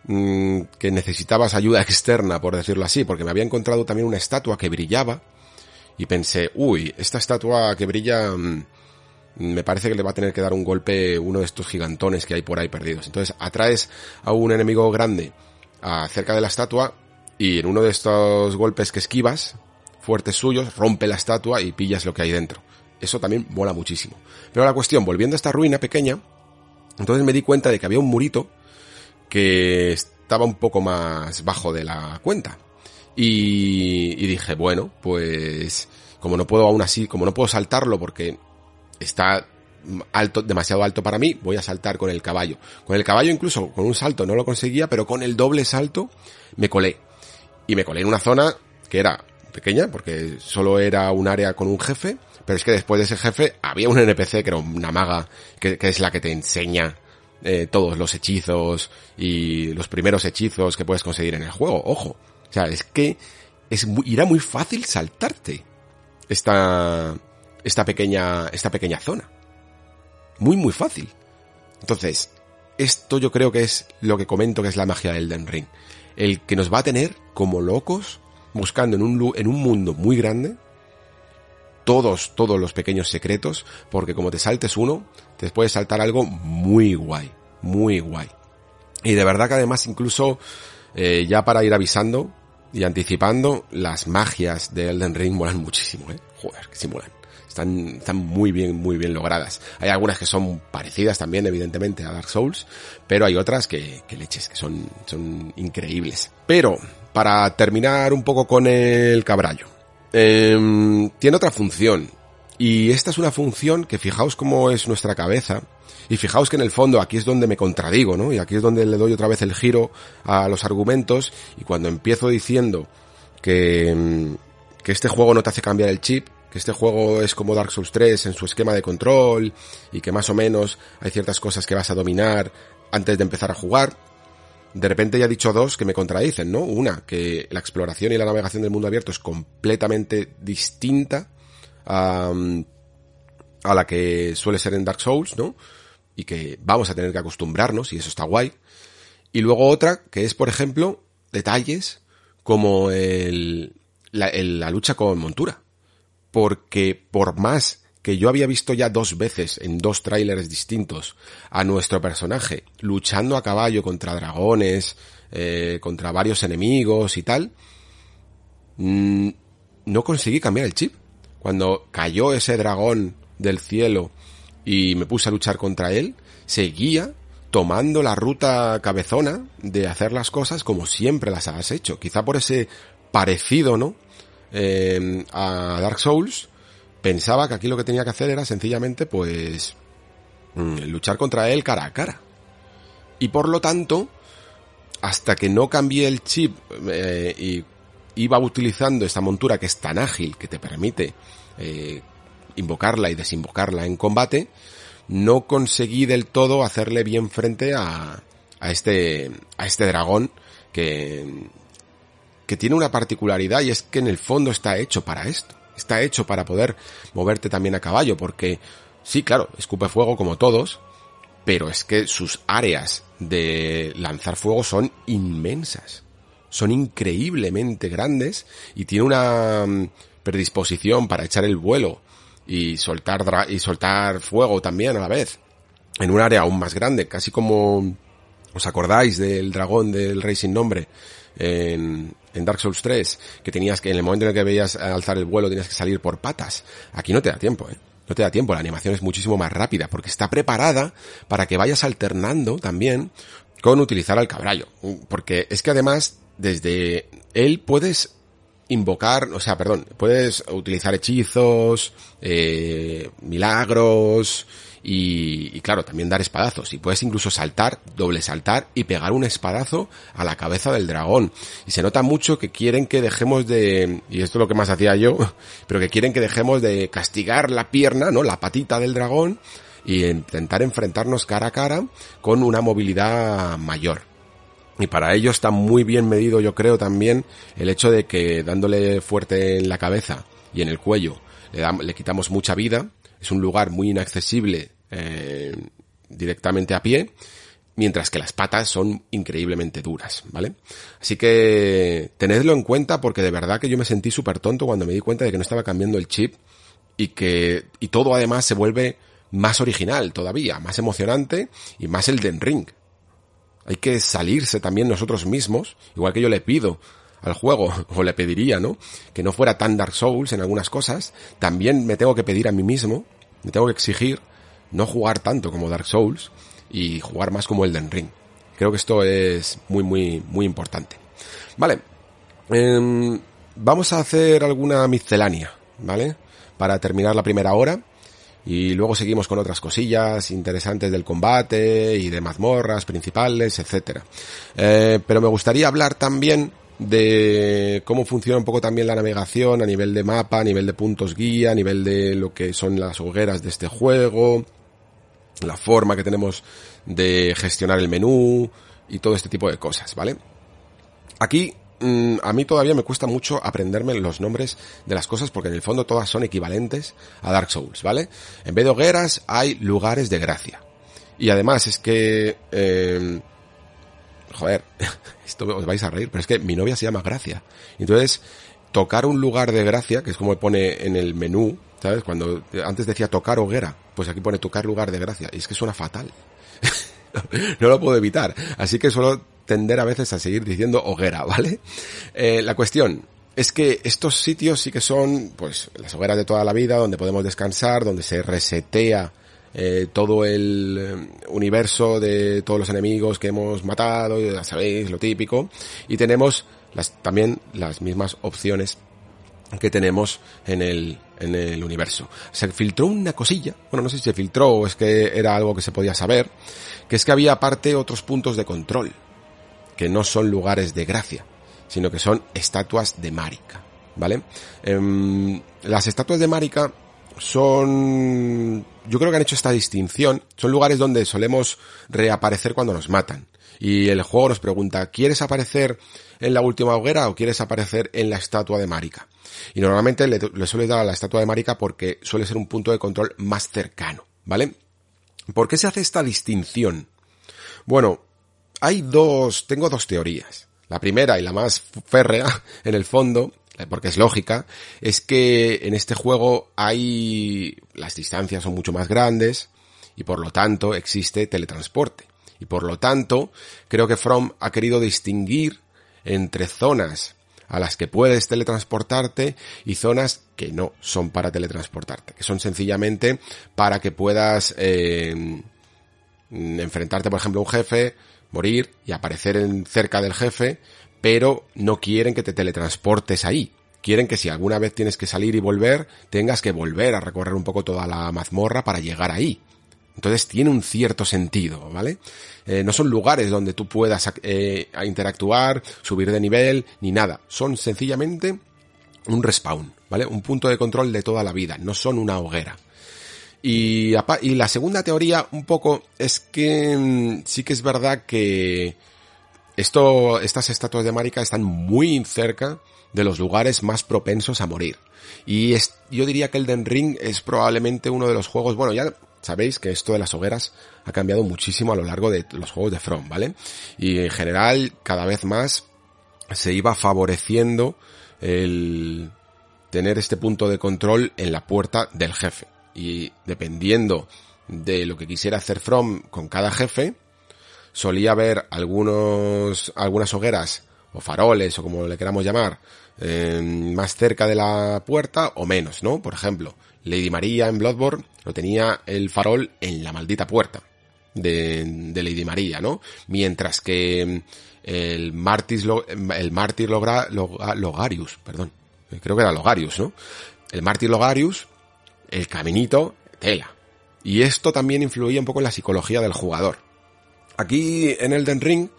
mm, que necesitabas ayuda [LAUGHS] externa, por decirlo así, porque me había encontrado también una estatua que brillaba y pensé, uy, esta estatua que brilla mm, me parece que le va a tener que dar un golpe uno de estos gigantones que hay por ahí perdidos. Entonces atraes a un enemigo grande cerca de la estatua y en uno de estos golpes que esquivas, fuertes suyos, rompe la estatua y pillas lo que hay dentro. Eso también mola muchísimo. Pero la cuestión, volviendo a esta ruina pequeña, entonces me di cuenta de que había un murito que estaba un poco más bajo de la cuenta. Y, y dije, bueno, pues como no puedo aún así, como no puedo saltarlo porque está alto, demasiado alto para mí, voy a saltar con el caballo. Con el caballo incluso con un salto no lo conseguía, pero con el doble salto me colé. Y me colé en una zona que era pequeña, porque solo era un área con un jefe, pero es que después de ese jefe había un NPC que era una maga, que, es la que te enseña eh, todos los hechizos y los primeros hechizos que puedes conseguir en el juego. Ojo. O sea, es que es muy, era muy fácil saltarte esta, esta pequeña, esta pequeña zona. Muy, muy fácil. Entonces, esto yo creo que es lo que comento que es la magia del Den Ring. El que nos va a tener como locos buscando en un, en un mundo muy grande todos, todos los pequeños secretos, porque como te saltes uno, te puede saltar algo muy guay, muy guay. Y de verdad que además incluso, eh, ya para ir avisando y anticipando, las magias de Elden Ring molan muchísimo, eh. Joder, que sí molan. Están, están muy bien, muy bien logradas. Hay algunas que son parecidas también, evidentemente, a Dark Souls, pero hay otras que, que leches, que son, son increíbles. Pero, para terminar un poco con el cabrallo, em, tiene otra función. Y esta es una función que fijaos cómo es nuestra cabeza. Y fijaos que en el fondo aquí es donde me contradigo, ¿no? Y aquí es donde le doy otra vez el giro a los argumentos. Y cuando empiezo diciendo que, em, que este juego no te hace cambiar el chip, este juego es como Dark Souls 3 en su esquema de control y que más o menos hay ciertas cosas que vas a dominar antes de empezar a jugar. De repente ya he dicho dos que me contradicen, ¿no? Una, que la exploración y la navegación del mundo abierto es completamente distinta a, a la que suele ser en Dark Souls, ¿no? Y que vamos a tener que acostumbrarnos y eso está guay. Y luego otra, que es, por ejemplo, detalles como el, la, lucha con montura. Porque por más que yo había visto ya dos veces en dos trailers distintos a nuestro personaje luchando a caballo contra dragones, eh, contra varios enemigos y tal, mm, no conseguí cambiar el chip. Cuando cayó ese dragón del cielo y me puse a luchar contra él, seguía tomando la ruta cabezona de hacer las cosas como siempre las has hecho. Quizá por ese parecido, ¿no? Eh, a Dark Souls, pensaba que aquí lo que tenía que hacer era sencillamente, pues, mm, luchar contra él cara a cara. Y por lo tanto, hasta que no cambié el chip eh, y iba utilizando esta montura que es tan ágil que te permite eh, invocarla y desinvocarla en combate, no conseguí del todo hacerle bien frente a, a este, a este dragón que, que tiene una particularidad y es que en el fondo está hecho para esto. Está hecho para poder moverte también a caballo, porque sí, claro, escupe fuego como todos, pero es que sus áreas de lanzar fuego son inmensas. Son increíblemente grandes y tiene una mm, predisposición para echar el vuelo y soltar y soltar fuego también a la vez en un área aún más grande, casi como os acordáis del dragón del rey sin nombre en, en Dark Souls 3, que tenías que en el momento en el que veías alzar el vuelo tenías que salir por patas. Aquí no te da tiempo, ¿eh? No te da tiempo, la animación es muchísimo más rápida porque está preparada para que vayas alternando también con utilizar al caballo. Porque es que además desde él puedes invocar, o sea, perdón, puedes utilizar hechizos, eh, milagros, y, claro, también dar espadazos. Y puedes incluso saltar, doble saltar y pegar un espadazo a la cabeza del dragón. Y se nota mucho que quieren que dejemos de, y esto es lo que más hacía yo, [LAUGHS] pero que quieren que dejemos de castigar la pierna, ¿no? La patita del dragón y intentar enfrentarnos cara a cara con una movilidad mayor. Y para ello está muy bien medido, yo creo, también el hecho de que dándole fuerte en la cabeza y en el cuello le, le quitamos mucha vida. Es un lugar muy inaccesible eh, directamente a pie, mientras que las patas son increíblemente duras, ¿vale? Así que tenedlo en cuenta porque de verdad que yo me sentí súper tonto cuando me di cuenta de que no estaba cambiando el chip y que y todo además se vuelve más original todavía, más emocionante y más el Den Ring. Hay que salirse también nosotros mismos, igual que yo le pido al juego, [LAUGHS] o le pediría, ¿no? Que no fuera tan Dark Souls en algunas cosas, también me tengo que pedir a mí mismo, me tengo que exigir no jugar tanto como Dark Souls y jugar más como Elden Ring. Creo que esto es muy, muy, muy importante. Vale. Em, vamos a hacer alguna miscelánea, ¿vale? Para terminar la primera hora. Y luego seguimos con otras cosillas interesantes del combate y de mazmorras principales, etcétera. Eh, pero me gustaría hablar también de cómo funciona un poco también la navegación a nivel de mapa, a nivel de puntos guía, a nivel de lo que son las hogueras de este juego, la forma que tenemos de gestionar el menú y todo este tipo de cosas, ¿vale? Aquí mm, a mí todavía me cuesta mucho aprenderme los nombres de las cosas porque en el fondo todas son equivalentes a Dark Souls, ¿vale? En vez de hogueras hay lugares de gracia. Y además es que... Eh, joder, [LAUGHS] esto os vais a reír, pero es que mi novia se llama Gracia. Entonces, tocar un lugar de gracia, que es como pone en el menú, ¿sabes? Cuando antes decía tocar hoguera, pues aquí pone tocar lugar de gracia. Y es que suena fatal. [LAUGHS] no lo puedo evitar. Así que suelo tender a veces a seguir diciendo hoguera, ¿vale? Eh, la cuestión es que estos sitios sí que son, pues, las hogueras de toda la vida, donde podemos descansar, donde se resetea eh, todo el eh, universo de todos los enemigos que hemos matado, ya sabéis, lo típico. Y tenemos también las mismas opciones que tenemos en el, en el universo. Se filtró una cosilla, bueno, no sé si se filtró o es que era algo que se podía saber, que es que había aparte otros puntos de control, que no son lugares de gracia, sino que son estatuas de Marika, ¿vale? Em, las estatuas de Marika son, yo creo que han hecho esta distinción, son lugares donde solemos reaparecer cuando nos matan. Y el juego nos pregunta, ¿quieres aparecer en la última hoguera o quieres aparecer en la estatua de Marika? Y normalmente le, suele dar a la estatua de Marika porque suele ser un punto de control más cercano, ¿vale? ¿Por qué se hace esta distinción? Bueno, hay dos, tengo dos teorías. La primera y la más férrea, en el fondo, porque es lógica, es que en este juego hay, las distancias son mucho más grandes y por lo tanto existe teletransporte. Y por lo tanto, creo que From ha querido distinguir entre zonas a las que puedes teletransportarte y zonas que no son para teletransportarte, que son sencillamente para que puedas eh, enfrentarte, por ejemplo, a un jefe, morir y aparecer en, cerca del jefe, pero no quieren que te teletransportes ahí. Quieren que si alguna vez tienes que salir y volver, tengas que volver a recorrer un poco toda la mazmorra para llegar ahí. Entonces tiene un cierto sentido, ¿vale? Eh, no son lugares donde tú puedas eh, interactuar, subir de nivel, ni nada. Son sencillamente un respawn, ¿vale? Un punto de control de toda la vida, no son una hoguera. Y, y la segunda teoría un poco es que mm, sí que es verdad que esto, estas estatuas de Marika están muy cerca de los lugares más propensos a morir. Y es, yo diría que Elden Ring es probablemente uno de los juegos, bueno, ya sabéis que esto de las hogueras ha cambiado muchísimo a lo largo de los juegos de From, ¿vale? Y en general, cada vez más se iba favoreciendo el tener este punto de control en la puerta del jefe. Y dependiendo de lo que quisiera hacer From con cada jefe, solía haber algunos, algunas hogueras o faroles o como le queramos llamar, eh, más cerca de la puerta o menos, ¿no? Por ejemplo, Lady María en Bloodborne lo tenía el farol en la maldita puerta de, Lady María, ¿no? Mientras que mm, el mártir, el logra, Logarius, perdón, creo que era Logarius, ¿no? El mártir Logarius, el caminito, tela. Y esto también influía un poco en la psicología del jugador. Aquí en Elden Ring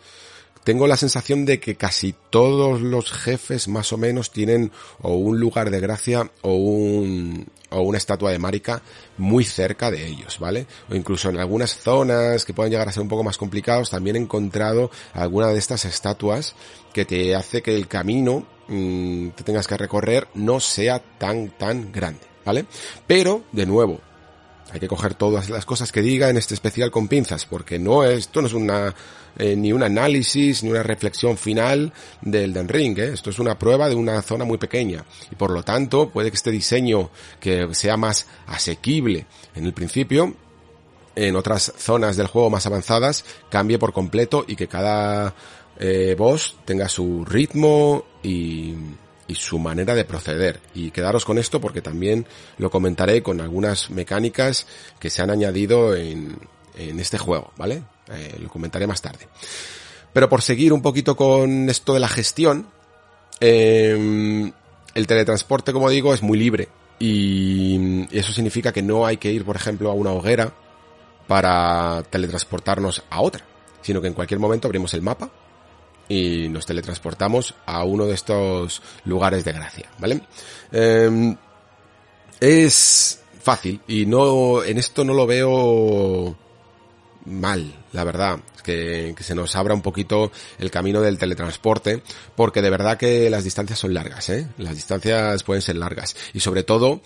tengo la sensación de que casi todos los jefes más o menos tienen o un lugar de gracia o un o una estatua de Marika muy cerca de ellos, ¿vale? O incluso en algunas zonas que pueden llegar a ser un poco más complicados también he encontrado alguna de estas estatuas que te hace que el camino que tengas que recorrer no sea tan tan grande, ¿vale? Pero de nuevo, hay que coger todas las cosas que diga en este especial con pinzas, porque no esto no es una eh, ni un análisis ni una reflexión final del Den Ring, ¿eh? esto es una prueba de una zona muy pequeña y por lo tanto puede que este diseño que sea más asequible en el principio en otras zonas del juego más avanzadas cambie por completo y que cada eh, boss tenga su ritmo y y su manera de proceder. Y quedaros con esto porque también lo comentaré con algunas mecánicas que se han añadido en, en este juego, ¿vale? Eh, lo comentaré más tarde. Pero por seguir un poquito con esto de la gestión, em, el teletransporte, como digo, es muy libre. Y eso significa que no hay que ir, por ejemplo, a una hoguera para teletransportarnos a otra, sino que en cualquier momento abrimos el mapa y nos teletransportamos a uno de estos lugares de gracia, ¿vale? Em, es fácil y no, en esto no lo veo mal, la verdad, que, que, se nos abra un poquito el camino del teletransporte, porque de verdad que las distancias son largas, ¿eh? Las distancias pueden ser largas. Y sobre todo,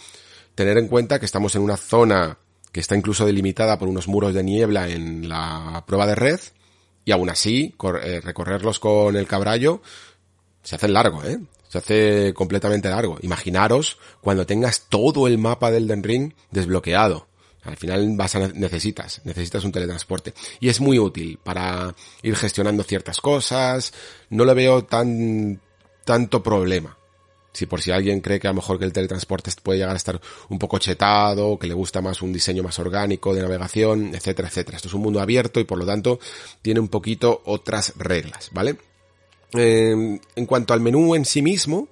tener en cuenta que estamos en una zona que está incluso delimitada por unos muros de niebla en la prueba de red, y aún así, eh, recorrerlos con el cabrallo se hace largo, ¿eh? Se hace completamente largo. Imaginaros cuando tengas todo el mapa del Den Ring desbloqueado. Al final vas a necesitas, necesitas un teletransporte. Y es muy útil para ir gestionando ciertas cosas. No le veo tan, tanto problema. Si por si alguien cree que a lo mejor que el teletransporte puede llegar a estar un poco chetado, que le gusta más un diseño más orgánico de navegación, etcétera, etcétera. Esto es un mundo abierto y por lo tanto tiene un poquito otras reglas, ¿vale? Eh, en cuanto al menú en sí mismo,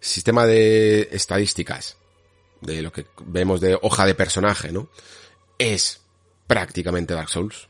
sistema de estadísticas, de lo que vemos de hoja de personaje, ¿no? Es prácticamente Dark Souls.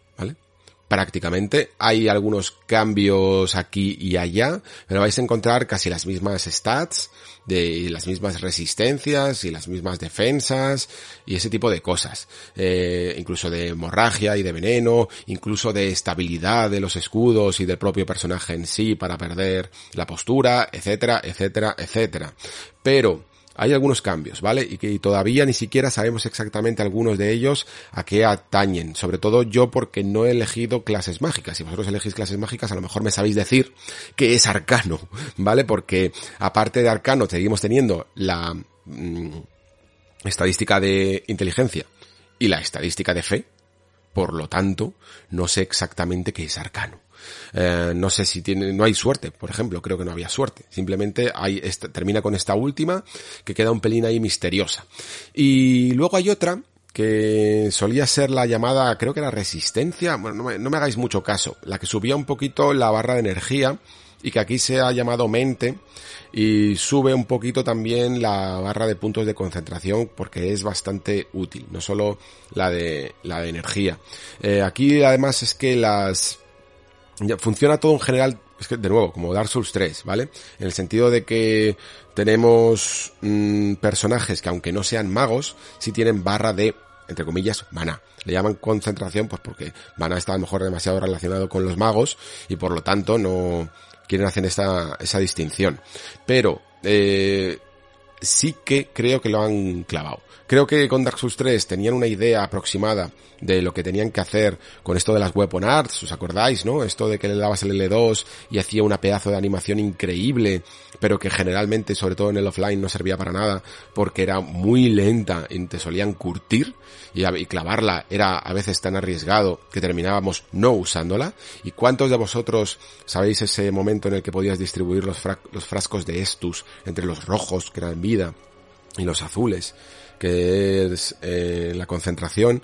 Prácticamente. Hay algunos cambios aquí y allá, pero vais a encontrar casi las mismas stats, de las mismas resistencias y las mismas defensas y ese tipo de cosas. Eh, incluso de hemorragia y de veneno, incluso de estabilidad de los escudos y del propio personaje en sí para perder la postura, etcétera, etcétera, etcétera. Pero hay algunos cambios, ¿vale? Y que todavía ni siquiera sabemos exactamente algunos de ellos a qué atañen. Sobre todo yo porque no he elegido clases mágicas. Si vosotros elegís clases mágicas, a lo mejor me sabéis decir que es arcano, [LAUGHS] ¿vale? Porque aparte de arcano seguimos teniendo la mm, estadística de inteligencia y la estadística de fe. Por lo tanto, no sé exactamente qué es arcano. Eh, no sé si tiene, no hay suerte, por ejemplo, creo que no había suerte. Simplemente hay, termina con esta última que queda un pelín ahí misteriosa. Y luego hay otra que solía ser la llamada, creo que era resistencia, bueno, no me, no me hagáis mucho caso, la que subía un poquito la barra de energía y que aquí se ha llamado mente y sube un poquito también la barra de puntos de concentración porque es bastante útil, no solo la de la de energía. Eh, aquí además es que las funciona todo en general, es que de nuevo, como Dark Souls 3, ¿vale? En el sentido de que tenemos mm, personajes que aunque no sean magos, sí tienen barra de, entre comillas, mana. Le llaman concentración, pues porque mana está a lo mejor demasiado relacionado con los magos y por lo tanto no quieren hacer esta, esa distinción. Pero, eh, sí que creo que lo han clavado. Creo que con Dark Souls 3 tenían una idea aproximada de lo que tenían que hacer con esto de las weapon arts, ¿os acordáis, no? Esto de que le dabas el L2 y hacía una pedazo de animación increíble, pero que generalmente, sobre todo en el offline, no servía para nada porque era muy lenta y te solían curtir y, clavarla era a veces tan arriesgado que terminábamos no usándola. ¿Y cuántos de vosotros sabéis ese momento en el que podías distribuir los, los frascos de Estus entre los rojos, que eran y los azules? que es eh, la concentración,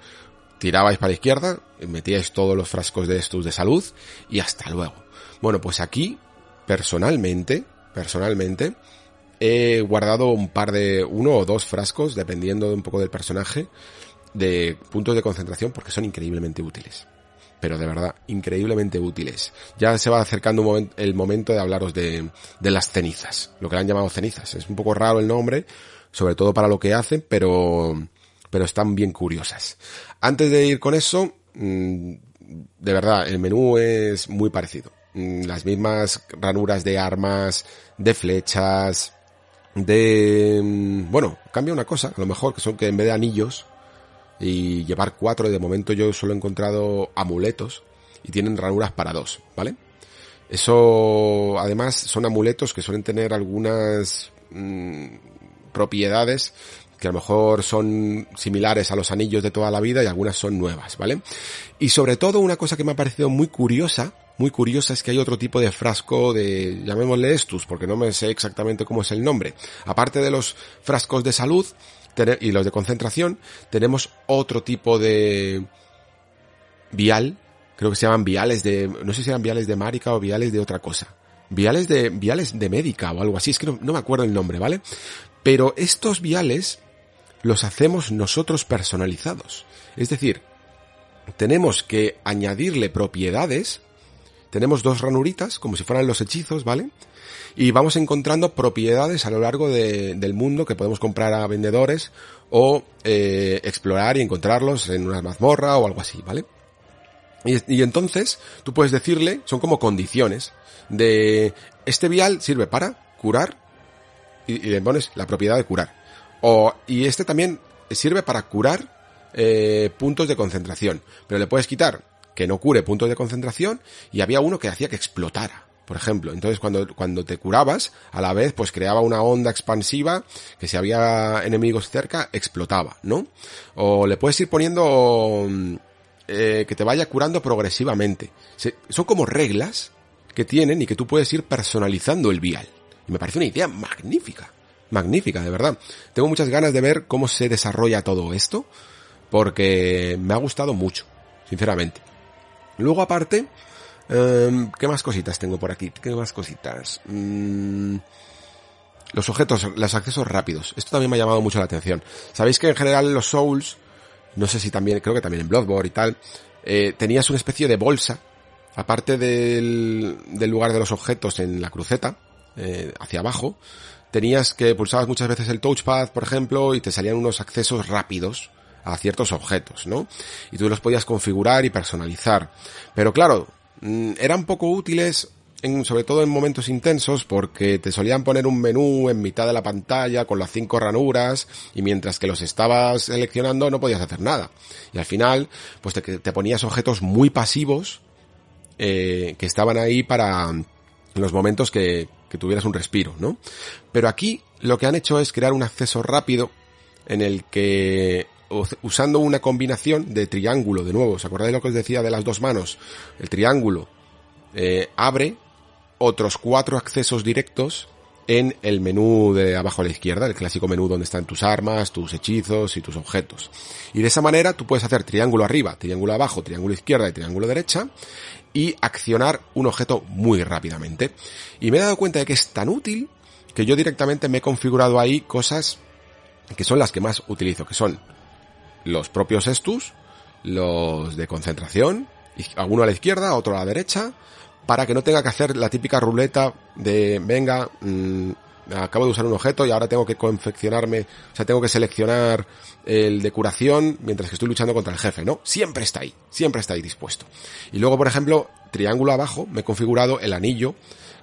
tirabais para la izquierda, metíais todos los frascos de estos de salud y hasta luego. Bueno, pues aquí, personalmente, personalmente, he guardado un par de, uno o dos frascos, dependiendo de un poco del personaje, de puntos de concentración porque son increíblemente útiles. Pero de verdad, increíblemente útiles. Ya se va acercando el momento de hablaros de, de las cenizas, lo que le han llamado cenizas. Es un poco raro el nombre, sobre todo para lo que hacen, pero, pero están bien curiosas. Antes de ir con eso, mm, de verdad, el menú es muy parecido. Mm, las mismas ranuras de armas, de flechas, de... Mm, bueno, cambia una cosa, a lo mejor, que son que en vez de anillos y llevar cuatro, de momento yo solo he encontrado amuletos y tienen ranuras para dos, ¿vale? Eso, además, son amuletos que suelen tener algunas propiedades que a lo mejor son similares a los anillos de toda la vida y algunas son nuevas, ¿vale? Y sobre todo una cosa que me ha parecido muy curiosa, muy curiosa es que hay otro tipo de frasco de, llamémosle estus, porque no me sé exactamente cómo es el nombre. Aparte de los frascos de salud y los de concentración, tenemos otro tipo de vial, creo que se llaman viales de, no sé si eran viales de marica o viales de otra cosa. Viales de, viales de médica o algo así, es que no me acuerdo el nombre, ¿vale? Pero estos viales los hacemos nosotros personalizados. Es decir, tenemos que añadirle propiedades. Tenemos dos ranuritas, como si fueran los hechizos, ¿vale? Y vamos encontrando propiedades a lo largo del mundo que podemos comprar a vendedores o eh, explorar y encontrarlos en una mazmorra o algo así, ¿vale? Y, y, entonces tú puedes decirle, son como condiciones de este vial sirve para curar y, le pones la propiedad de curar. O, y este también sirve para curar eh, puntos de concentración. Pero le puedes quitar que no cure puntos de concentración y había uno que hacía que explotara. Por ejemplo, entonces cuando, cuando te curabas, a la vez pues creaba una onda expansiva que si había enemigos cerca, explotaba, ¿no? O le puedes ir poniendo eh, que te vaya curando progresivamente. son como reglas que tienen y que tú puedes ir personalizando el vial. Y me parece una idea magnífica. Magnífica, de verdad. Tengo muchas ganas de ver cómo se desarrolla todo esto. Porque me ha gustado mucho, sinceramente. Luego aparte, em, ¿qué más cositas tengo por aquí? ¿Qué más cositas? Mm, los objetos, los accesos rápidos. Esto también me ha llamado mucho la atención. Sabéis que en general en los Souls, no sé si también, creo que también en Bloodborne y tal, eh, tenías una especie de bolsa, aparte del, del lugar de los objetos en la cruceta, eh, hacia abajo, tenías que pulsabas muchas veces el touchpad, por ejemplo, y te salían unos accesos rápidos a ciertos objetos, ¿no? Y tú los podías configurar y personalizar. Pero claro, eran poco útiles sobre todo en momentos intensos porque te solían poner un menú en mitad de la pantalla con las cinco ranuras y mientras que los estabas seleccionando no podías hacer nada. Y al final, pues te, te ponías objetos muy pasivos eh, que estaban ahí para los momentos que, que tuvieras un respiro, ¿no? Pero aquí lo que han hecho es crear un acceso rápido en el que usando una combinación de triángulo, de nuevo, ¿os acordáis lo que os decía de las dos manos? El triángulo eh, abre otros cuatro accesos directos en el menú de abajo a la izquierda, el clásico menú donde están tus armas, tus hechizos y tus objetos. Y de esa manera tú puedes hacer triángulo arriba, triángulo abajo, triángulo izquierda y triángulo derecha y accionar un objeto muy rápidamente. Y me he dado cuenta de que es tan útil que yo directamente me he configurado ahí cosas que son las que más utilizo, que son los propios estus, los de concentración, alguno a la izquierda, otro a la derecha, para que no tenga que hacer la típica ruleta de, venga, mmm, acabo de usar un objeto y ahora tengo que confeccionarme, o sea, tengo que seleccionar el de curación mientras que estoy luchando contra el jefe, ¿no? Siempre está ahí, siempre está ahí dispuesto. Y luego, por ejemplo, triángulo abajo, me he configurado el anillo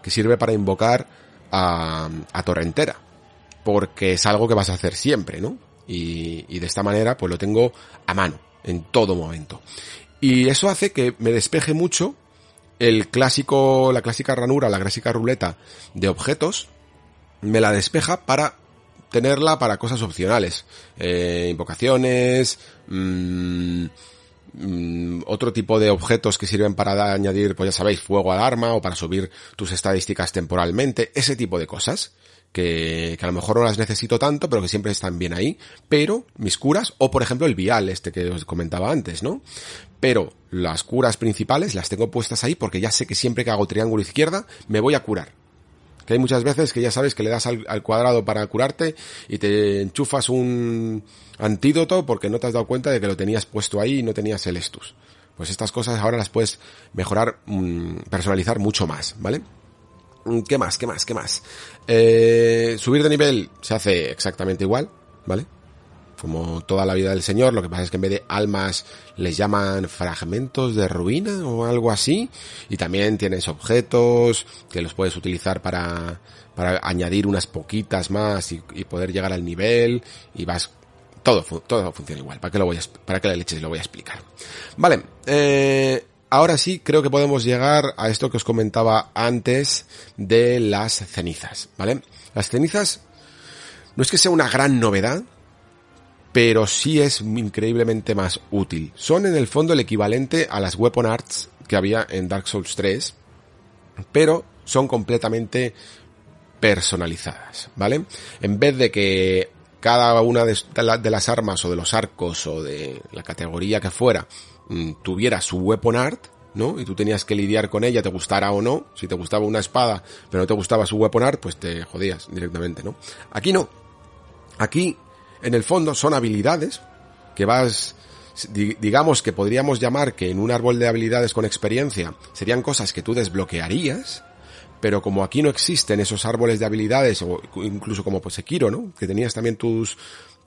que sirve para invocar a, a Torrentera, porque es algo que vas a hacer siempre, ¿no? Y, y de esta manera, pues lo tengo a mano, en todo momento. Y eso hace que me despeje mucho el clásico, la clásica ranura, la clásica ruleta de objetos, me la despeja para tenerla para cosas opcionales. Eh, invocaciones, mmm, otro tipo de objetos que sirven para añadir, pues ya sabéis, fuego al arma o para subir tus estadísticas temporalmente, ese tipo de cosas. Que, que, a lo mejor no las necesito tanto, pero que siempre están bien ahí. Pero mis curas, o por ejemplo el vial, este que os comentaba antes, ¿no? Pero las curas principales las tengo puestas ahí porque ya sé que siempre que hago triángulo izquierda me voy a curar. Que hay muchas veces que ya sabes que le das al, al cuadrado para curarte y te enchufas un antídoto porque no te has dado cuenta de que lo tenías puesto ahí y no tenías el estus. Pues estas cosas ahora las puedes mejorar, mmm, personalizar mucho más, ¿vale? ¿Qué más? ¿Qué más? ¿Qué más? Eh, subir de nivel se hace exactamente igual, ¿vale? Como toda la vida del Señor, lo que pasa es que en vez de almas les llaman fragmentos de ruina o algo así. Y también tienes objetos que los puedes utilizar para, para añadir unas poquitas más y, y poder llegar al nivel y vas todo, todo funciona igual. ¿Para qué lo voy a, para qué la leche lo voy a explicar? Vale, eh, ahora sí creo que podemos llegar a esto que os comentaba antes de las cenizas, ¿vale? Las cenizas no es que sea una gran novedad, pero sí es increíblemente más útil. Son en el fondo el equivalente a las weapon arts que había en Dark Souls 3, pero son completamente personalizadas, ¿vale? En vez de que cada una de, las armas o de los arcos o de la categoría que fuera tuviera su weapon art, ¿no? Y tú tenías que lidiar con ella, te gustara o no. Si te gustaba una espada, pero no te gustaba su weapon art, pues te jodías directamente, ¿no? Aquí no. Aquí, en el fondo, son habilidades que vas, digamos que podríamos llamar que en un árbol de habilidades con experiencia serían cosas que tú desbloquearías, pero como aquí no existen esos árboles de habilidades, o incluso como pues Sekiro, ¿no? Que tenías también tus,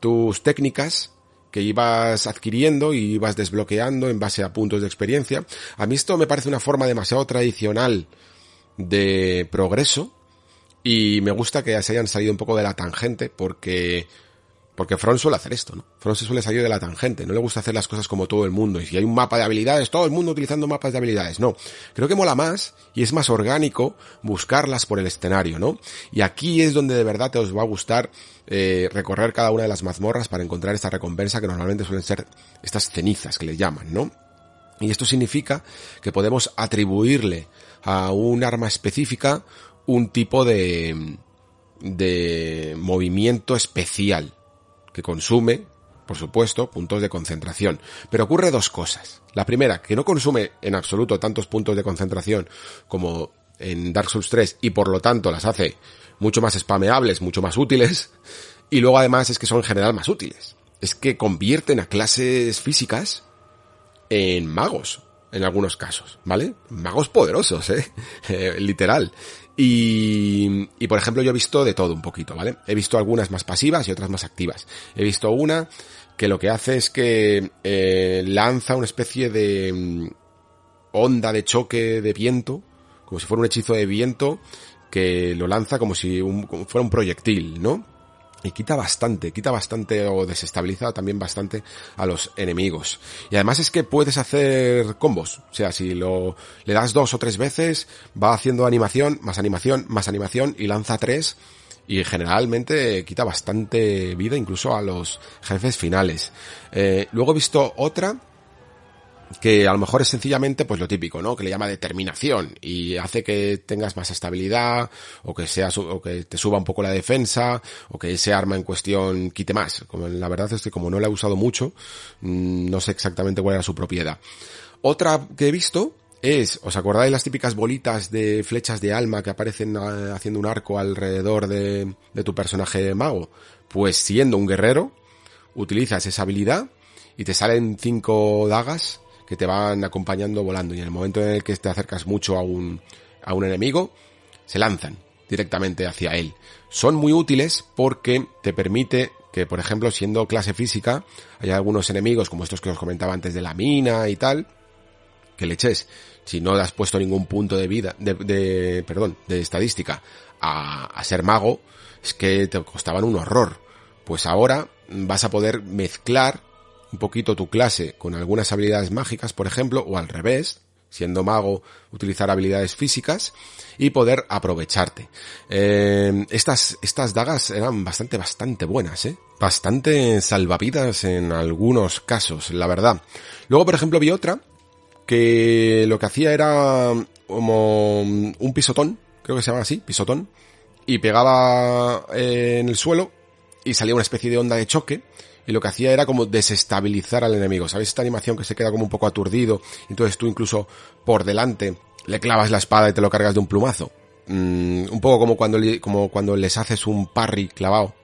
tus técnicas que ibas adquiriendo y ibas desbloqueando en base a puntos de experiencia. A mí esto me parece una forma demasiado tradicional de progreso y me gusta que se hayan salido un poco de la tangente porque porque Front suele hacer esto, ¿no? Front se suele salir de la tangente, no le gusta hacer las cosas como todo el mundo. Y si hay un mapa de habilidades, todo el mundo utilizando mapas de habilidades. No. Creo que mola más y es más orgánico buscarlas por el escenario, ¿no? Y aquí es donde de verdad te os va a gustar eh, recorrer cada una de las mazmorras para encontrar esta recompensa que normalmente suelen ser estas cenizas que le llaman, ¿no? Y esto significa que podemos atribuirle a un arma específica un tipo de, de movimiento especial que consume, por supuesto, puntos de concentración. Pero ocurre dos cosas. La primera, que no consume en absoluto tantos puntos de concentración como en Dark Souls 3 y por lo tanto las hace mucho más spameables, mucho más útiles, y luego además es que son en general más útiles. Es que convierten a clases físicas en magos, en algunos casos, ¿vale? Magos poderosos, ¿eh? [LAUGHS] eh literal. Y, y, por ejemplo, yo he visto de todo un poquito, ¿vale? He visto algunas más pasivas y otras más activas. He visto una que lo que hace es que eh, lanza una especie de mm, onda de choque de viento, como si fuera un hechizo de viento, que lo lanza como si fuera un proyectil, ¿no? Y quita bastante, quita bastante o desestabiliza también bastante a los enemigos. Y además es que puedes hacer combos. O sea, si lo, le das dos o tres veces, va haciendo animación, más animación, más animación y lanza tres. Y generalmente quita bastante vida incluso a los jefes finales. Eh, luego he visto otra que a lo mejor es sencillamente pues lo típico, ¿no? Que le llama determinación y hace que tengas más estabilidad o que sea o que te suba un poco la defensa o que ese arma en cuestión quite más. La verdad es que como no la he usado mucho, mm, no sé exactamente cuál era su propiedad. Otra que he visto es, ¿os acordáis las típicas bolitas de flechas de alma que aparecen ah, haciendo un arco alrededor de, de tu personaje mago? Pues siendo un guerrero, utilizas esa habilidad y te salen cinco dagas que te van acompañando volando y en el momento en el que te acercas mucho a un, a un enemigo, se lanzan directamente hacia él. Son muy útiles porque te permite que, por ejemplo, siendo clase física, hay algunos enemigos como estos que os comentaba antes de la mina y tal, que le eches, si no has puesto ningún punto de vida, de, de perdón, de estadística a, a ser mago, es que te costaban un horror. Pues ahora vas a poder mezclar un poquito tu clase con algunas habilidades mágicas, por ejemplo, o al revés, siendo mago, utilizar habilidades físicas y poder aprovecharte. Eh, estas, estas dagas eran bastante, bastante buenas, ¿eh? Bastante salvavidas en algunos casos, la verdad. Luego, por ejemplo, vi otra que lo que hacía era como un pisotón, creo que se llama así, pisotón, y pegaba eh, en el suelo y salía una especie de onda de choque y lo que hacía era como desestabilizar al enemigo. ¿Sabéis esta animación que se queda como un poco aturdido? Entonces tú incluso por delante le clavas la espada y te lo cargas de un plumazo. Mm, un poco como cuando, como cuando les haces un parry clavado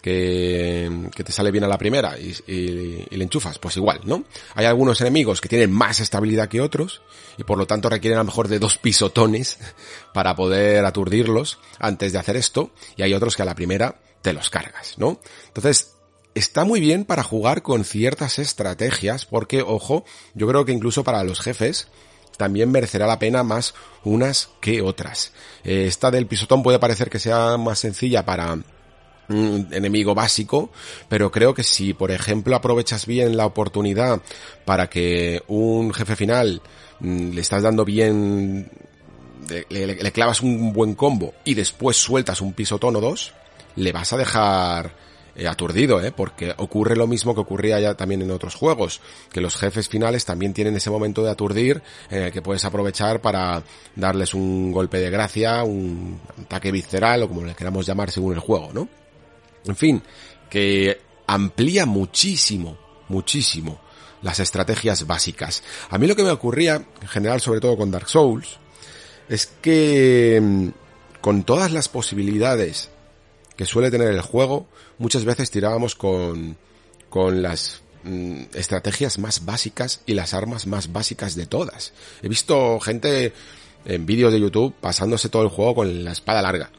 que, que te sale bien a la primera y, y, y, le enchufas, pues igual, ¿no? Hay algunos enemigos que tienen más estabilidad que otros y por lo tanto requieren a lo mejor de dos pisotones [LAUGHS] para poder aturdirlos antes de hacer esto y hay otros que a la primera te los cargas, ¿no? Entonces, está muy bien para jugar con ciertas estrategias, porque, ojo, yo creo que incluso para los jefes, también merecerá la pena más unas que otras. Eh, esta del pisotón puede parecer que sea más sencilla para un enemigo básico, pero creo que si, por ejemplo, aprovechas bien la oportunidad para que un jefe final mm, le estás dando bien, le, le clavas un buen combo y después sueltas un pisotón o dos, le vas a dejar eh, aturdido, ¿eh? porque ocurre lo mismo que ocurría ya también en otros juegos, que los jefes finales también tienen ese momento de aturdir en el que puedes aprovechar para darles un golpe de gracia, un ataque visceral o como le queramos llamar según el juego, ¿no? En fin, que amplía muchísimo, muchísimo las estrategias básicas. A mí lo que me ocurría, en general sobre todo con Dark Souls, es que mm, con todas las posibilidades que suele tener el juego, muchas veces tirábamos con, con las mm, estrategias más básicas y las armas más básicas de todas. He visto gente en vídeos de YouTube pasándose todo el juego con la espada larga.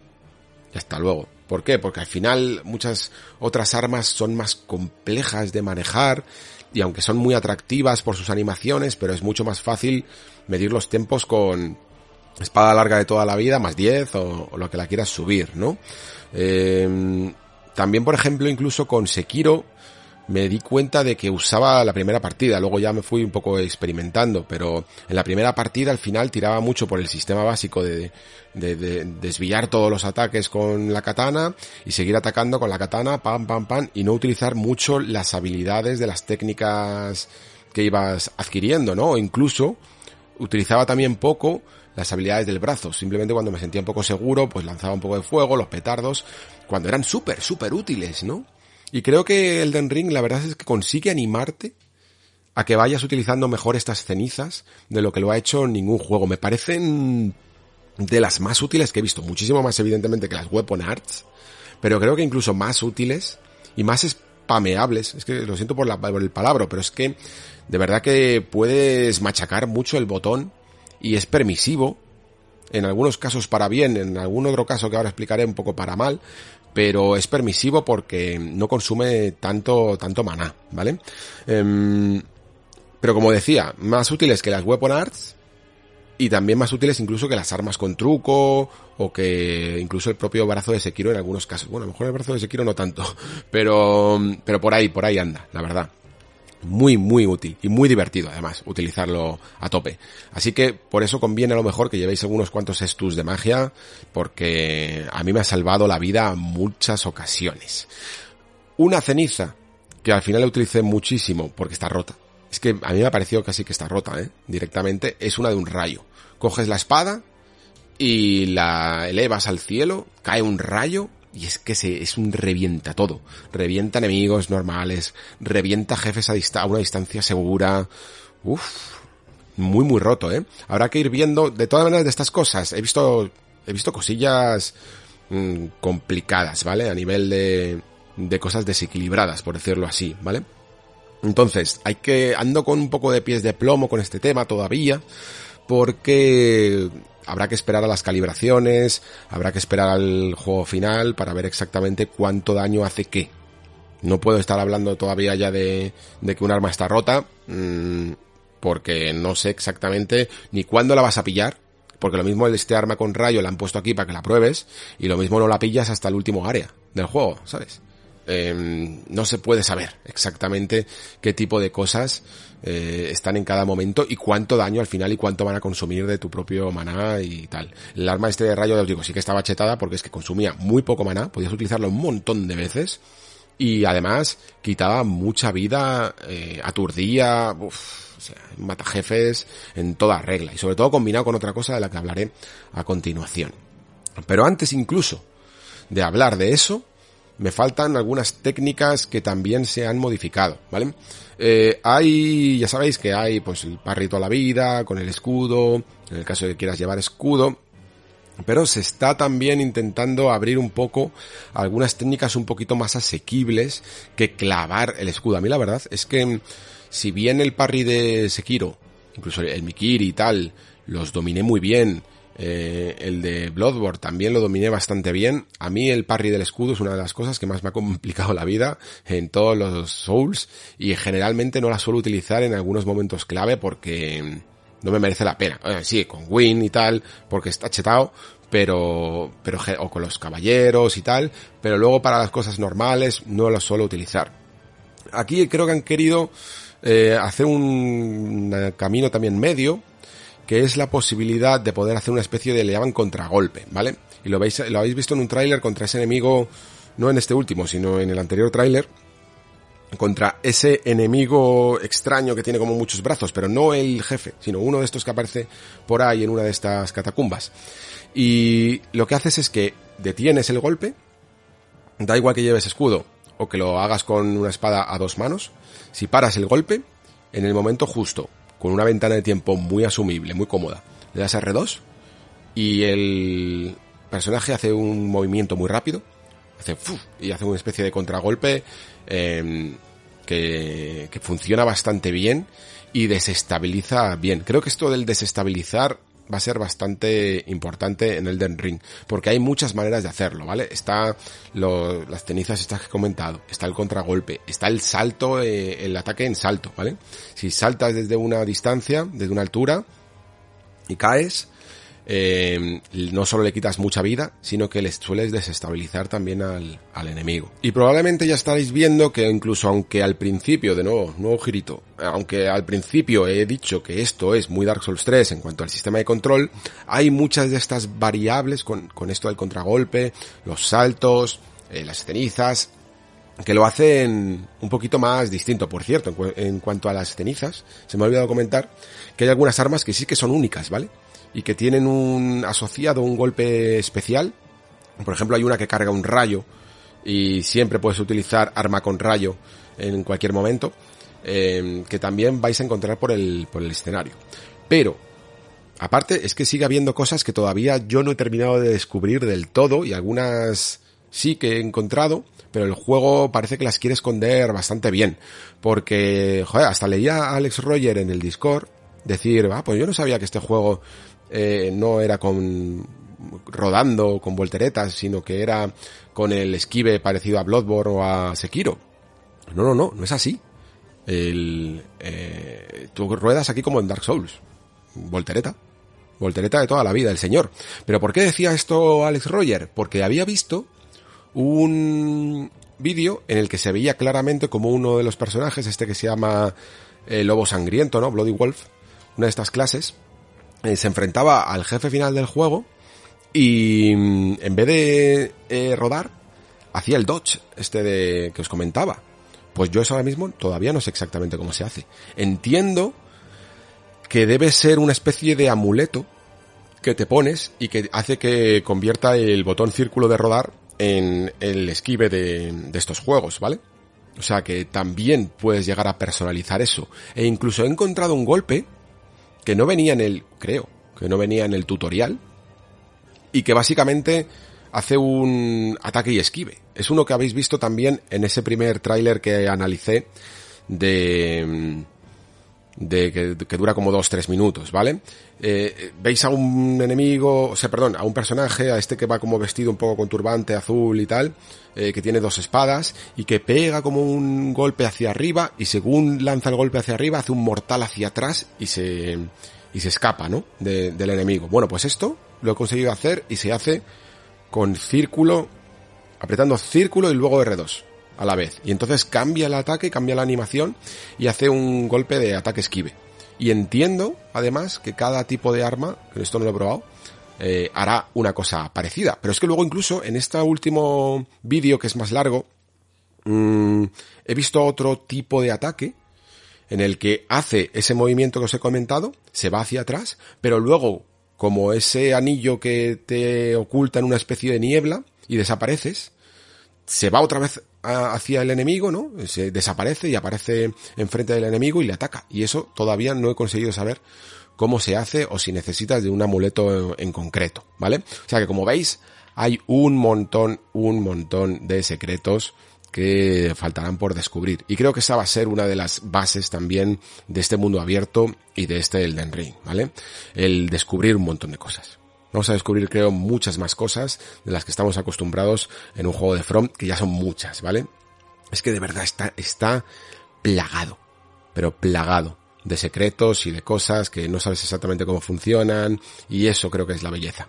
Y hasta luego. ¿Por qué? Porque al final muchas otras armas son más complejas de manejar y aunque son muy atractivas por sus animaciones, pero es mucho más fácil medir los tiempos con espada larga de toda la vida más 10 o, o lo que la quieras subir, ¿no? Eh, también, por ejemplo, incluso con Sekiro me di cuenta de que usaba la primera partida, luego ya me fui un poco experimentando, pero en la primera partida al final tiraba mucho por el sistema básico de, de, de, desviar todos los ataques con la katana y seguir atacando con la katana, pam, pam, pam, y no utilizar mucho las habilidades de las técnicas que ibas adquiriendo, ¿no? O incluso utilizaba también poco las habilidades del brazo. Simplemente cuando me sentía un poco seguro, pues lanzaba un poco de fuego, los petardos, cuando eran súper, súper útiles, ¿no? Y creo que Elden Ring la verdad es que consigue animarte a que vayas utilizando mejor estas cenizas de lo que lo ha hecho ningún juego. Me parecen de las más útiles que he visto, muchísimo más evidentemente que las Weapon Arts, pero creo que incluso más útiles y más spameables, es que lo siento por, la, por el palabra, pero es que de verdad que puedes machacar mucho el botón y es permisivo, en algunos casos para bien, en algún otro caso que ahora explicaré un poco para mal, pero es permisivo porque no consume tanto, tanto maná, ¿vale? Em, pero como decía, más útiles que las Weapon Arts y también más útiles incluso que las armas con truco o que incluso el propio brazo de Sekiro en algunos casos. Bueno, a lo mejor el brazo de Sekiro no tanto, [LAUGHS] pero, pero por ahí, por ahí anda, la verdad. Muy, muy útil y muy divertido además utilizarlo a tope. Así que por eso conviene a lo mejor que llevéis algunos cuantos estus de magia porque a mí me ha salvado la vida muchas ocasiones. Una ceniza que al final la utilicé muchísimo porque está rota es que a mí me ha parecido casi que está rota, ¿eh? Directamente, es una de un rayo. Coges la espada y la elevas al cielo, cae un rayo y es que se, es un revienta todo. Revienta enemigos normales, revienta jefes a, a una distancia segura. Uf, muy muy roto, ¿eh? Habrá que ir viendo, de todas maneras, de estas cosas. He visto, he visto cosillas mmm, complicadas, ¿vale? A nivel de, de cosas desequilibradas, por decirlo así, ¿vale? Entonces, hay que, ando con un poco de pies de plomo con este tema todavía, porque habrá que esperar a las calibraciones, habrá que esperar al juego final para ver exactamente cuánto daño hace qué. No puedo estar hablando todavía ya de, de que un arma está rota, mmm, porque no sé exactamente ni cuándo la vas a pillar, porque lo mismo este arma con rayo la han puesto aquí para que la pruebes, y lo mismo no la pillas hasta el último área del juego, ¿sabes? eh, no se puede saber exactamente qué tipo de cosas eh, están en cada momento y cuánto daño al final y cuánto van a consumir de tu propio maná y tal. El arma este de rayo, os digo, sí que estaba chetada porque es que consumía muy poco maná, podías utilizarlo un montón de veces y además quitaba mucha vida, eh, aturdía, uff, o sea, mata jefes en toda regla y sobre todo combinado con otra cosa de la que hablaré a continuación. Pero antes incluso de hablar de eso, me faltan algunas técnicas que también se han modificado, ¿vale? Eh, hay, ya sabéis que hay pues el parrito a la vida, con el escudo, en el caso de que quieras llevar escudo, pero se está también intentando abrir un poco algunas técnicas un poquito más asequibles que clavar el escudo. A mí la verdad es que si bien el parry de Sekiro, incluso el Mikiri y tal, los dominé muy bien, eh, el de Bloodborne también lo dominé bastante bien. A mí el parry del escudo es una de las cosas que más me ha complicado la vida en todos los Souls y generalmente no la suelo utilizar en algunos momentos clave porque no me merece la pena. Sí, con Win y tal, porque está chetado, pero, pero, o con los caballeros y tal, pero luego para las cosas normales no lo suelo utilizar. Aquí creo que han querido eh, hacer un camino también medio, que es la posibilidad de poder hacer una especie de le llaman contragolpe, ¿vale? Y lo veis, lo habéis visto en un tráiler contra ese enemigo, no en este último, sino en el anterior tráiler, contra ese enemigo extraño que tiene como muchos brazos, pero no el jefe, sino uno de estos que aparece por ahí en una de estas catacumbas. Y lo que haces es que detienes el golpe, da igual que lleves escudo o que lo hagas con una espada a dos manos, si paras el golpe, en el momento justo con una ventana de tiempo muy asumible, muy cómoda. Le das R2 y el personaje hace un movimiento muy rápido, hace y hace una especie de contragolpe eh, que, que funciona bastante bien y desestabiliza bien. Creo que esto del desestabilizar va a ser bastante importante en Elden Ring, porque hay muchas maneras de hacerlo, ¿vale? Está las cenizas estas que he comentado, está el contragolpe, está el salto, eh, el ataque en salto, ¿vale? Si saltas desde una distancia, desde una altura, y caes, eh, no solo le quitas mucha vida, sino que les sueles desestabilizar también al, al, enemigo. Y probablemente ya estaréis viendo que incluso aunque al principio, de nuevo, nuevo girito, aunque al principio he dicho que esto es muy Dark Souls 3 en cuanto al sistema de control, hay muchas de estas variables con, con esto del contragolpe, los saltos, eh, las cenizas, que lo hacen un poquito más distinto. Por cierto, en, en cuanto a las cenizas, se me ha olvidado comentar que hay algunas armas que sí que son únicas, ¿vale? Y que tienen un asociado un golpe especial. Por ejemplo, hay una que carga un rayo y siempre puedes utilizar arma con rayo en cualquier momento, eh, que también vais a encontrar por el, por el escenario. Pero aparte es que sigue habiendo cosas que todavía yo no he terminado de descubrir del todo y algunas sí que he encontrado, pero el juego parece que las quiere esconder bastante bien. Porque, joder, hasta leía a Alex Roger en el Discord decir, ah, pues yo no sabía que este juego eh, no era con rodando con volteretas, sino que era con el esquive parecido a Bloodborne o a Sekiro. No, no, no, no es así. El, eh, tú ruedas aquí como en Dark Souls. Voltereta. Voltereta de toda la vida, el señor. Pero ¿por qué decía esto Alex Roger? Porque había visto un vídeo en el que se veía claramente como uno de los personajes, este que se llama eh, Lobo Sangriento, ¿no? Bloody Wolf, una de estas clases, eh, se enfrentaba al jefe final del juego y mm, en vez de eh, rodar, hacía el dodge, este de que os comentaba. Pues yo eso ahora mismo todavía no sé exactamente cómo se hace. Entiendo que debe ser una especie de amuleto que te pones y que hace que convierta el botón círculo de rodar en el esquive de, de estos juegos, ¿vale? O sea que también puedes llegar a personalizar eso. E incluso he encontrado un golpe que no venía en el, creo, que no venía en el tutorial y que básicamente hace un ataque y esquive. Es uno que habéis visto también en ese primer tráiler que analicé de de que, dura como 2-3 minutos, ¿vale? Eh, veis a un enemigo, o sea, perdón, a un personaje, a este que va como vestido un poco con turbante azul y tal, eh, que tiene dos espadas y que pega como un golpe hacia arriba y según lanza el golpe hacia arriba hace un mortal hacia atrás y se y se escapa, ¿no? del enemigo. Bueno, pues esto lo he conseguido hacer y se hace con círculo, apretando círculo y luego R2 a la vez. Y entonces cambia el ataque, cambia la animación y hace un golpe de ataque esquive. Y entiendo, además, que cada tipo de arma, esto no lo he probado, eh, hará una cosa parecida. Pero es que luego incluso en este último vídeo que es más largo, mmm, he visto otro tipo de ataque en el que hace ese movimiento que os he comentado, se va hacia atrás, pero luego, como ese anillo que te oculta en una especie de niebla y desapareces, se va otra vez hacia el enemigo, ¿no? Se desaparece y aparece enfrente del enemigo y le ataca. Y eso todavía no he conseguido saber cómo se hace o si necesitas de un amuleto en concreto, ¿vale? O sea que como veis, hay un montón, un montón de secretos que faltarán por descubrir. Y creo que esa va a ser una de las bases también de este mundo abierto y de este Elden Ring, ¿vale? El descubrir un montón de cosas. Vamos a descubrir, creo, muchas más cosas de las que estamos acostumbrados en un juego de From, que ya son muchas, ¿vale? Es que de verdad está, está plagado, pero plagado de secretos y de cosas que no sabes exactamente cómo funcionan, y eso creo que es la belleza.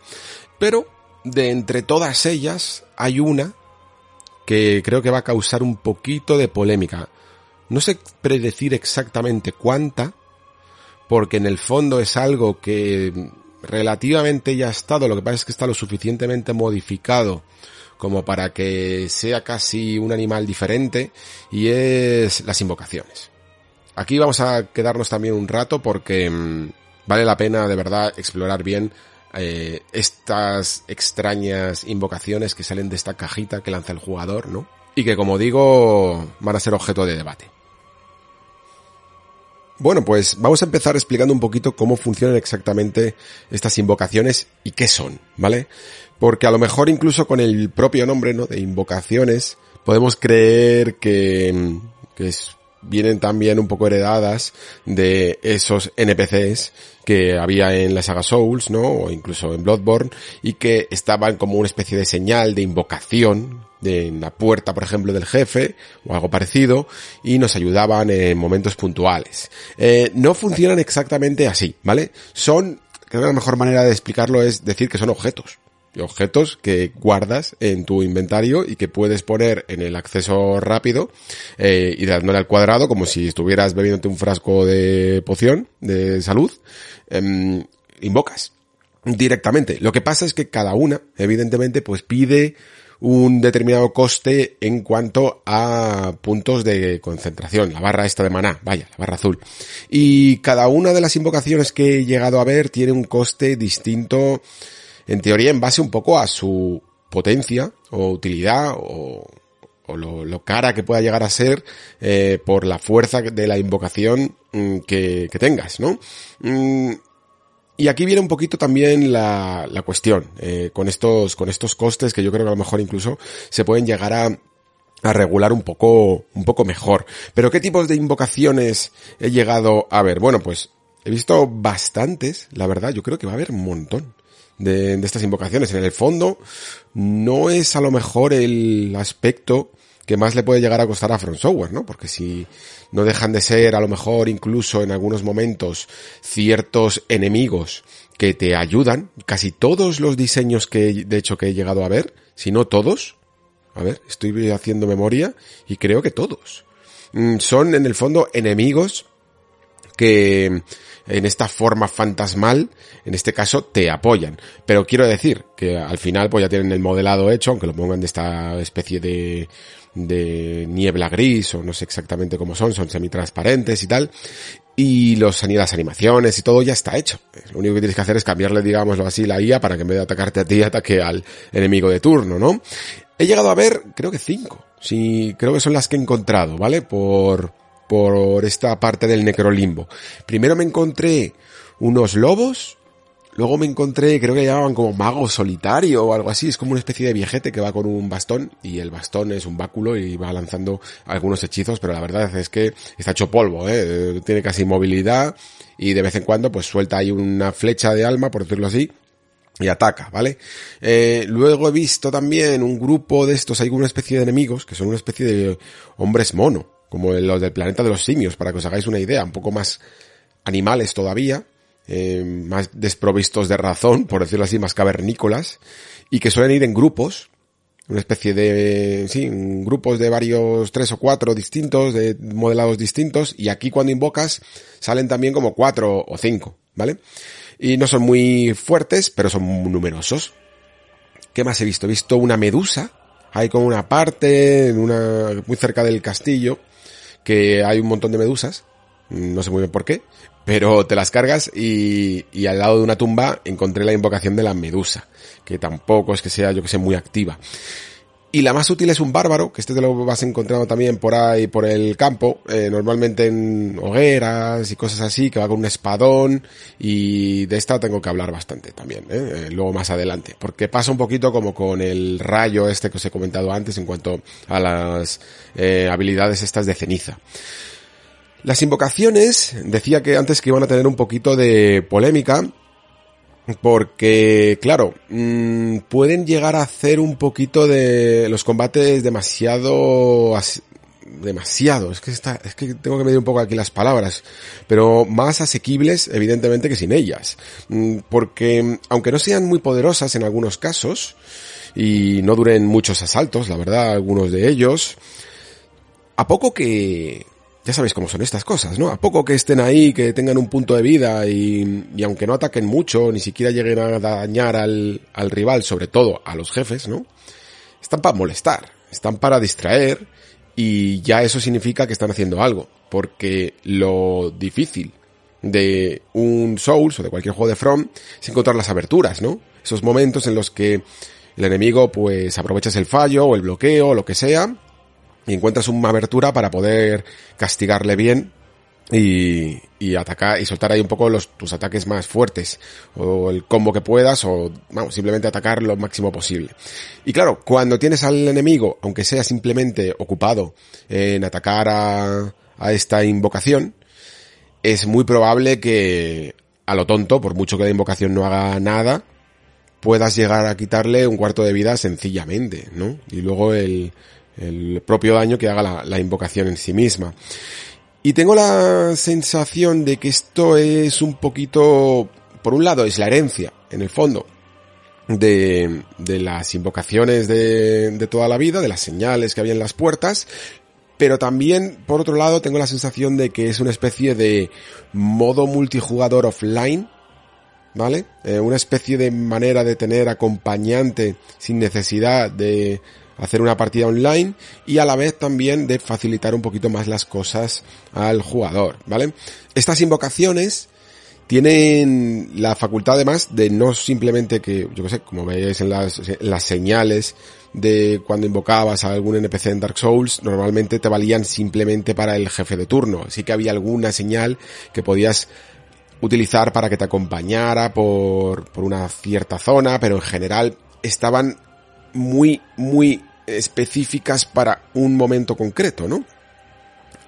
Pero, de entre todas ellas, hay una que creo que va a causar un poquito de polémica. No sé predecir exactamente cuánta, porque en el fondo es algo que relativamente ya estado, lo que pasa es que está lo suficientemente modificado como para que sea casi un animal diferente y es las invocaciones. Aquí vamos a quedarnos también un rato porque mm, vale la pena de verdad explorar bien eh, estas extrañas invocaciones que salen de esta cajita que lanza el jugador, ¿no? Y que como digo van a ser objeto de debate. Bueno, pues vamos a empezar explicando un poquito cómo funcionan exactamente estas invocaciones y qué son, ¿vale? Porque a lo mejor incluso con el propio nombre, ¿no? De invocaciones, podemos creer que, que vienen también un poco heredadas de esos NPCs que había en la saga Souls, ¿no? O incluso en Bloodborne, y que estaban como una especie de señal de invocación de la puerta, por ejemplo, del jefe, o algo parecido, y nos ayudaban en momentos puntuales. Eh, no funcionan exactamente así, ¿vale? Son, creo que la mejor manera de explicarlo es decir que son objetos objetos que guardas en tu inventario y que puedes poner en el acceso rápido eh, y dándole al cuadrado como si estuvieras bebiéndote un frasco de poción de salud, em, invocas directamente. Lo que pasa es que cada una, evidentemente, pues pide un determinado coste en cuanto a puntos de concentración, la barra esta de maná, vaya, la barra azul. Y cada una de las invocaciones que he llegado a ver tiene un coste distinto en teoría en base un poco a su potencia o utilidad o, lo, cara que pueda llegar a ser eh, por la fuerza de la invocación mm, que, tengas, ¿no? Y aquí viene un poquito también la, la cuestión, eh, con estos, con estos costes que yo creo que a lo mejor incluso se pueden llegar a, a regular un poco, un poco mejor. Pero ¿qué tipos de invocaciones he llegado a ver? Bueno, pues he visto bastantes, la verdad, yo creo que va a haber un montón de, de estas invocaciones. En el fondo, no es a lo mejor el aspecto que más le puede llegar a costar a Front Software, ¿no? Porque si no dejan de ser a lo mejor incluso en algunos momentos ciertos enemigos que te ayudan, casi todos los diseños que de hecho que he llegado a ver, si no todos, a ver, estoy haciendo memoria y creo que todos, mm, son en el fondo enemigos que en esta forma fantasmal, en este caso, te apoyan. Pero quiero decir que al final pues ya tienen el modelado hecho, aunque lo pongan de esta especie de de niebla gris o no sé exactamente cómo son, son semitransparentes y tal. Y los las animaciones y todo ya está hecho. Lo único que tienes que hacer es cambiarle, digámoslo así, la IA para que en vez de atacarte a ti, ataque al enemigo de turno, ¿no? He llegado a ver, creo que cinco. Sí, creo que son las que he encontrado, ¿vale? Por, por esta parte del necrolimbo. Primero me encontré unos lobos, Luego me encontré, creo que llamaban como mago solitario o algo así, es como una especie de viejete que va con un bastón y el bastón es un báculo y va lanzando algunos hechizos, pero la verdad es que está hecho polvo, ¿eh? tiene casi movilidad y de vez en cuando pues suelta ahí una flecha de alma, por decirlo así, y ataca, ¿vale? Eh, luego he visto también un grupo de estos, hay una especie de enemigos que son una especie de hombres mono, como los del planeta de los simios, para que os hagáis una idea, un poco más animales todavía, eh, más desprovistos de razón, por decirlo así, más cavernícolas, y que suelen ir en grupos, una especie de, sí, grupos de varios, tres o cuatro distintos, de modelados distintos, y aquí cuando invocas salen también como cuatro o cinco, ¿vale? Y no son muy fuertes, pero son muy numerosos. ¿Qué más he visto? He visto una medusa, hay como una parte, en una, muy cerca del castillo, que hay un montón de medusas, no sé muy bien por qué, pero te las cargas y, al lado de una tumba encontré la invocación de la medusa, que tampoco es que sea, yo que sé, muy activa. Y la más útil es un bárbaro, que este te lo vas encontrando también por ahí, por el campo, eh, normalmente en hogueras y cosas así, que va con un espadón, y de esta tengo que hablar bastante también, ¿eh? eh luego más adelante, porque pasa un poquito como con el rayo este que os he comentado antes en cuanto a las eh, habilidades estas de ceniza. Las invocaciones, decía que antes que iban a tener un poquito de polémica, porque, claro, mmm, pueden llegar a hacer un poquito de los combates demasiado, demasiado, es que está, es que tengo que medir un poco aquí las palabras, pero más asequibles, evidentemente, que sin ellas. Mm, porque, aunque no sean muy poderosas en algunos casos, y no duren muchos asaltos, la verdad, algunos de ellos, a poco que, ya sabéis cómo son estas cosas, ¿no? A poco que estén ahí, que tengan un punto de vida y, y aunque no ataquen mucho, ni siquiera lleguen a dañar al, al rival, sobre todo a los jefes, ¿no? Están para molestar, están para distraer y ya eso significa que están haciendo algo, porque lo difícil de un Souls o de cualquier juego de From es encontrar las aberturas, ¿no? Esos momentos en los que el enemigo pues aprovechas el fallo o el bloqueo o lo que sea y encuentras una abertura para poder castigarle bien y, y, atacar y soltar ahí un poco los, tus ataques más fuertes o el combo que puedas o vamos, simplemente atacar lo máximo posible. Y claro, cuando tienes al enemigo, aunque sea simplemente ocupado en atacar a, a esta invocación, es muy probable que a lo tonto, por mucho que la invocación no haga nada, puedas llegar a quitarle un cuarto de vida sencillamente, ¿no? Y luego el, el propio daño que haga la, invocación en sí misma. Y tengo la sensación de que esto es un poquito, por un lado, es la herencia, en el fondo, de, de las invocaciones de, de toda la vida, de las señales que había en las puertas, pero también, por otro lado, tengo la sensación de que es una especie de modo multijugador offline, ¿vale? Eh, una especie de manera de tener acompañante sin necesidad de hacer una partida online y a la vez también de facilitar un poquito más las cosas al jugador, ¿vale? Estas invocaciones tienen la facultad además de no simplemente que, yo que sé, como veis en las, en las señales de cuando invocabas a algún NPC en Dark Souls, normalmente te valían simplemente para el jefe de turno. Así que había alguna señal que podías utilizar para que te acompañara por, por una cierta zona, pero en general estaban muy, muy específicas para un momento concreto, ¿no?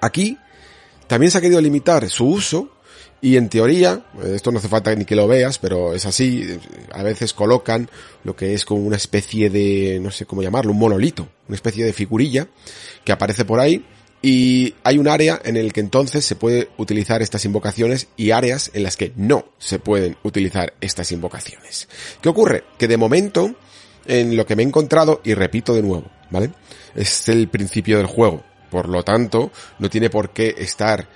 Aquí también se ha querido limitar su uso y en teoría, esto no hace falta ni que lo veas, pero es así, a veces colocan lo que es como una especie de, no sé cómo llamarlo, un monolito, una especie de figurilla que aparece por ahí y hay un área en el que entonces se puede utilizar estas invocaciones y áreas en las que no se pueden utilizar estas invocaciones. ¿Qué ocurre? Que de momento, en lo que me he encontrado, y repito de nuevo, ¿vale? Es el principio del juego. Por lo tanto, no tiene por qué estar,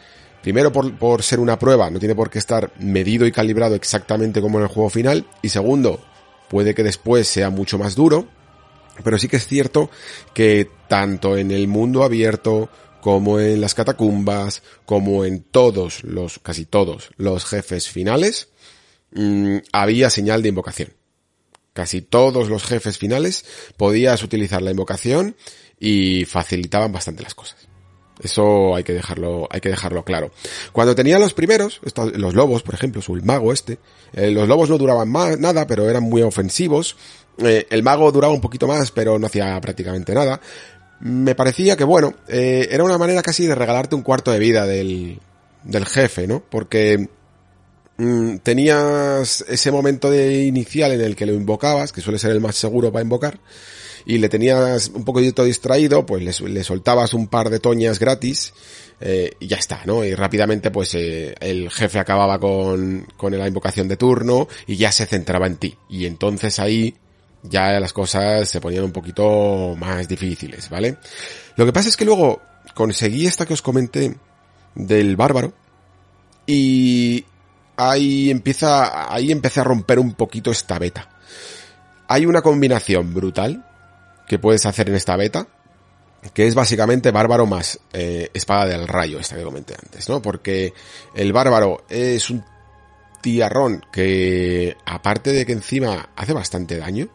primero por, por ser una prueba, no tiene por qué estar medido y calibrado exactamente como en el juego final. Y segundo, puede que después sea mucho más duro. Pero sí que es cierto que tanto en el mundo abierto, como en las catacumbas, como en todos los, casi todos los jefes finales, mmm, había señal de invocación. Casi todos los jefes finales podías utilizar la invocación y facilitaban bastante las cosas. Eso hay que dejarlo, hay que dejarlo claro. Cuando tenía los primeros, los lobos, por ejemplo, su el mago este, eh, los lobos no duraban más, nada, pero eran muy ofensivos. Eh, el mago duraba un poquito más, pero no hacía prácticamente nada me parecía que, bueno, eh, era una manera casi de regalarte un cuarto de vida del, del jefe, ¿no? Porque mmm, tenías ese momento de inicial en el que lo invocabas, que suele ser el más seguro para invocar, y le tenías un poquito distraído, pues le, le soltabas un par de toñas gratis, eh, y ya está, ¿no? Y rápidamente pues eh, el jefe acababa con, con la invocación de turno y ya se centraba en ti. Y entonces ahí ya las cosas se ponían un poquito más difíciles, ¿vale? Lo que pasa es que luego conseguí esta que os comenté del bárbaro y ahí empieza, ahí empecé a romper un poquito esta beta. Hay una combinación brutal que puedes hacer en esta beta, que es básicamente bárbaro más eh, espada del rayo, esta que comenté antes, ¿no? Porque el bárbaro es un tiarrón que, aparte de que encima hace bastante daño,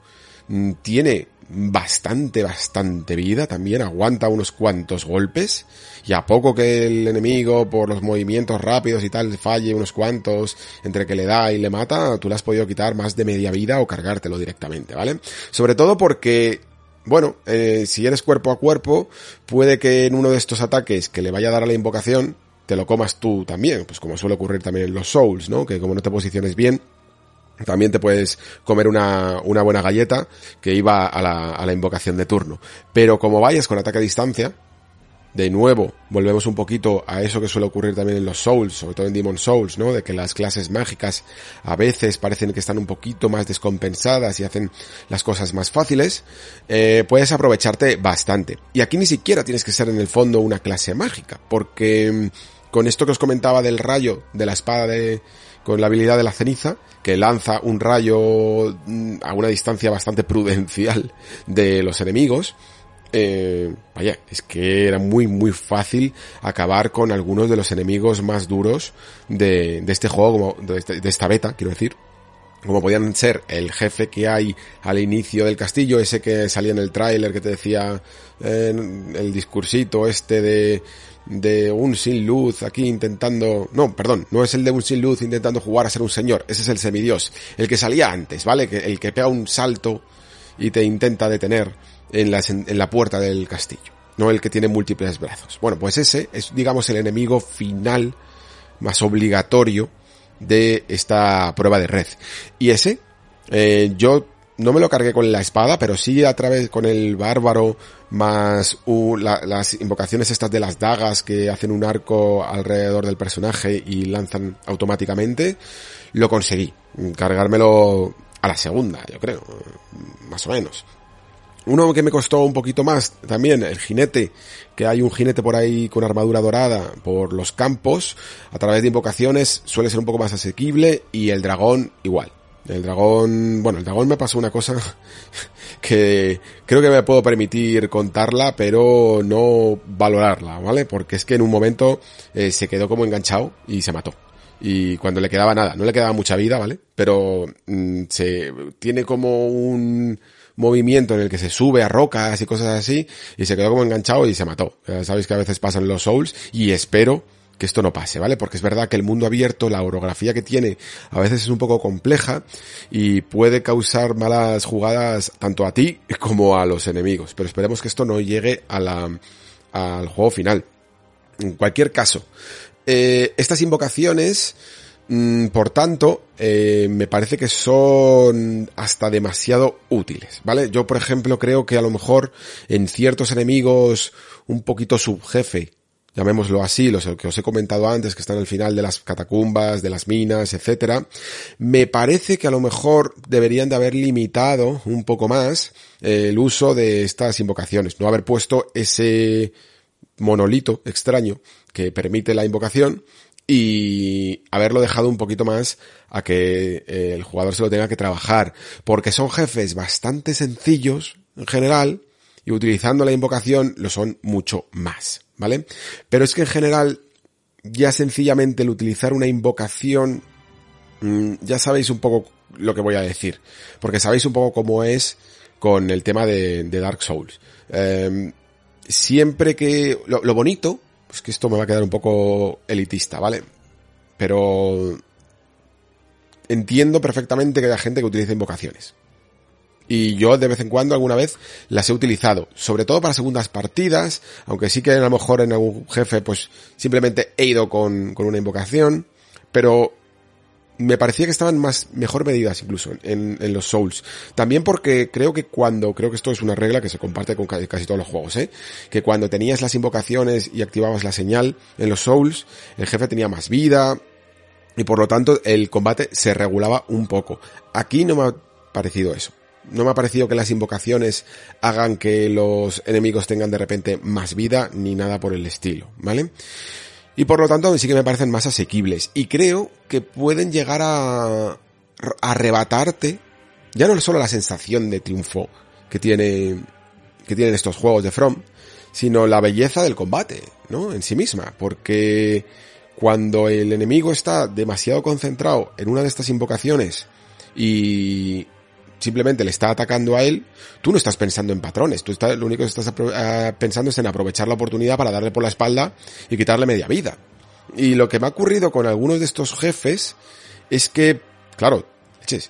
Mm, tiene bastante, bastante vida también, aguanta unos cuantos golpes y a poco que el enemigo por los movimientos rápidos y tal falle unos cuantos entre que le da y le mata, tú le has podido quitar más de media vida o cargártelo directamente, ¿vale? Sobre todo porque bueno, eh, si eres cuerpo a cuerpo, puede que en uno de estos ataques que le vaya a dar a la invocación, te lo comas tú también, pues como suele ocurrir también en los Souls, ¿no? Que como no te posiciones bien, también te puedes comer una, una buena galleta que iba a la, a la invocación de turno. Pero como vayas con ataque a distancia, de nuevo, volvemos un poquito a eso que suele ocurrir también en los Souls, sobre todo en Demon Souls, ¿no? De que las clases mágicas a veces parecen que están un poquito más descompensadas y hacen las cosas más fáciles, eh, puedes aprovecharte bastante. Y aquí ni siquiera tienes que ser en el fondo una clase mágica, porque mm, con esto que os comentaba del rayo, de la espada de, con la habilidad de la ceniza, que lanza un rayo mm, a una distancia bastante prudencial de los enemigos. Eh, vaya, es que era muy muy fácil acabar con algunos de los enemigos más duros de, este juego, como de, este, de esta beta, quiero decir como podían ser el jefe que hay al inicio del castillo, ese que salía en el tráiler que te decía eh, el discursito este de de un sin luz aquí intentando... No, perdón, no es el de un sin luz intentando jugar a ser un señor, ese es el semidios, el que salía antes, ¿vale? El que pega un salto y te intenta detener en la, puerta del castillo, no el que tiene múltiples brazos. Bueno, pues ese es, digamos, el enemigo final más obligatorio de esta prueba de red. Y ese, eh, yo no me lo cargué con la espada, pero sí a través con el bárbaro más uh, la, las invocaciones estas de las dagas que hacen un arco alrededor del personaje y lanzan automáticamente, lo conseguí. Cargármelo a la segunda, yo creo, más o menos. Uno que me costó un poquito más también, el jinete, que hay un jinete por ahí con armadura dorada por los campos, a través de invocaciones suele ser un poco más asequible y el dragón igual. El dragón, bueno, el dragón me pasó una cosa [LAUGHS] que creo que me puedo permitir contarla, pero no valorarla, ¿vale? Porque es que en un momento eh, se quedó como enganchado y se mató. Y cuando le quedaba nada, no le quedaba mucha vida, ¿vale? Pero mmm, se tiene como un movimiento en el que se sube a rocas y cosas así, y se quedó como enganchado y se mató. Ya sabéis que a veces pasan los souls, y espero que esto no pase, ¿vale? Porque es verdad que el mundo abierto, la orografía que tiene, a veces es un poco compleja y puede causar malas jugadas tanto a ti como a los enemigos. Pero esperemos que esto no llegue a al juego final. En cualquier caso, eh, estas invocaciones, por tanto, eh, me parece que son hasta demasiado útiles, ¿vale? Yo, por ejemplo, creo que a lo mejor en ciertos enemigos un poquito subjefe, llamémoslo así, los que os he comentado antes, que están al final de las catacumbas, de las minas, etcétera, me parece que a lo mejor deberían de haber limitado un poco más eh, el uso de estas invocaciones, no haber puesto ese monolito extraño que permite la invocación y haberlo dejado un poquito más a que eh, el jugador se lo tenga que trabajar, porque son jefes bastante sencillos en general y utilizando la invocación lo son mucho más. ¿vale? Pero es que en general, ya sencillamente el utilizar una invocación, mm, ya sabéis un poco lo que voy a decir, porque sabéis un poco cómo es con el tema de, Dark Souls. Em, siempre que, lo bonito, es que esto me va a quedar un poco elitista, ¿vale? Pero entiendo perfectamente que haya gente que utiliza invocaciones y yo de vez en cuando alguna vez las he utilizado, sobre todo para segundas partidas, aunque sí que a lo mejor en algún jefe pues simplemente he ido con, con una invocación, pero me parecía que estaban más, mejor medidas incluso en, en, los Souls. También porque creo que cuando, creo que esto es una regla que se comparte con casi todos los juegos, ¿eh? Que cuando tenías las invocaciones y activabas la señal en los Souls, el jefe tenía más vida y por lo tanto el combate se regulaba un poco. Aquí no me ha parecido eso no me ha parecido que las invocaciones hagan que los enemigos tengan de repente más vida ni nada por el estilo, ¿vale? Y por lo tanto sí que me parecen más asequibles y creo que pueden llegar a arrebatarte ya no solo la sensación de triunfo que tiene que tienen estos juegos de From, sino la belleza del combate, ¿no? En sí misma, porque cuando el enemigo está demasiado concentrado en una de estas invocaciones y simplemente le está atacando a él, tú no estás pensando en patrones, tú estás, lo único que estás eh, pensando es en aprovechar la oportunidad para darle por la espalda y quitarle media vida. Y lo que me ha ocurrido con algunos de estos jefes es que, claro,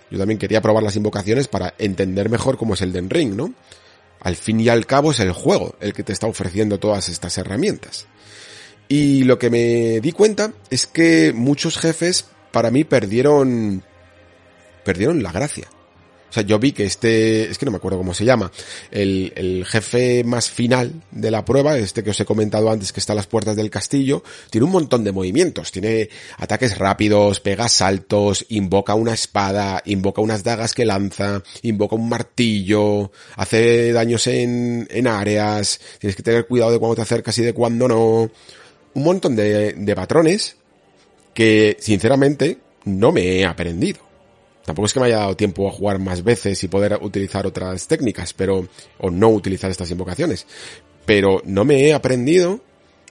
yo también quería probar las invocaciones para entender mejor cómo es el Den Ring, ¿no? Al fin y al cabo es el juego el que te está ofreciendo todas estas herramientas. Y lo que me di cuenta es que muchos jefes para mí perdieron perdieron la gracia. O sea, yo vi que este, es que no me acuerdo cómo se llama, el, el jefe más final de la prueba, este que os he comentado antes que está a las puertas del castillo, tiene un montón de movimientos, tiene ataques rápidos, pega saltos, invoca una espada, invoca unas dagas que lanza, invoca un martillo, hace daños en, en áreas, tienes que tener cuidado de cuando te acercas y de cuando no. Un montón de, de patrones que, sinceramente, no me he aprendido. Tampoco es que me haya dado tiempo a jugar más veces y poder utilizar otras técnicas, pero, o no utilizar estas invocaciones. Pero no me he aprendido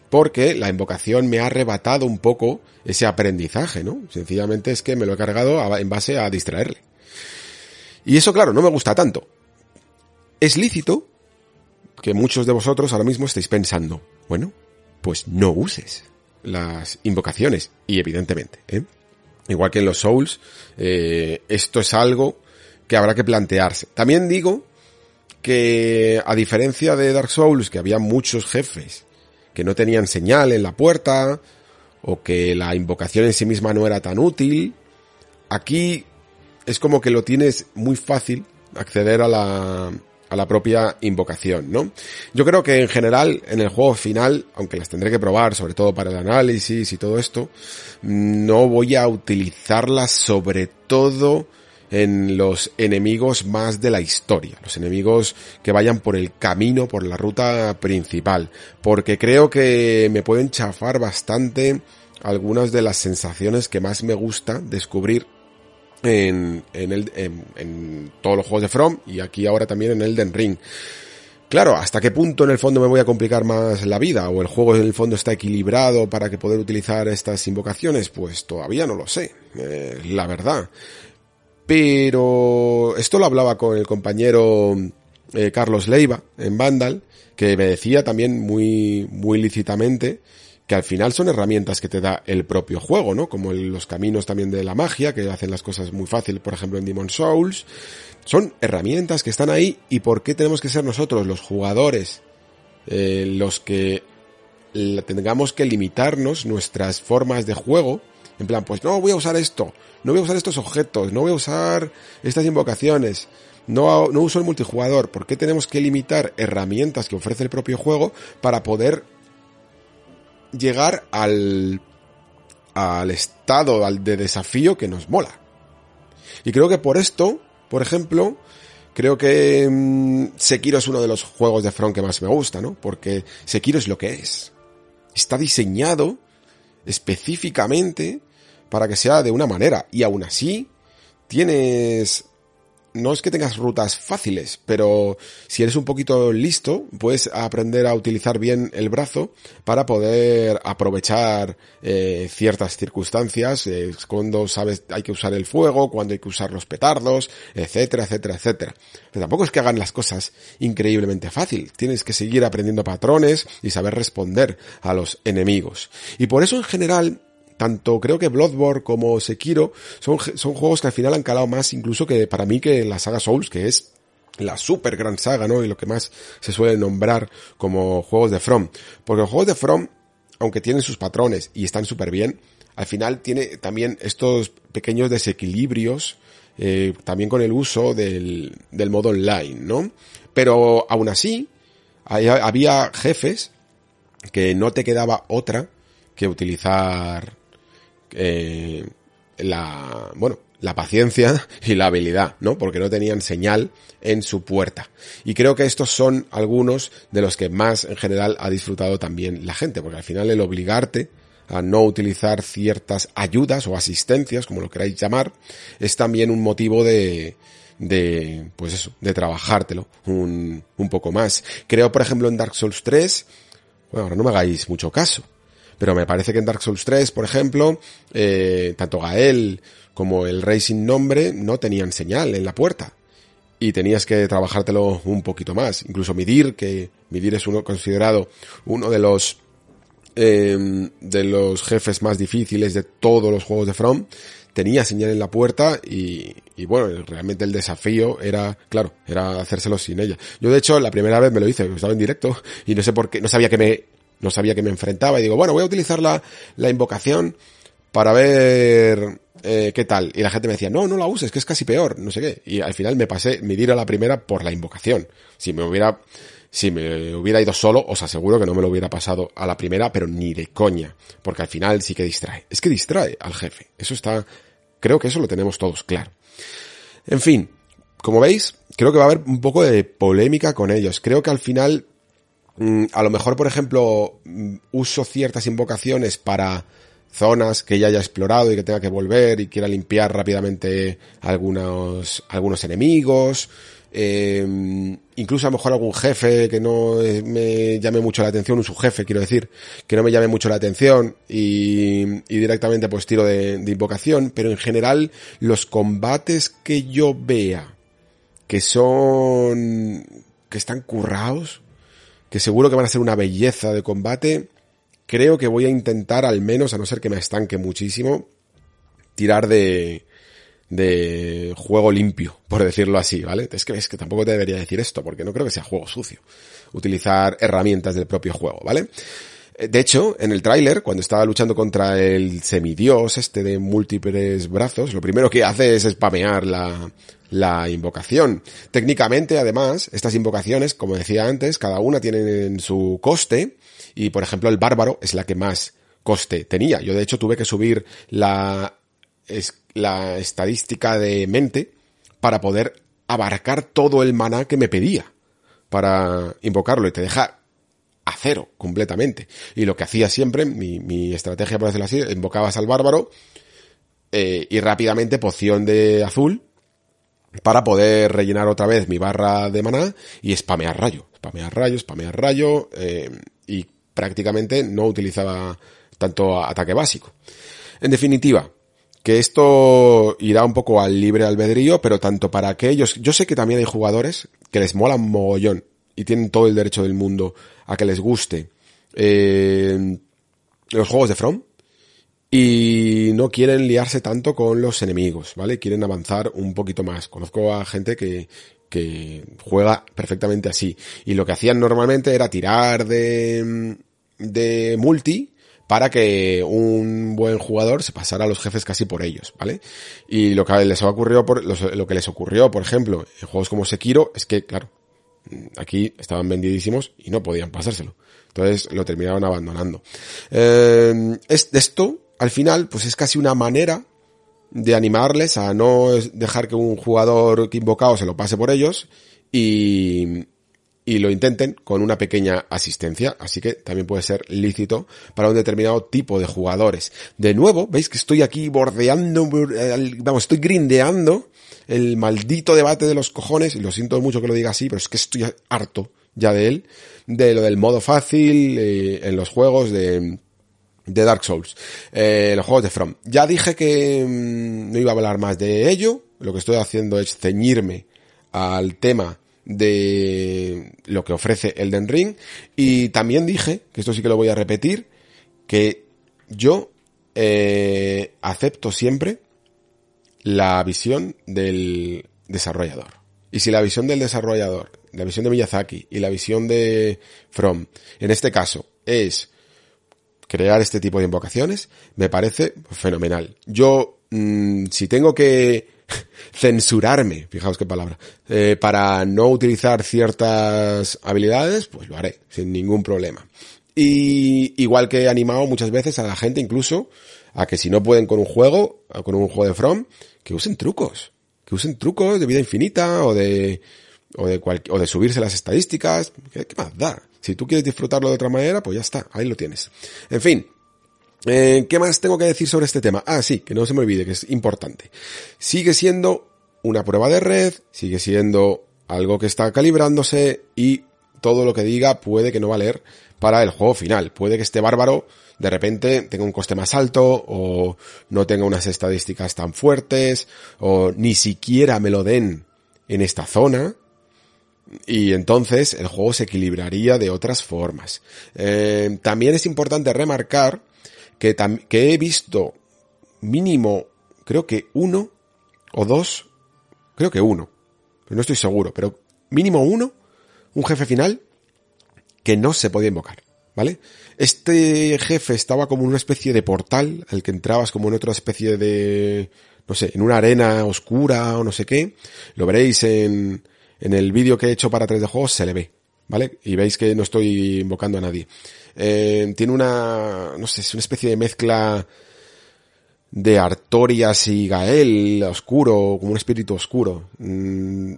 porque la invocación me ha arrebatado un poco ese aprendizaje, ¿no? Sencillamente es que me lo he cargado en base a distraerle. Y eso, claro, no me gusta tanto. Es lícito que muchos de vosotros ahora mismo estéis pensando, bueno, pues no uses las invocaciones. Y evidentemente, ¿eh? Igual que en los Souls, eh, esto es algo que habrá que plantearse. También digo que a diferencia de Dark Souls, que había muchos jefes que no tenían señal en la puerta, o que la invocación en sí misma no era tan útil, aquí es como que lo tienes muy fácil acceder a la, a la propia invocación, ¿no? Yo creo que en general, en el juego final, aunque las tendré que probar, sobre todo para el análisis y todo esto, no voy a utilizarlas sobre todo en los enemigos más de la historia, los enemigos que vayan por el camino, por la ruta principal, porque creo que me pueden chafar bastante algunas de las sensaciones que más me gusta descubrir en, en, el, en, todos los juegos de From y aquí ahora también en Elden Ring. Claro, ¿hasta qué punto en el fondo me voy a complicar más la vida? ¿O el juego en el fondo está equilibrado para que poder utilizar estas invocaciones? Pues todavía no lo sé, eh, la verdad. Pero esto lo hablaba con el compañero eh, Carlos Leiva en Vandal, que me decía también muy, muy lícitamente que al final son herramientas que te da el propio juego, ¿no? Como los caminos también de la magia, que hacen las cosas muy fácil, por ejemplo en Demon Souls. Son herramientas que están ahí y por qué tenemos que ser nosotros, los jugadores, eh, los que tengamos que limitarnos nuestras formas de juego. En plan, pues no voy a usar esto, no voy a usar estos objetos, no voy a usar estas invocaciones, no, no uso el multijugador. ¿Por qué tenemos que limitar herramientas que ofrece el propio juego para poder llegar al, al estado de desafío que nos mola? Y creo que por esto, por ejemplo, creo que mm, Sekiro es uno de los juegos de Front que más me gusta, ¿no? Porque Sekiro es lo que es está diseñado específicamente para que sea de una manera. Y aún así, tienes no es que tengas rutas fáciles, pero si eres un poquito listo, puedes aprender a utilizar bien el brazo para poder aprovechar eh, ciertas circunstancias, eh, cuando sabes hay que usar el fuego, cuando hay que usar los petardos, etcétera, etcétera, etcétera. Pero tampoco es que hagan las cosas increíblemente fácil, tienes que seguir aprendiendo patrones y saber responder a los enemigos. Y por eso en general tanto creo que Bloodborne como Sekiro son, son juegos que al final han calado más incluso que para mí que la saga Souls, que es la super gran saga, ¿no? Y lo que más se suele nombrar como juegos de From. Porque los juegos de From, aunque tienen sus patrones y están súper bien, al final tiene también estos pequeños desequilibrios, eh, también con el uso del, del modo online, ¿no? Pero aún así, había jefes que no te quedaba otra que utilizar eh, la, bueno, la paciencia y la habilidad, ¿no? Porque no tenían señal en su puerta. Y creo que estos son algunos de los que más en general ha disfrutado también la gente, porque al final el obligarte a no utilizar ciertas ayudas o asistencias, como lo queráis llamar, es también un motivo de, de, pues eso, de trabajártelo un, un poco más. Creo, por ejemplo, en Dark Souls 3, bueno, ahora no me hagáis mucho caso, pero me parece que en Dark Souls 3, por ejemplo, eh, tanto Gael como el rey sin nombre no tenían señal en la puerta. Y tenías que trabajártelo un poquito más. Incluso Midir, que Midir es uno considerado uno de los em, de los jefes más difíciles de todos los juegos de From, tenía señal en la puerta y, y, bueno, realmente el desafío era, claro, era hacérselo sin ella. Yo de hecho la primera vez me lo hice, estaba en directo y no sé por qué, no sabía que me no sabía que me enfrentaba y digo, bueno, voy a utilizar la, la invocación para ver eh, qué tal. Y la gente me decía, no, no la uses, que es casi peor, no sé qué. Y al final me pasé, me a la primera por la invocación. Si me hubiera, si me hubiera ido solo, os aseguro que no me lo hubiera pasado a la primera, pero ni de coña. Porque al final sí que distrae. Es que distrae al jefe. Eso está, creo que eso lo tenemos todos claro. En fin, como veis, creo que va a haber un poco de polémica con ellos. Creo que al final a lo mejor, por ejemplo, mm, uso ciertas invocaciones para zonas que ya haya explorado y que tenga que volver y quiera limpiar rápidamente algunos, algunos enemigos. Eh, incluso a lo mejor algún jefe que no me llame mucho la atención, un subjefe quiero decir, que no me llame mucho la atención y, y directamente pues tiro de, de invocación, pero en general los combates que yo vea que son, que están currados, que seguro que van a ser una belleza de combate. Creo que voy a intentar, al menos, a no ser que me estanque muchísimo, tirar de, de juego limpio, por decirlo así, ¿vale? Es que es que tampoco te debería decir esto, porque no creo que sea juego sucio. Utilizar herramientas del propio juego, ¿vale? Eh, de hecho, en el tráiler, cuando estaba luchando contra el semidios este de múltiples brazos, lo primero que hace es spamear la, la invocación. Técnicamente, además, estas invocaciones, como decía antes, cada una tiene su coste y, por ejemplo, el bárbaro es la que más coste tenía. Yo, de hecho, tuve que subir la, la estadística de mente para poder abarcar todo el maná que me pedía para invocarlo y te deja a cero completamente. Y lo que hacía siempre, mi, mi estrategia, por decirlo así, invocabas al bárbaro eh, y rápidamente poción de azul para poder rellenar otra vez mi barra de maná y spamear rayo, spamear rayo, spamear rayo eh, y prácticamente no utilizaba tanto ataque básico. En definitiva, que esto irá un poco al libre albedrío, pero tanto para aquellos, yo sé que también hay jugadores que les molan mogollón y tienen todo el derecho del mundo a que les guste. Eh, los juegos de From y no quieren liarse tanto con los enemigos, ¿vale? Quieren avanzar un poquito más. Conozco a gente que, que juega perfectamente así. Y lo que hacían normalmente era tirar de, de multi para que un buen jugador se pasara a los jefes casi por ellos, ¿vale? Y lo que les ocurrió por, lo que les ocurrió, por ejemplo, en juegos como Sekiro, es que, claro, aquí estaban vendidísimos y no podían pasárselo. Entonces lo terminaron abandonando. Eh, es, esto, al final, pues es casi una manera de animarles a no dejar que un jugador invocado se lo pase por ellos y, y lo intenten con una pequeña asistencia, así que también puede ser lícito para un determinado tipo de jugadores. De nuevo, veis que estoy aquí bordeando, vamos, estoy grindeando el maldito debate de los cojones, y lo siento mucho que lo diga así, pero es que estoy harto ya de él, de lo del modo fácil eh, en los juegos de, de Dark Souls, eh, los juegos de From. Ya dije que mm, no iba a hablar más de ello, lo que estoy haciendo es ceñirme al tema de lo que ofrece Elden Ring y también dije, que esto sí que lo voy a repetir, que yo eh, acepto siempre la visión del desarrollador. Y si la visión del desarrollador, la visión de Miyazaki y la visión de From, en este caso, es crear este tipo de invocaciones, me parece fenomenal. Yo, mm, si tengo que [LAUGHS] censurarme, fijaos qué palabra, eh, para no utilizar ciertas habilidades, pues lo haré, sin ningún problema. Y igual que he animado muchas veces a la gente incluso a que si no pueden con un juego, con un juego de From, que usen trucos, que usen trucos de vida infinita o de o de o de subirse las estadísticas, ¿qué, ¿qué, más da? Si tú quieres disfrutarlo de otra manera, pues ya está, ahí lo tienes. En fin, eh, ¿qué más tengo que decir sobre este tema? Ah, sí, que no se me olvide, que es importante. Sigue siendo una prueba de red, sigue siendo algo que está calibrándose y todo lo que diga puede que no valer para el juego final. Puede que este bárbaro de repente tenga un coste más alto o no tenga unas estadísticas tan fuertes o ni siquiera me lo den en esta zona y entonces el juego se equilibraría de otras formas. Eh, también es importante remarcar que, que he visto mínimo, creo que uno o dos, creo que uno, no estoy seguro, pero mínimo uno, un jefe final que no se podía invocar, ¿vale? Este jefe estaba como en una especie de portal al que entrabas como en otra especie de, no sé, en una arena oscura o no sé qué. Lo veréis en, en el vídeo que he hecho para 3D Juegos, se le ve, ¿vale? Y veis que no estoy invocando a nadie. Eh, tiene una, no sé, es una especie de mezcla de Artorias y Gael, oscuro, como un espíritu oscuro. Mm,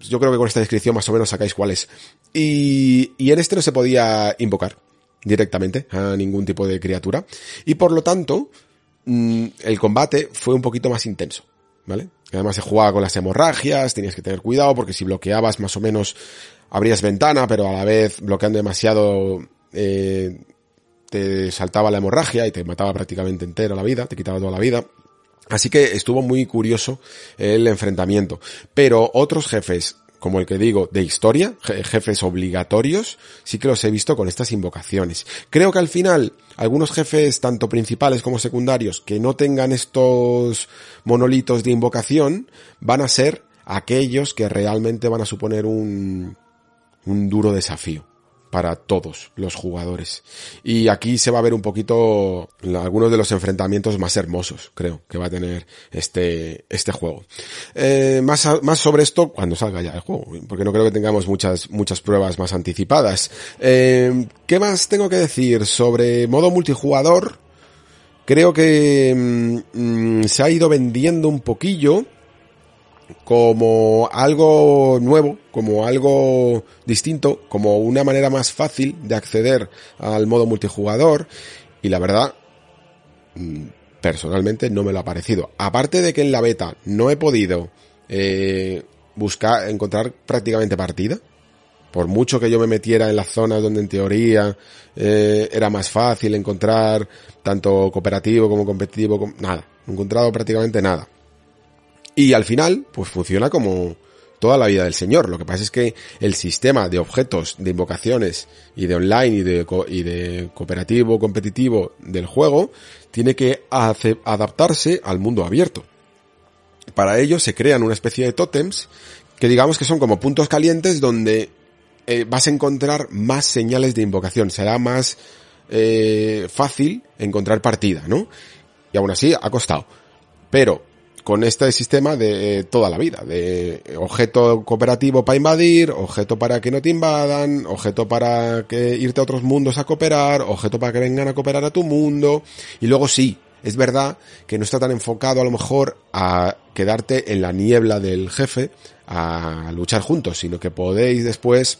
yo creo que con esta descripción más o menos sacáis cuál es. Y, y en este no se podía invocar directamente a ningún tipo de criatura. Y por lo tanto, mm, el combate fue un poquito más intenso. ¿Vale? Además se jugaba con las hemorragias, tenías que tener cuidado porque si bloqueabas más o menos abrías ventana, pero a la vez bloqueando demasiado eh, te saltaba la hemorragia y te mataba prácticamente entero la vida, te quitaba toda la vida. Así que estuvo muy curioso el enfrentamiento. Pero otros jefes como el que digo, de historia, jefes obligatorios, sí que los he visto con estas invocaciones. Creo que al final, algunos jefes, tanto principales como secundarios, que no tengan estos monolitos de invocación, van a ser aquellos que realmente van a suponer un, un duro desafío para todos los jugadores. Y aquí se va a ver un poquito algunos de los enfrentamientos más hermosos, creo, que va a tener este, este juego. Eh, más, más sobre esto cuando salga ya el juego, porque no creo que tengamos muchas, muchas pruebas más anticipadas. Eh, ¿Qué más tengo que decir sobre modo multijugador? Creo que mm, mm, se ha ido vendiendo un poquillo como algo nuevo, como algo distinto, como una manera más fácil de acceder al modo multijugador y la verdad, mm, personalmente no me lo ha parecido. Aparte de que en la beta no he podido eh, buscar, encontrar prácticamente partida, por mucho que yo me metiera en las zonas donde en teoría eh, era más fácil encontrar tanto cooperativo como competitivo, nada, no he encontrado prácticamente nada. Y al final, pues funciona como, toda la vida del Señor. Lo que pasa es que el sistema de objetos, de invocaciones y de online y de, cooperativo, competitivo del juego, tiene que adaptarse al mundo abierto. Para ello se crean una especie de tótems que digamos que son como puntos calientes donde eh, vas a encontrar más señales de invocación. Será más eh, fácil encontrar partida, ¿no? Y aún así ha costado. Pero con este sistema de eh, toda la vida, de objeto cooperativo para invadir, objeto para que no te invadan, objeto para que irte a otros mundos a cooperar, objeto para que vengan a cooperar a tu mundo, y luego sí, es verdad que no está tan enfocado a lo mejor a quedarte en la niebla del jefe, a luchar juntos, sino que podéis después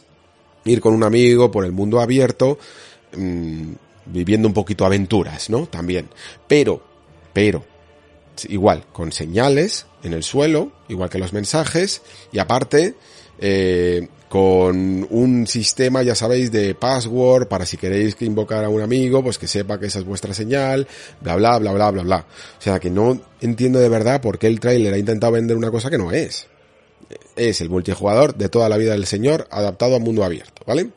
ir con un amigo por el mundo abierto, mmm, viviendo un poquito aventuras, ¿no? También. Pero, pero, igual, con señales en el suelo, igual que los mensajes, y aparte, eh, con un sistema, ya sabéis, de password para si queréis que invocar a un amigo, pues que sepa que esa es vuestra señal, bla, bla, bla, bla, bla, bla. O sea que no entiendo de verdad por qué el trailer ha intentado vender una cosa que no es. Es el multijugador de toda la vida del señor adaptado a mundo abierto, ¿vale?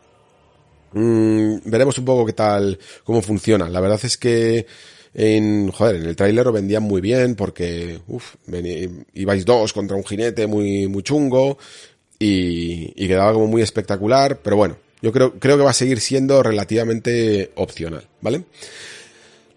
Mm, veremos un poco qué tal, cómo funciona. La verdad es que en, joder, en el tráiler lo vendían muy bien porque, uff, ibais dos contra un jinete muy, muy chungo y, y quedaba como muy espectacular, pero bueno, yo creo, creo que va a seguir siendo relativamente opcional, ¿vale?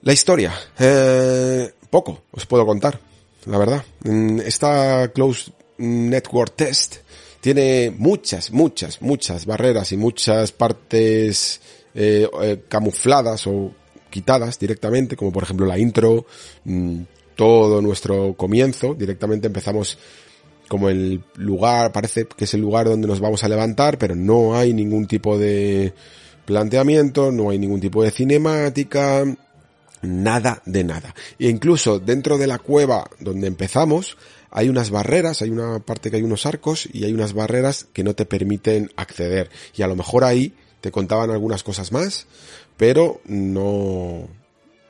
La historia, eh, poco os puedo contar, la verdad. Mm, esta Close Network Test tiene muchas, muchas, muchas barreras y muchas partes eh, eh, camufladas o quitadas directamente, como por ejemplo la intro, mm, todo nuestro comienzo, directamente empezamos como el lugar, parece que es el lugar donde nos vamos a levantar, pero no hay ningún tipo de planteamiento, no hay ningún tipo de cinemática, nada de nada. E incluso dentro de la cueva donde empezamos, hay unas barreras, hay una parte que hay unos arcos y hay unas barreras que no te permiten acceder. Y a lo mejor ahí te contaban algunas cosas más, pero no,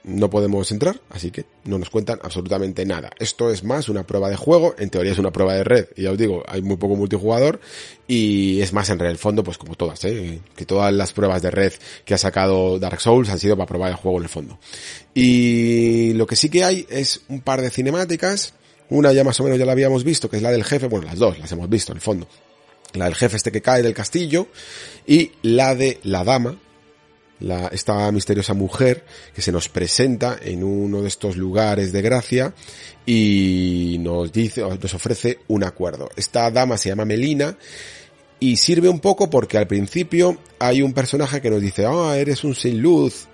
no podemos entrar, así que no nos cuentan absolutamente nada. Esto es más una prueba de juego, en teoría es una prueba de red, y ya os digo, hay muy poco multijugador, y es más en el fondo, pues como todas, ¿eh? que todas las pruebas de red que ha sacado Dark Souls han sido para probar el juego en el fondo. Y lo que sí que hay es un par de cinemáticas, una ya más o menos ya la habíamos visto, que es la del jefe, bueno, las dos las hemos visto en el fondo. La del jefe este que cae del castillo y la de la dama, la, esta misteriosa mujer que se nos presenta en uno de estos lugares de gracia y nos dice, nos ofrece un acuerdo. Esta dama se llama Melina y sirve un poco porque al principio hay un personaje que nos dice, ah, eres un sin luz,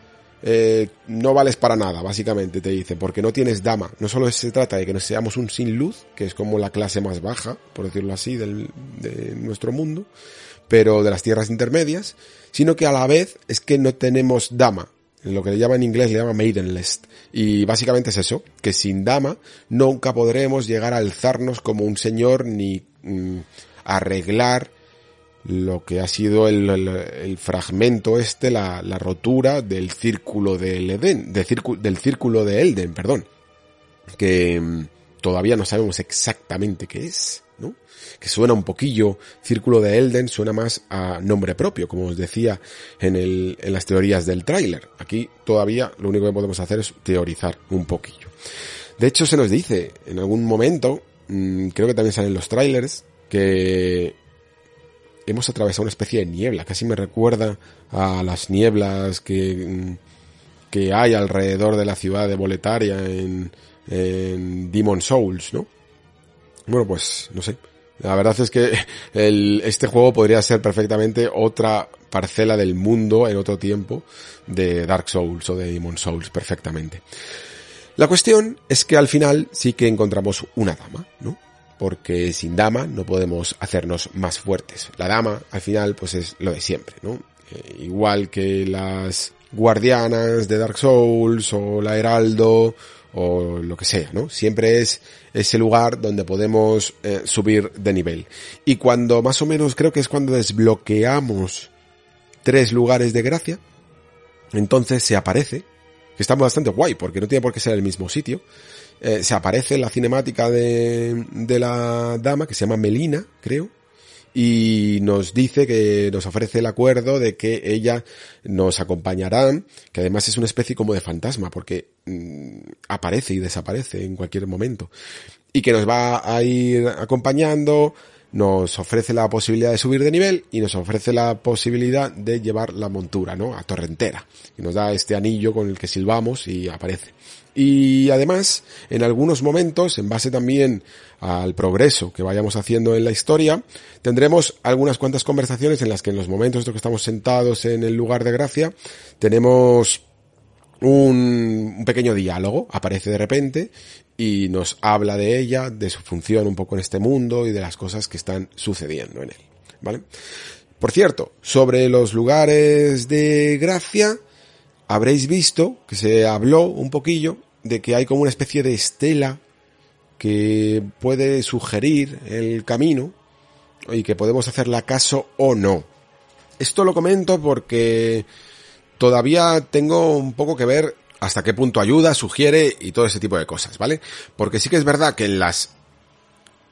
eh, no vales para nada, básicamente te dice, porque no tienes dama. No solo se trata de que nos seamos un sin luz, que es como la clase más baja, por decirlo así, del, de nuestro mundo, pero de las tierras intermedias, sino que a la vez es que no tenemos dama. Lo que le llama en inglés le llama maidenless. Y básicamente es eso, que sin dama nunca podremos llegar a alzarnos como un señor ni mm, arreglar lo que ha sido el, fragmento este, la, rotura del círculo del Edén, de del círculo de Elden, perdón, que mm, todavía no sabemos exactamente qué es. Que suena un poquillo, círculo de Elden suena más a nombre propio, como os decía en, el, en las teorías del tráiler. Aquí todavía lo único que podemos hacer es teorizar un poquillo. De hecho se nos dice en algún momento, mmm, creo que también salen los trailers, que hemos atravesado una especie de niebla, casi me recuerda a las nieblas que, que hay alrededor de la ciudad de Boletaria en, en Demon Souls, ¿no? Bueno, pues no sé. La verdad es que este juego podría ser perfectamente otra parcela del mundo en otro tiempo de Dark Souls o de Demon Souls, perfectamente. La cuestión es que al final sí que encontramos una dama, ¿no? porque sin dama no podemos hacernos más fuertes. La dama, al final, pues es lo de siempre, ¿no? Eh, igual que las guardianas de Dark Souls o la Heraldo o lo que sea, ¿no? Siempre es ese lugar donde podemos eh, subir de nivel. Y cuando más o menos creo que es cuando desbloqueamos tres lugares de gracia, entonces se aparece que está bastante guay, porque no tiene por qué ser el mismo sitio. Eh, se aparece la cinemática de, de la dama, que se llama Melina, creo, y nos dice que nos ofrece el acuerdo de que ella nos acompañará, que además es una especie como de fantasma, porque mm, aparece y desaparece en cualquier momento, y que nos va a ir acompañando, nos ofrece la posibilidad de subir de nivel y nos ofrece la posibilidad de llevar la montura, ¿no? A torrentera. Y nos da este anillo con el que silbamos y aparece. Y además, en algunos momentos, en base también al progreso que vayamos haciendo en la historia, tendremos algunas cuantas conversaciones en las que en los momentos en que estamos sentados en el lugar de gracia, tenemos un, un, pequeño diálogo, aparece de repente y nos habla de ella, de su función un poco en este mundo y de las cosas que están sucediendo en él. ¿Vale? Por cierto, sobre los lugares de gracia, habréis visto que se habló un poquillo de que hay como una especie de estela que puede sugerir el camino y que podemos hacerle caso o no. Esto lo comento porque todavía tengo un poco que ver hasta qué punto ayuda, sugiere y todo ese tipo de cosas, ¿vale? Porque sí que es verdad que en las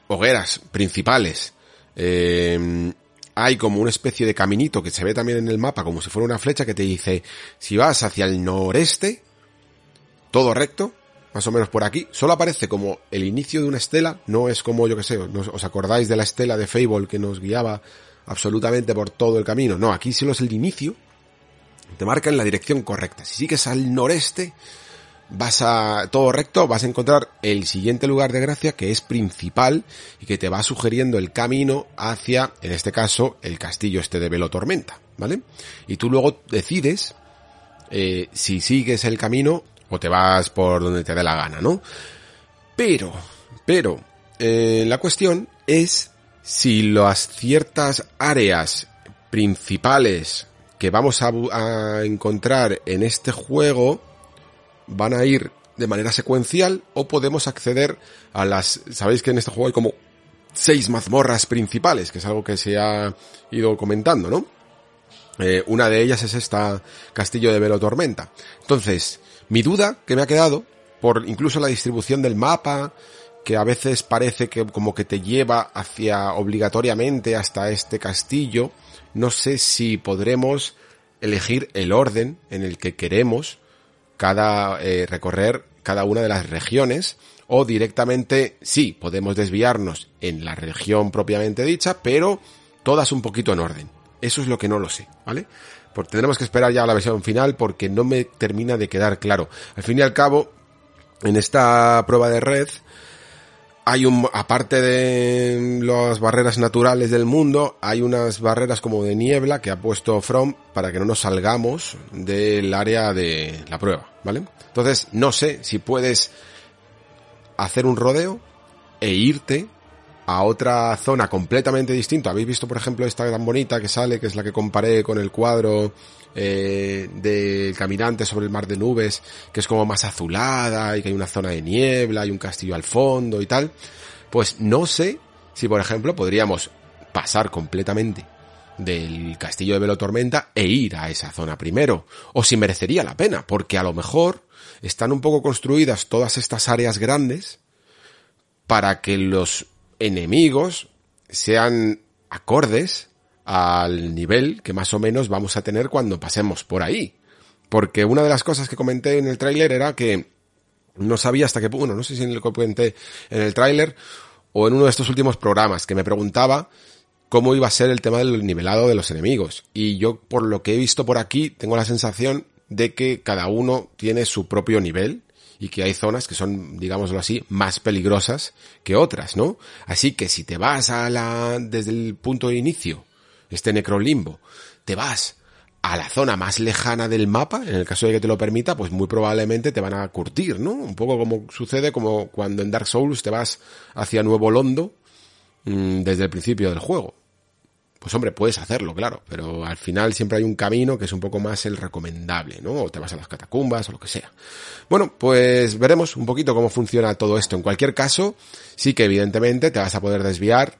hogueras principales eh, hay como una especie de caminito que se ve también en el mapa como si fuera una flecha que te dice si vas hacia el noreste, todo recto, más o menos por aquí, solo aparece como el inicio de una estela, no es como yo que sé, os acordáis de la estela de Fable que nos guiaba absolutamente por todo el camino, no, aquí solo es el inicio, te marca en la dirección correcta, si sigues al noreste, vas a todo recto, vas a encontrar el siguiente lugar de gracia que es principal y que te va sugiriendo el camino hacia, en este caso, el castillo este de Velo Tormenta, ¿vale? Y tú luego decides eh, si sigues el camino o te vas por donde te dé la gana, ¿no? Pero, pero, eh, la cuestión es si las ciertas áreas principales que vamos a, a encontrar en este juego van a ir de manera secuencial o podemos acceder a las, sabéis que en este juego hay como seis mazmorras principales, que es algo que se ha ido comentando, ¿no? Eh, una de ellas es esta Castillo de Velo Tormenta. Entonces, mi duda que me ha quedado, por incluso la distribución del mapa, que a veces parece que como que te lleva hacia obligatoriamente hasta este castillo, no sé si podremos elegir el orden en el que queremos cada eh, recorrer cada una de las regiones o directamente sí podemos desviarnos en la región propiamente dicha pero todas un poquito en orden. Eso es lo que no lo sé vale porque tendremos que esperar ya a la versión final porque no me termina de quedar claro. Al fin y al cabo en esta prueba de red hay un, aparte de las barreras naturales del mundo, hay unas barreras como de niebla que ha puesto From para que no nos salgamos del área de la prueba, ¿vale? Entonces, no sé si puedes hacer un rodeo e irte a otra zona completamente distinta. Habéis visto, por ejemplo, esta tan bonita que sale, que es la que comparé con el cuadro eh, del caminante sobre el mar de nubes, que es como más azulada y que hay una zona de niebla y un castillo al fondo y tal. Pues no sé si, por ejemplo, podríamos pasar completamente del castillo de Velo Tormenta e ir a esa zona primero, o si merecería la pena, porque a lo mejor están un poco construidas todas estas áreas grandes para que los enemigos sean acordes al nivel que más o menos vamos a tener cuando pasemos por ahí. Porque una de las cosas que comenté en el tráiler era que no sabía hasta qué punto, no sé si lo comenté en el tráiler o en uno de estos últimos programas, que me preguntaba cómo iba a ser el tema del nivelado de los enemigos. Y yo, por lo que he visto por aquí, tengo la sensación de que cada uno tiene su propio nivel y que hay zonas que son, digámoslo así, más peligrosas que otras, ¿no? Así que si te vas a la, desde el punto de inicio, este necrolimbo, te vas a la zona más lejana del mapa, en el caso de que te lo permita, pues muy probablemente te van a curtir, ¿no? Un poco como sucede como cuando en Dark Souls te vas hacia Nuevo Londo mmm, desde el principio del juego. Pues hombre, puedes hacerlo, claro, pero al final siempre hay un camino que es un poco más el recomendable, ¿no? O te vas a las catacumbas o lo que sea. Bueno, pues veremos un poquito cómo funciona todo esto. En cualquier caso, sí que evidentemente te vas a poder desviar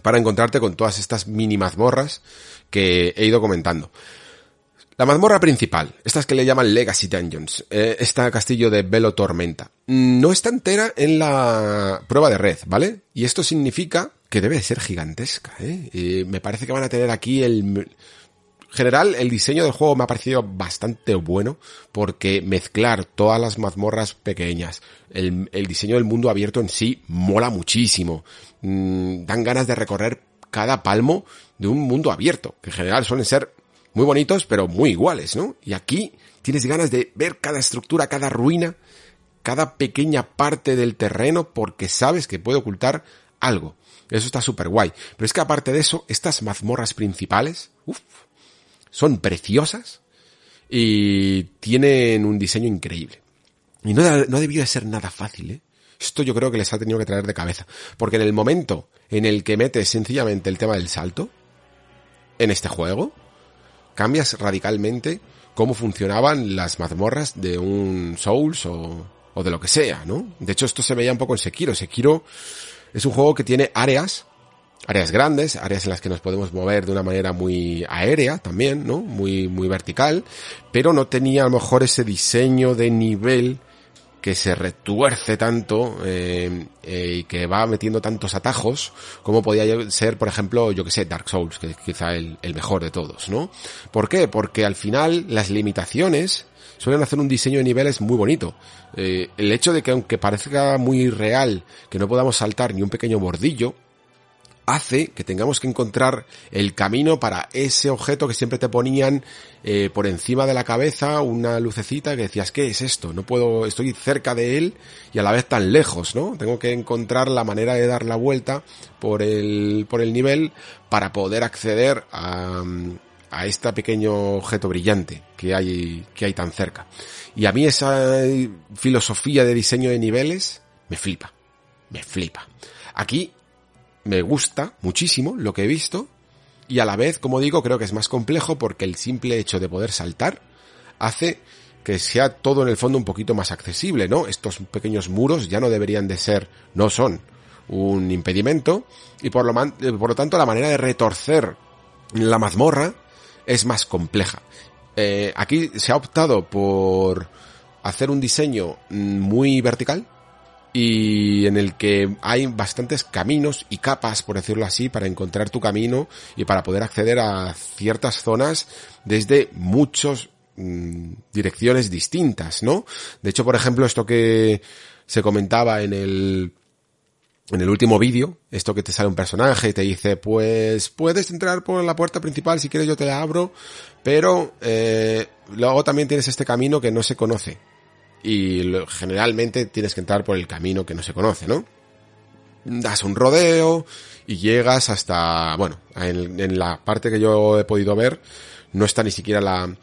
para encontrarte con todas estas mini mazmorras que he ido comentando. La mazmorra principal, estas que le llaman Legacy Dungeons, eh, este castillo de Velo Tormenta, no está entera en la prueba de red, ¿vale? Y esto significa que debe ser gigantesca, ¿eh? Me parece que van a tener aquí el... General, el diseño del juego me ha parecido bastante bueno porque mezclar todas las mazmorras pequeñas, el, el diseño del mundo abierto en sí mola muchísimo. Mm, dan ganas de recorrer cada palmo de un mundo abierto, que en general suelen ser muy bonitos, pero muy iguales, ¿no? Y aquí tienes ganas de ver cada estructura, cada ruina, cada pequeña parte del terreno, porque sabes que puede ocultar algo. Eso está súper guay. Pero es que aparte de eso, estas mazmorras principales, uff, son preciosas y tienen un diseño increíble. Y no, no debió de ser nada fácil, ¿eh? Esto yo creo que les ha tenido que traer de cabeza. Porque en el momento en el que metes sencillamente el tema del salto, en este juego, cambias radicalmente cómo funcionaban las mazmorras de un Souls o, o de lo que sea, ¿no? De hecho, esto se veía un poco en Sekiro. Sekiro es un juego que tiene áreas, áreas grandes, áreas en las que nos podemos mover de una manera muy aérea también, ¿no? Muy, muy vertical, pero no tenía a lo mejor ese diseño de nivel que se retuerce tanto eh, eh, y que va metiendo tantos atajos como podía ser, por ejemplo, yo que sé, Dark Souls, que es quizá el, el mejor de todos, ¿no? ¿Por qué? Porque al final las limitaciones suelen hacer un diseño de niveles muy bonito. Eh, el hecho de que aunque parezca muy real que no podamos saltar ni un pequeño bordillo, hace que tengamos que encontrar el camino para ese objeto que siempre te ponían eh, por encima de la cabeza, una lucecita que decías, ¿qué es esto? No puedo, estoy cerca de él y a la vez tan lejos, ¿no? Tengo que encontrar la manera de dar la vuelta por el, por el nivel para poder acceder a, a este pequeño objeto brillante que hay, que hay tan cerca. Y a mí esa filosofía de diseño de niveles me flipa, me flipa. Aquí me gusta muchísimo lo que he visto y a la vez, como digo, creo que es más complejo porque el simple hecho de poder saltar hace que sea todo en el fondo un poquito más accesible, ¿no? Estos pequeños muros ya no deberían de ser, no son un impedimento y por lo, por lo tanto la manera de retorcer la mazmorra es más compleja. Eh, aquí se ha optado por hacer un diseño muy vertical, y en el que hay bastantes caminos y capas, por decirlo así, para encontrar tu camino y para poder acceder a ciertas zonas desde muchas mm, direcciones distintas, ¿no? De hecho, por ejemplo, esto que se comentaba en el en el último vídeo, esto que te sale un personaje y te dice, pues puedes entrar por la puerta principal, si quieres yo te la abro, pero eh, luego también tienes este camino que no se conoce y generalmente tienes que entrar por el camino que no se conoce, ¿no? Das un rodeo y llegas hasta, bueno, en, la parte que yo he podido ver, no está ni siquiera la,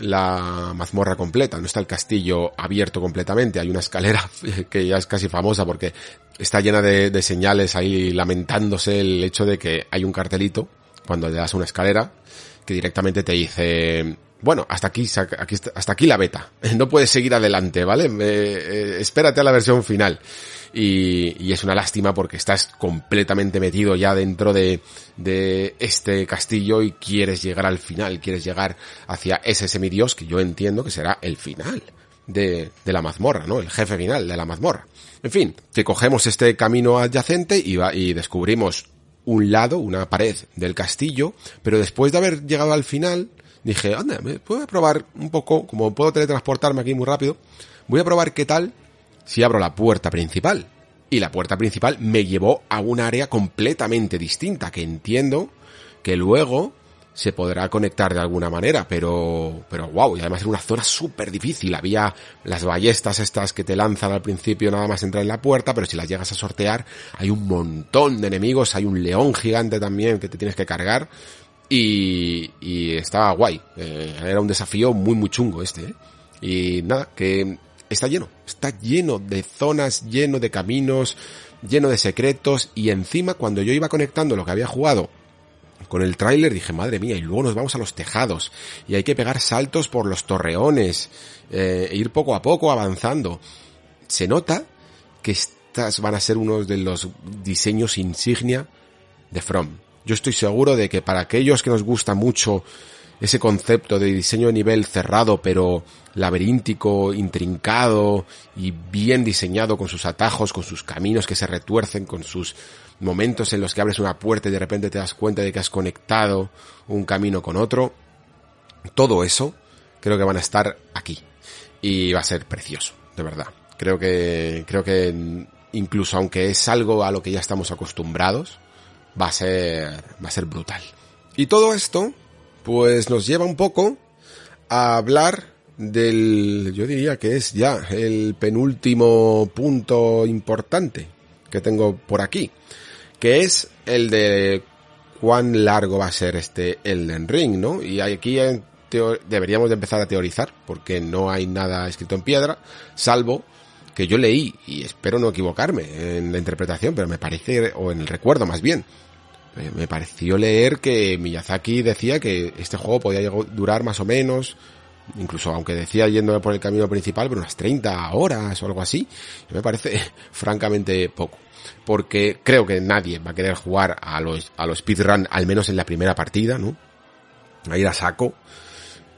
la mazmorra completa, no está el castillo abierto completamente, hay una escalera [LAUGHS] que ya es casi famosa porque está llena de, señales ahí lamentándose el hecho de que hay un cartelito cuando le das una escalera que directamente te dice bueno, hasta aquí, hasta aquí la beta. [LAUGHS] No puedes seguir adelante, ¿vale? Eh, espérate a la versión final. Y, y, es una lástima porque estás completamente metido ya dentro de, de este castillo y quieres llegar al final, quieres llegar hacia ese semidios que yo entiendo que será el final de, la mazmorra, ¿no? El jefe final de la mazmorra. En fin, que cogemos este camino adyacente y, va, y descubrimos un lado, una pared del castillo, pero después de haber llegado al final, dije, anda, me puedo probar un poco, como puedo teletransportarme aquí muy rápido, voy a probar qué tal si abro la puerta principal. Y la puerta principal me llevó a un área completamente distinta, que entiendo que luego se podrá conectar de alguna manera, pero, pero wow, y además era una zona súper difícil. Había las ballestas estas que te lanzan al principio nada más entrar en la puerta, pero si las llegas a sortear, hay un montón de enemigos, hay un león gigante también que te tienes que cargar. Y, y estaba guay. Eh, era un desafío muy, muy chungo este. ¿eh? Y nada, que está lleno. Está lleno de zonas, lleno de caminos, lleno de secretos. Y encima, cuando yo iba conectando lo que había jugado con el tráiler, dije, madre mía, y luego nos vamos a los tejados. Y hay que pegar saltos por los torreones. Eh, e ir poco a poco avanzando. Se nota que estas van a ser unos de los diseños insignia de From yo estoy seguro de que para aquellos que nos gusta mucho ese concepto de diseño de nivel cerrado pero laberíntico, intrincado y bien diseñado con sus atajos, con sus caminos que se retuercen, con sus momentos en los que abres una puerta y de repente te das cuenta de que has conectado un camino con otro. Todo eso creo que van a estar aquí y va a ser precioso, de verdad. Creo que creo que incluso aunque es algo a lo que ya estamos acostumbrados, va a ser va a ser brutal. Y todo esto pues nos lleva un poco a hablar del, yo diría que es ya el penúltimo punto importante que tengo por aquí, que es el de cuán largo va a ser este Elden Ring, ¿no? Y aquí deberíamos de empezar a teorizar, porque no hay nada escrito en piedra, salvo que yo leí, y espero no equivocarme en la interpretación, pero me parece, o en el recuerdo más bien, me pareció leer que Miyazaki decía que este juego podía durar más o menos, incluso aunque decía yendo por el camino principal, pero unas 30 horas o algo así, me parece [LAUGHS] francamente poco. Porque creo que nadie va a querer jugar a los, a los speedrun, al menos en la primera partida, ¿no? A ir a saco.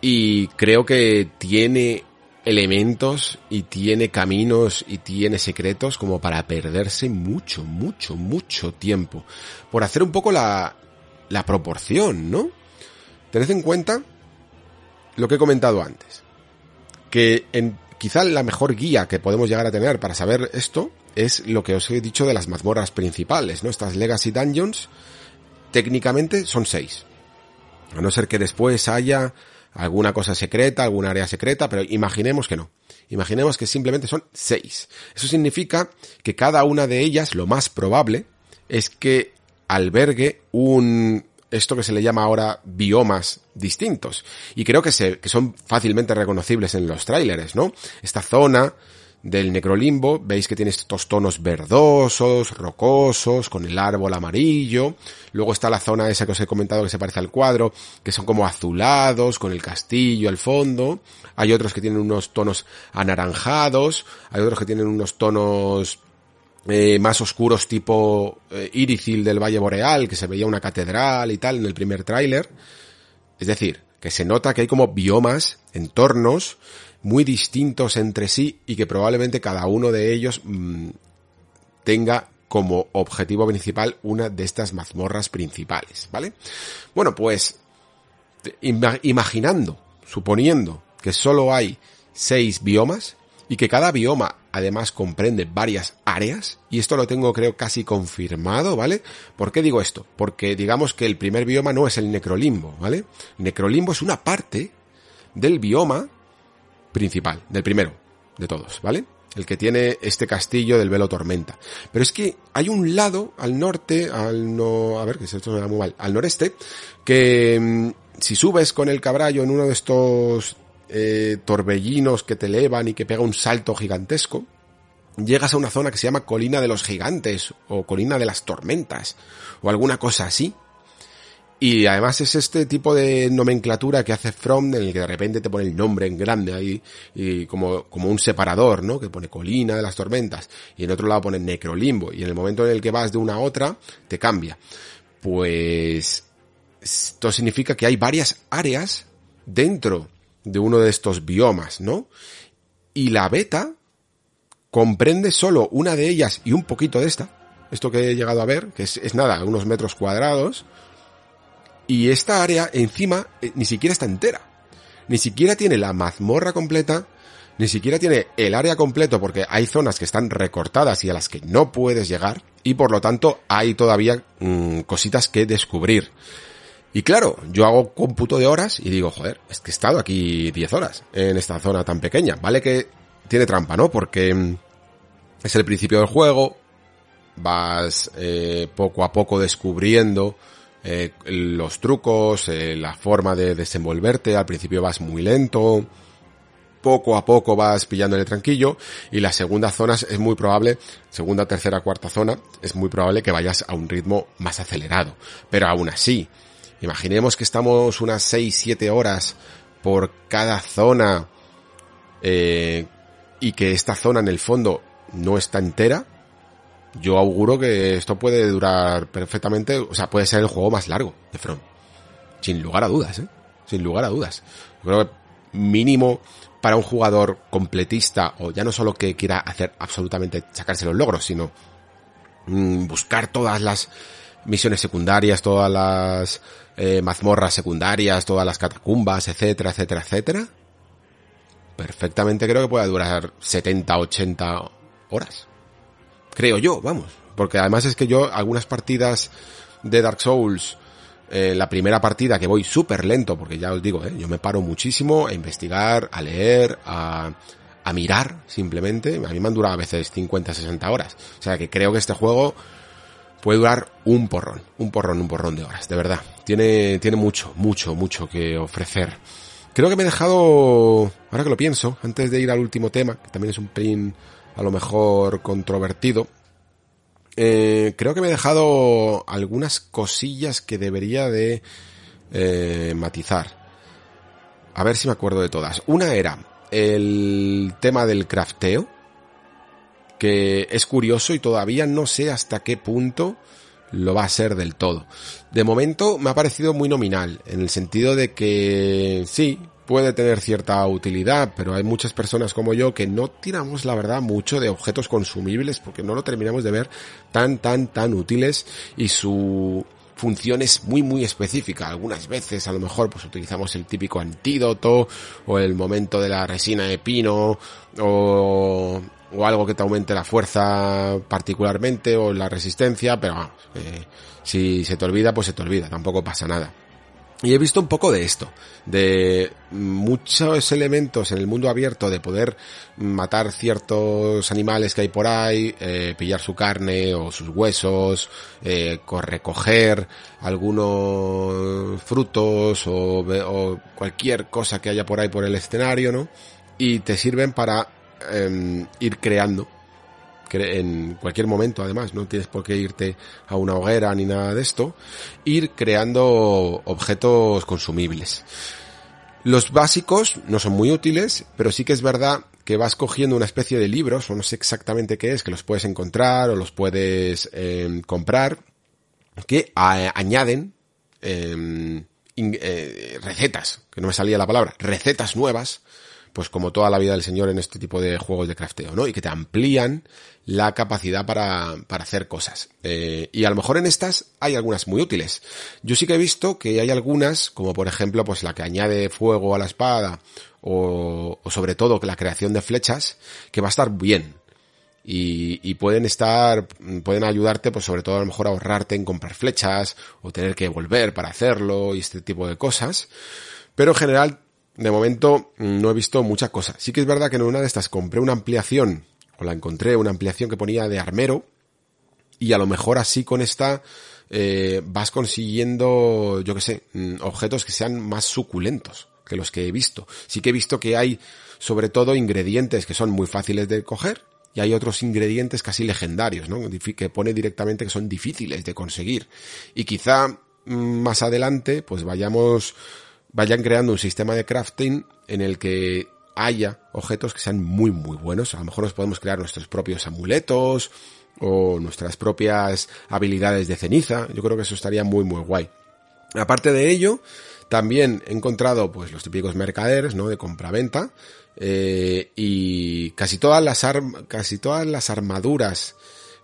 Y creo que tiene elementos y tiene caminos y tiene secretos como para perderse mucho, mucho, mucho tiempo. Por hacer un poco la, la proporción, ¿no? Tened en cuenta lo que he comentado antes. Que en, quizá la mejor guía que podemos llegar a tener para saber esto es lo que os he dicho de las mazmorras principales, ¿no? Estas Legacy Dungeons, técnicamente son seis. A no ser que después haya alguna cosa secreta, alguna área secreta, pero imaginemos que no. Imaginemos que simplemente son seis. Eso significa que cada una de ellas, lo más probable, es que albergue un, esto que se le llama ahora biomas distintos. Y creo que, se, que son fácilmente reconocibles en los tráileres, ¿no? Esta zona del necrolimbo, veis que tiene estos tonos verdosos, rocosos, con el árbol amarillo. Luego está la zona esa que os he comentado que se parece al cuadro, que son como azulados, con el castillo al fondo. Hay otros que tienen unos tonos anaranjados, hay otros que tienen unos tonos eh, más oscuros tipo eh, Irithil del Valle Boreal, que se veía una catedral y tal en el primer tráiler. Es decir, que se nota que hay como biomas, entornos, muy distintos entre sí y que probablemente cada uno de ellos mm, tenga como objetivo principal una de estas mazmorras principales, ¿vale? Bueno, pues imaginando, suponiendo que solo hay seis biomas y que cada bioma además comprende varias áreas, y esto lo tengo creo casi confirmado, ¿vale? ¿Por qué digo esto? Porque digamos que el primer bioma no es el necrolimbo, ¿vale? Necrolimbo es una parte del bioma principal, del primero de todos, ¿vale? El que tiene este castillo del velo tormenta. Pero es que hay un lado al norte, al no, a ver, que esto me da muy mal, al noreste, que mm, si subes con el caballo en uno de estos eh, torbellinos que te elevan y que pega un salto gigantesco, llegas a una zona que se llama Colina de los Gigantes o Colina de las Tormentas o alguna cosa así, y además es este tipo de nomenclatura que hace From en el que de repente te pone el nombre en grande ahí y como, como un separador, ¿no? Que pone colina de las tormentas y en otro lado pone necrolimbo y en el momento en el que vas de una a otra te cambia. Pues esto significa que hay varias áreas dentro de uno de estos biomas, ¿no? Y la beta comprende solo una de ellas y un poquito de esta, esto que he llegado a ver, que es, es nada, unos metros cuadrados, y esta área encima eh, ni siquiera está entera. Ni siquiera tiene la mazmorra completa, ni siquiera tiene el área completo porque hay zonas que están recortadas y a las que no puedes llegar y por lo tanto hay todavía mm, cositas que descubrir. Y claro, yo hago cómputo de horas y digo, joder, es que he estado aquí 10 horas en esta zona tan pequeña. Vale que tiene trampa, ¿no? Porque mm, es el principio del juego, vas eh, poco a poco descubriendo eh, los trucos, eh, la forma de desenvolverte, al principio vas muy lento, poco a poco vas pillando el tranquillo y las segundas zonas es muy probable, segunda, tercera, cuarta zona, es muy probable que vayas a un ritmo más acelerado. Pero aún así, imaginemos que estamos unas 6, 7 horas por cada zona eh, y que esta zona en el fondo no está entera, yo auguro que esto puede durar perfectamente, o sea, puede ser el juego más largo de From. Sin lugar a dudas, ¿eh? sin lugar a dudas. Creo que mínimo para un jugador completista, o ya no solo que quiera hacer absolutamente sacarse los logros, sino mm, buscar todas las misiones secundarias, todas las eh, mazmorras secundarias, todas las catacumbas, etcétera, etcétera, etcétera. Perfectamente creo que pueda durar 70, 80 horas. Creo yo, vamos. Porque además es que yo algunas partidas de Dark Souls eh, la primera partida que voy súper lento, porque ya os digo, eh, yo me paro muchísimo a investigar, a leer, a, a mirar simplemente. A mí me han durado a veces 50, 60 horas. O sea que creo que este juego puede durar un porrón, un porrón, un porrón de horas, de verdad. Tiene, tiene mucho, mucho, mucho que ofrecer. Creo que me he dejado, ahora que lo pienso, antes de ir al último tema, que también es un pelín a lo mejor controvertido, eh, creo que me he dejado algunas cosillas que debería de eh, matizar. A ver si me acuerdo de todas. Una era el tema del crafteo, que es curioso y todavía no sé hasta qué punto lo va a ser del todo. De momento me ha parecido muy nominal, en el sentido de que sí, puede tener cierta utilidad, pero hay muchas personas como yo que no tiramos la verdad mucho de objetos consumibles porque no lo terminamos de ver tan, tan, tan útiles y su función es muy muy específica. Algunas veces a lo mejor pues utilizamos el típico antídoto o el momento de la resina de pino o, o algo que te aumente la fuerza particularmente o la resistencia, pero eh, si se te olvida pues se te olvida, tampoco pasa nada. Y he visto un poco de esto, de muchos elementos en el mundo abierto de poder matar ciertos animales que hay por ahí, eh, pillar su carne o sus huesos, eh, recoger algunos frutos o, o, cualquier cosa que haya por ahí por el escenario, ¿no? Y te sirven para eh, ir creando en cualquier momento además, no tienes por qué irte a una hoguera ni nada de esto, ir creando objetos consumibles. Los básicos no son muy útiles, pero sí que es verdad que vas cogiendo una especie de libros, o no sé exactamente qué es, que los puedes encontrar o los puedes eh, comprar, que añaden eh, eh, recetas, que no me salía la palabra, recetas nuevas, pues como toda la vida del señor en este tipo de juegos de crafteo, ¿no? Y que te amplían la capacidad para, para hacer cosas. Eh, y a lo mejor en estas hay algunas muy útiles. Yo sí que he visto que hay algunas, como por ejemplo, pues la que añade fuego a la espada, o, o sobre todo la creación de flechas, que va a estar bien. Y, y, pueden estar, pueden ayudarte, pues sobre todo a lo mejor ahorrarte en comprar flechas, o tener que volver para hacerlo, y este tipo de cosas. Pero en general, de momento, no he visto mucha cosa. Sí que es verdad que en una de estas compré una ampliación o la encontré, una ampliación que ponía de armero, y a lo mejor así con esta eh, vas consiguiendo, yo que sé, mm, objetos que sean más suculentos que los que he visto. Sí que he visto que hay sobre todo ingredientes que son muy fáciles de coger y hay otros ingredientes casi legendarios, ¿no? Que pone directamente que son difíciles de conseguir. Y quizá mm, más adelante pues vayamos vayan creando un sistema de crafting en el que haya objetos que sean muy muy buenos. A lo mejor nos podemos crear nuestros propios amuletos o nuestras propias habilidades de ceniza. Yo creo que eso estaría muy muy guay. Aparte de ello, también he encontrado pues los típicos mercaderes, ¿no? De compra-venta. Eh, y casi todas las casi todas las armaduras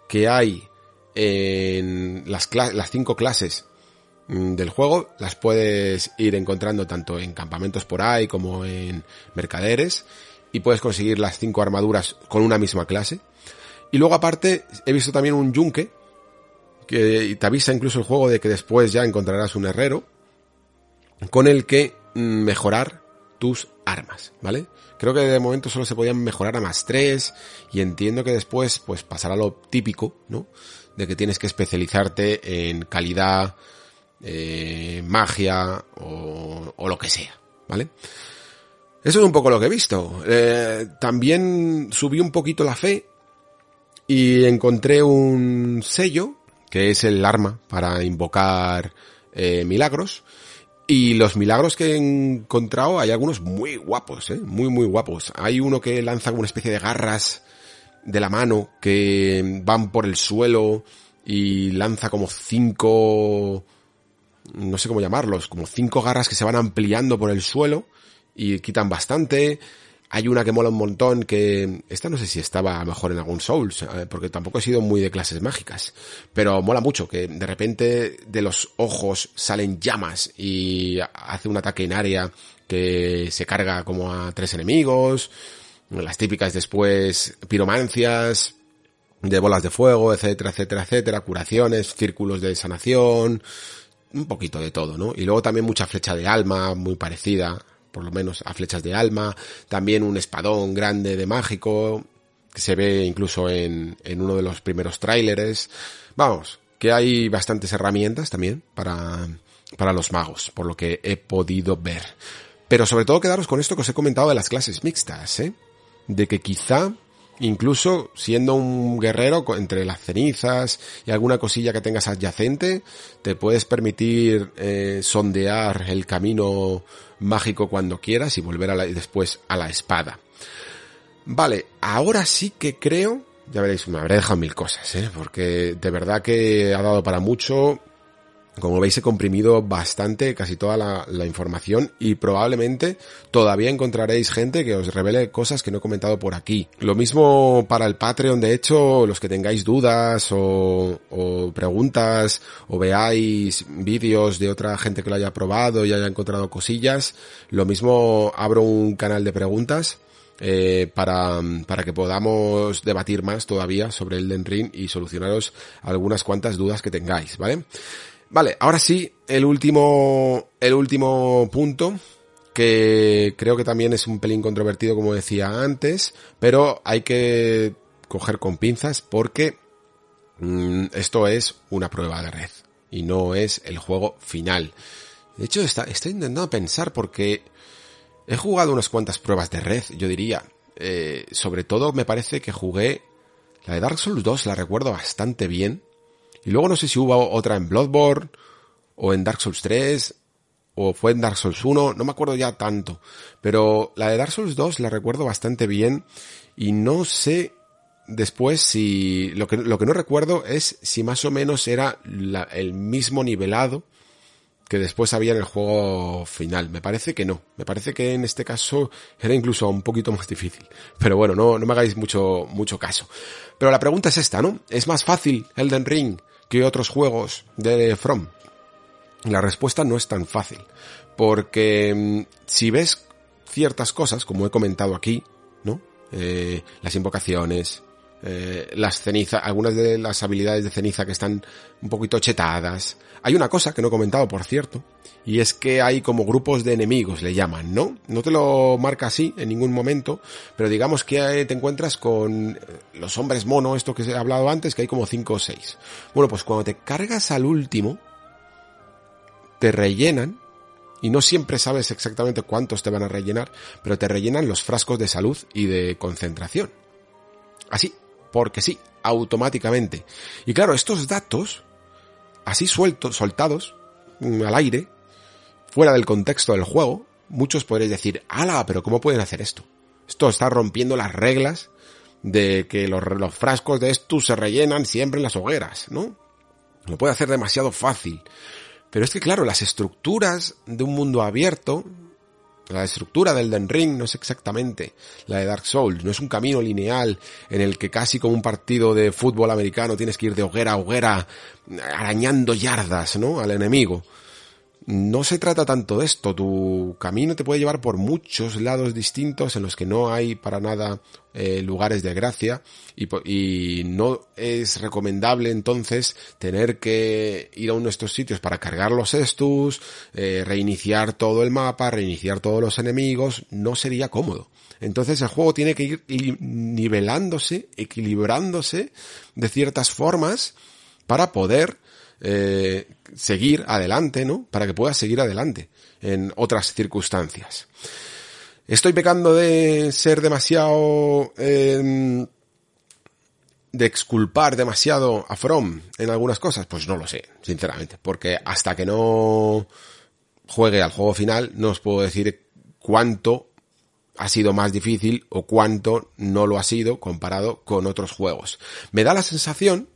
que hay en las, las cinco clases del juego las puedes ir encontrando tanto en campamentos por ahí como en mercaderes y puedes conseguir las cinco armaduras con una misma clase. Y luego aparte he visto también un yunque que te avisa incluso el juego de que después ya encontrarás un herrero con el que mm, mejorar tus armas, ¿vale? Creo que de momento solo se podían mejorar a más 3 y entiendo que después pues pasará lo típico, ¿no? De que tienes que especializarte en calidad, eh, magia o, o, lo que sea, ¿vale? Eso es un poco lo que he visto. Eh, también subí un poquito la fe y encontré un sello, que es el arma para invocar eh, milagros. Y los milagros que he encontrado, hay algunos muy guapos, ¿eh? muy muy guapos. Hay uno que lanza una especie de garras de la mano que van por el suelo y lanza como cinco no sé cómo llamarlos, como cinco garras que se van ampliando por el suelo y quitan bastante. Hay una que mola un montón que, esta no sé si estaba mejor en algún Souls, eh, porque tampoco he sido muy de clases mágicas, pero mola mucho que de repente de los ojos salen llamas y hace un ataque en área que se carga como a tres enemigos, las típicas después piromancias, de bolas de fuego, etcétera, etcétera, etcétera, curaciones, círculos de sanación, un poquito de todo, ¿no? Y luego también mucha flecha de alma, muy parecida, por lo menos a flechas de alma, también un espadón grande de mágico, que se ve incluso en, en uno de los primeros tráileres. Vamos, que hay bastantes herramientas también para, para los magos, por lo que he podido ver. Pero sobre todo quedaros con esto que os he comentado de las clases mixtas, ¿eh? De que quizá incluso siendo un guerrero entre las cenizas y alguna cosilla que tengas adyacente, te puedes permitir eh, sondear el camino mágico cuando quieras y volver después a la espada. Vale, ahora sí que creo, ya veréis, me habré dejado mil cosas, ¿eh? porque de verdad que ha dado para mucho como veis he comprimido bastante casi toda la, información y probablemente todavía encontraréis gente que os revele cosas que no he comentado por aquí. Lo mismo para el Patreon, de hecho, los que tengáis dudas o, preguntas o veáis vídeos de otra gente que lo haya probado y haya encontrado cosillas, lo mismo abro un canal de preguntas eh, para, para que podamos debatir más todavía sobre el Ring y solucionaros algunas cuantas dudas que tengáis, ¿vale? Vale, ahora sí, el último, el último punto, que creo que también es un pelín controvertido como decía antes, pero hay que coger con pinzas porque mm, esto es una prueba de red y no es el juego final. De hecho, está, estoy intentando pensar porque he jugado unas cuantas pruebas de red, yo diría. Eh, sobre todo me parece que jugué la de Dark Souls 2, la recuerdo bastante bien. Y luego no sé si hubo otra en Bloodborne, o en Dark Souls 3, o fue en Dark Souls 1, no me acuerdo ya tanto. Pero la de Dark Souls 2 la recuerdo bastante bien, y no sé después si, lo que, lo que no recuerdo es si más o menos era el mismo nivelado que después había en el juego final. Me parece que no. Me parece que en este caso era incluso un poquito más difícil. Pero bueno, no, no me hagáis mucho, mucho caso. Pero la pregunta es esta, ¿no? ¿Es más fácil Elden Ring que otros juegos de From? La respuesta no es tan fácil, porque mm, si ves ciertas cosas, como he comentado aquí, ¿no? Eh, las invocaciones, eh, las cenizas, algunas de las habilidades de ceniza que están un poquito chetadas. Hay una cosa que no he comentado, por cierto, y es que hay como grupos de enemigos, le llaman, ¿no? No te lo marca así en ningún momento, pero digamos que te encuentras con eh, los hombres mono, esto que he hablado antes, que hay como 5 o 6. Bueno, pues cuando te cargas al último, te rellenan, y no siempre sabes exactamente cuántos te van a rellenar, pero te rellenan los frascos de salud y de concentración. Así, porque sí, automáticamente. Y claro, estos datos, así sueltos, soltados, mm, al aire, fuera del contexto del juego, muchos podréis decir, ala, pero ¿cómo pueden hacer esto? Esto está rompiendo las reglas de que los, los frascos de estos se rellenan siempre en las hogueras, ¿no? Lo puede hacer demasiado fácil. Pero es que claro, las estructuras de un mundo abierto, la estructura del Den Ring no es exactamente la de Dark Souls, no es un camino lineal en el que casi como un partido de fútbol americano tienes que ir de hoguera a hoguera arañando yardas, ¿no? al enemigo no se trata tanto de esto. Tu camino te puede llevar por muchos lados distintos en los que no hay para nada eh, lugares de gracia y, no es recomendable entonces tener que ir a uno de estos sitios para cargar los estus, eh, reiniciar todo el mapa, reiniciar todos los enemigos. No sería cómodo. Entonces el juego tiene que ir nivelándose, equilibrándose de ciertas formas para poder eh, seguir adelante, ¿no? Para que puedas seguir adelante en otras circunstancias. ¿Estoy pecando de ser demasiado... Em, de exculpar demasiado a From en algunas cosas? Pues no lo sé, sinceramente, porque hasta que no juegue al juego final no os puedo decir cuánto ha sido más difícil o cuánto no lo ha sido comparado con otros juegos. Me da la sensación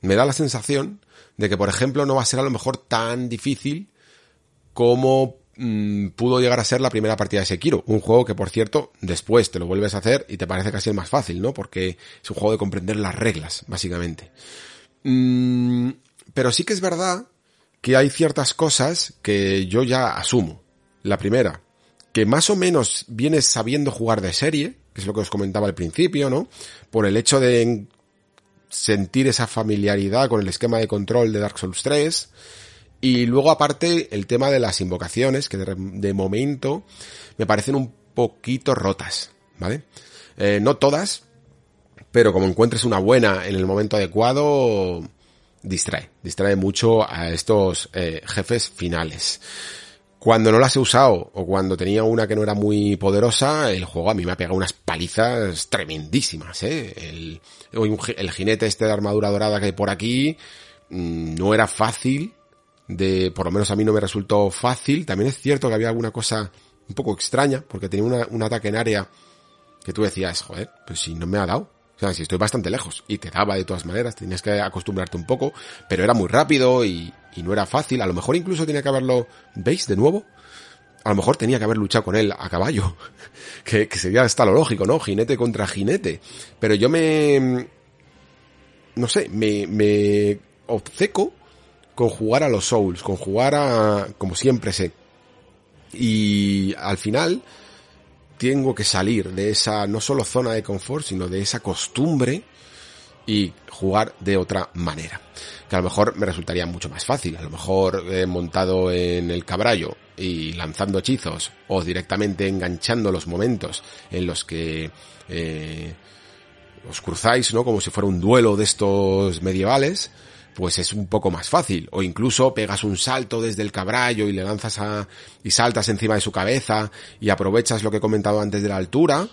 me da la sensación de que, por ejemplo, no va a ser a lo mejor tan difícil como mm, pudo llegar a ser la primera partida de Sekiro. Un juego que, por cierto, después te lo vuelves a hacer y te parece casi el más fácil, ¿no? Porque es un juego de comprender las reglas, básicamente. Mm, pero sí que es verdad que hay ciertas cosas que yo ya asumo. La primera, que más o menos vienes sabiendo jugar de serie, que es lo que os comentaba al principio, ¿no? Por el hecho de sentir esa familiaridad con el esquema de control de Dark Souls 3. Y luego aparte el tema de las invocaciones, que de, momento me parecen un poquito rotas, ¿vale? Eh, no todas, pero como encuentres una buena en el momento adecuado, distrae, distrae mucho a estos eh, jefes finales. Cuando no las he usado o cuando tenía una que no era muy poderosa, el juego a mí me ha pegado unas palizas tremendísimas, ¿eh? El, el jinete este de armadura dorada que hay por aquí mm, no era fácil de, por lo menos a mí no me resultó fácil. También es cierto que había alguna cosa un poco extraña porque tenía un ataque en área que tú decías, joder, pues si no me ha dado. O sea, si estoy bastante lejos y te daba de todas maneras, tenías que acostumbrarte un poco, pero era muy rápido y, y no era fácil. A lo mejor incluso tenía que haberlo, ¿veis de nuevo? A lo mejor tenía que haber luchado con él a caballo, [LAUGHS] que, que sería hasta lo lógico, ¿no? Jinete contra jinete. Pero yo me, no sé, me, me obceco con jugar a los Souls, con jugar a, como siempre sé. Y al final, tengo que salir de esa no solo zona de confort, sino de esa costumbre y jugar de otra manera. Que a lo mejor me resultaría mucho más fácil. A lo mejor montado en el cabrallo y lanzando hechizos o directamente enganchando los momentos en los que eh, os cruzáis, ¿no? Como si fuera un duelo de estos medievales pues es un poco más fácil. O incluso pegas un salto desde el cabrallo y le lanzas a, y saltas encima de su cabeza y aprovechas lo que he comentado antes de la altura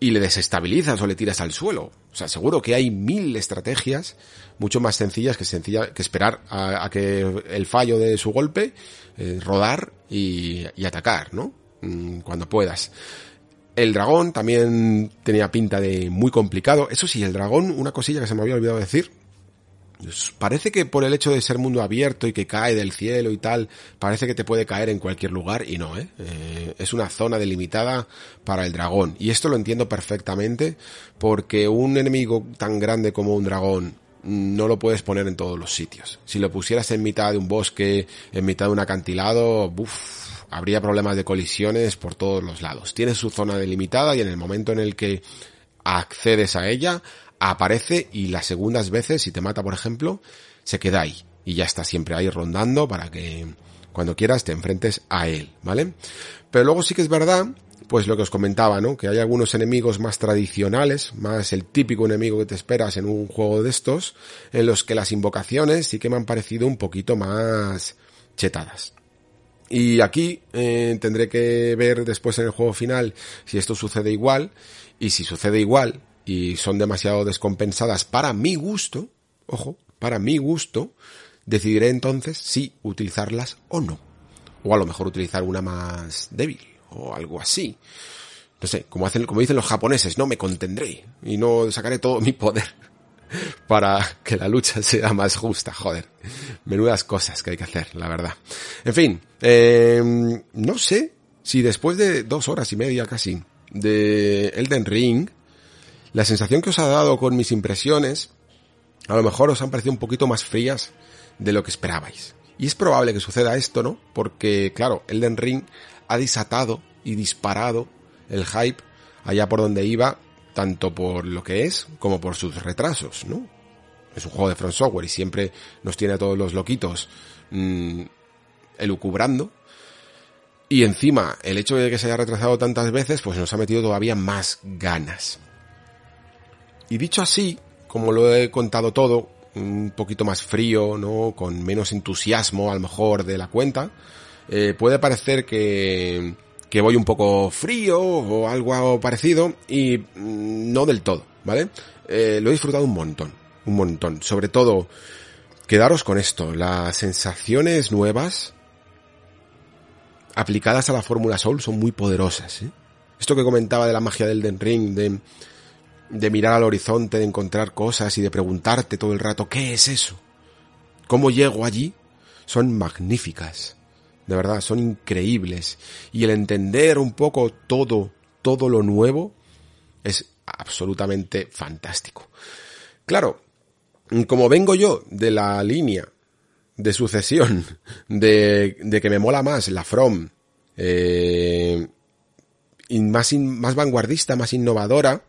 y le desestabilizas o le tiras al suelo. O sea, seguro que hay mil estrategias mucho más sencillas que sencilla, que esperar a, que el fallo de su golpe, eh, rodar y, y atacar, ¿no? Mm, cuando puedas. El dragón también tenía pinta de muy complicado. Eso sí, el dragón, una cosilla que se me había olvidado decir, Parece que por el hecho de ser mundo abierto y que cae del cielo y tal, parece que te puede caer en cualquier lugar y no, ¿eh? ¿eh? es una zona delimitada para el dragón. Y esto lo entiendo perfectamente porque un enemigo tan grande como un dragón no lo puedes poner en todos los sitios. Si lo pusieras en mitad de un bosque, en mitad de un acantilado, uff, habría problemas de colisiones por todos los lados. Tiene su zona delimitada y en el momento en el que accedes a ella, aparece y las segundas veces, si te mata por ejemplo, se queda ahí. Y ya está siempre ahí rondando para que cuando quieras te enfrentes a él, ¿vale? Pero luego sí que es verdad, pues lo que os comentaba, ¿no? Que hay algunos enemigos más tradicionales, más el típico enemigo que te esperas en un juego de estos, en los que las invocaciones sí que me han parecido un poquito más chetadas. Y aquí eh, tendré que ver después en el juego final si esto sucede igual, y si sucede igual, y son demasiado descompensadas para mi gusto, ojo, para mi gusto, decidiré entonces si utilizarlas o no. O a lo mejor utilizar una más débil o algo así. No sé, como hacen, como dicen los japoneses, no me contendré y no sacaré todo mi poder [LAUGHS] para que la lucha sea más justa, joder. Menudas cosas que hay que hacer, la verdad. En fin, eh, no sé si después de dos horas y media casi de Elden Ring, la sensación que os ha dado con mis impresiones, a lo mejor os han parecido un poquito más frías de lo que esperabais. Y es probable que suceda esto, ¿no? Porque, claro, Elden Ring ha desatado y disparado el hype allá por donde iba, tanto por lo que es como por sus retrasos, ¿no? Es un juego de Front Software y siempre nos tiene a todos los loquitos mmm, elucubrando. Y encima, el hecho de que se haya retrasado tantas veces, pues nos ha metido todavía más ganas. Y dicho así, como lo he contado todo, un poquito más frío, ¿no? Con menos entusiasmo a lo mejor de la cuenta, eh, puede parecer que, que voy un poco frío o algo parecido y mm, no del todo, ¿vale? Eh, lo he disfrutado un montón, un montón. Sobre todo, quedaros con esto, las sensaciones nuevas aplicadas a la Fórmula Soul son muy poderosas, ¿eh? Esto que comentaba de la magia del Den Ring, de de mirar al horizonte, de encontrar cosas y de preguntarte todo el rato, ¿qué es eso? ¿Cómo llego allí? Son magníficas. De verdad, son increíbles. Y el entender un poco todo, todo lo nuevo, es absolutamente fantástico. Claro, como vengo yo de la línea de sucesión [LAUGHS] de, de que me mola más la From, eh, más, más vanguardista, más innovadora,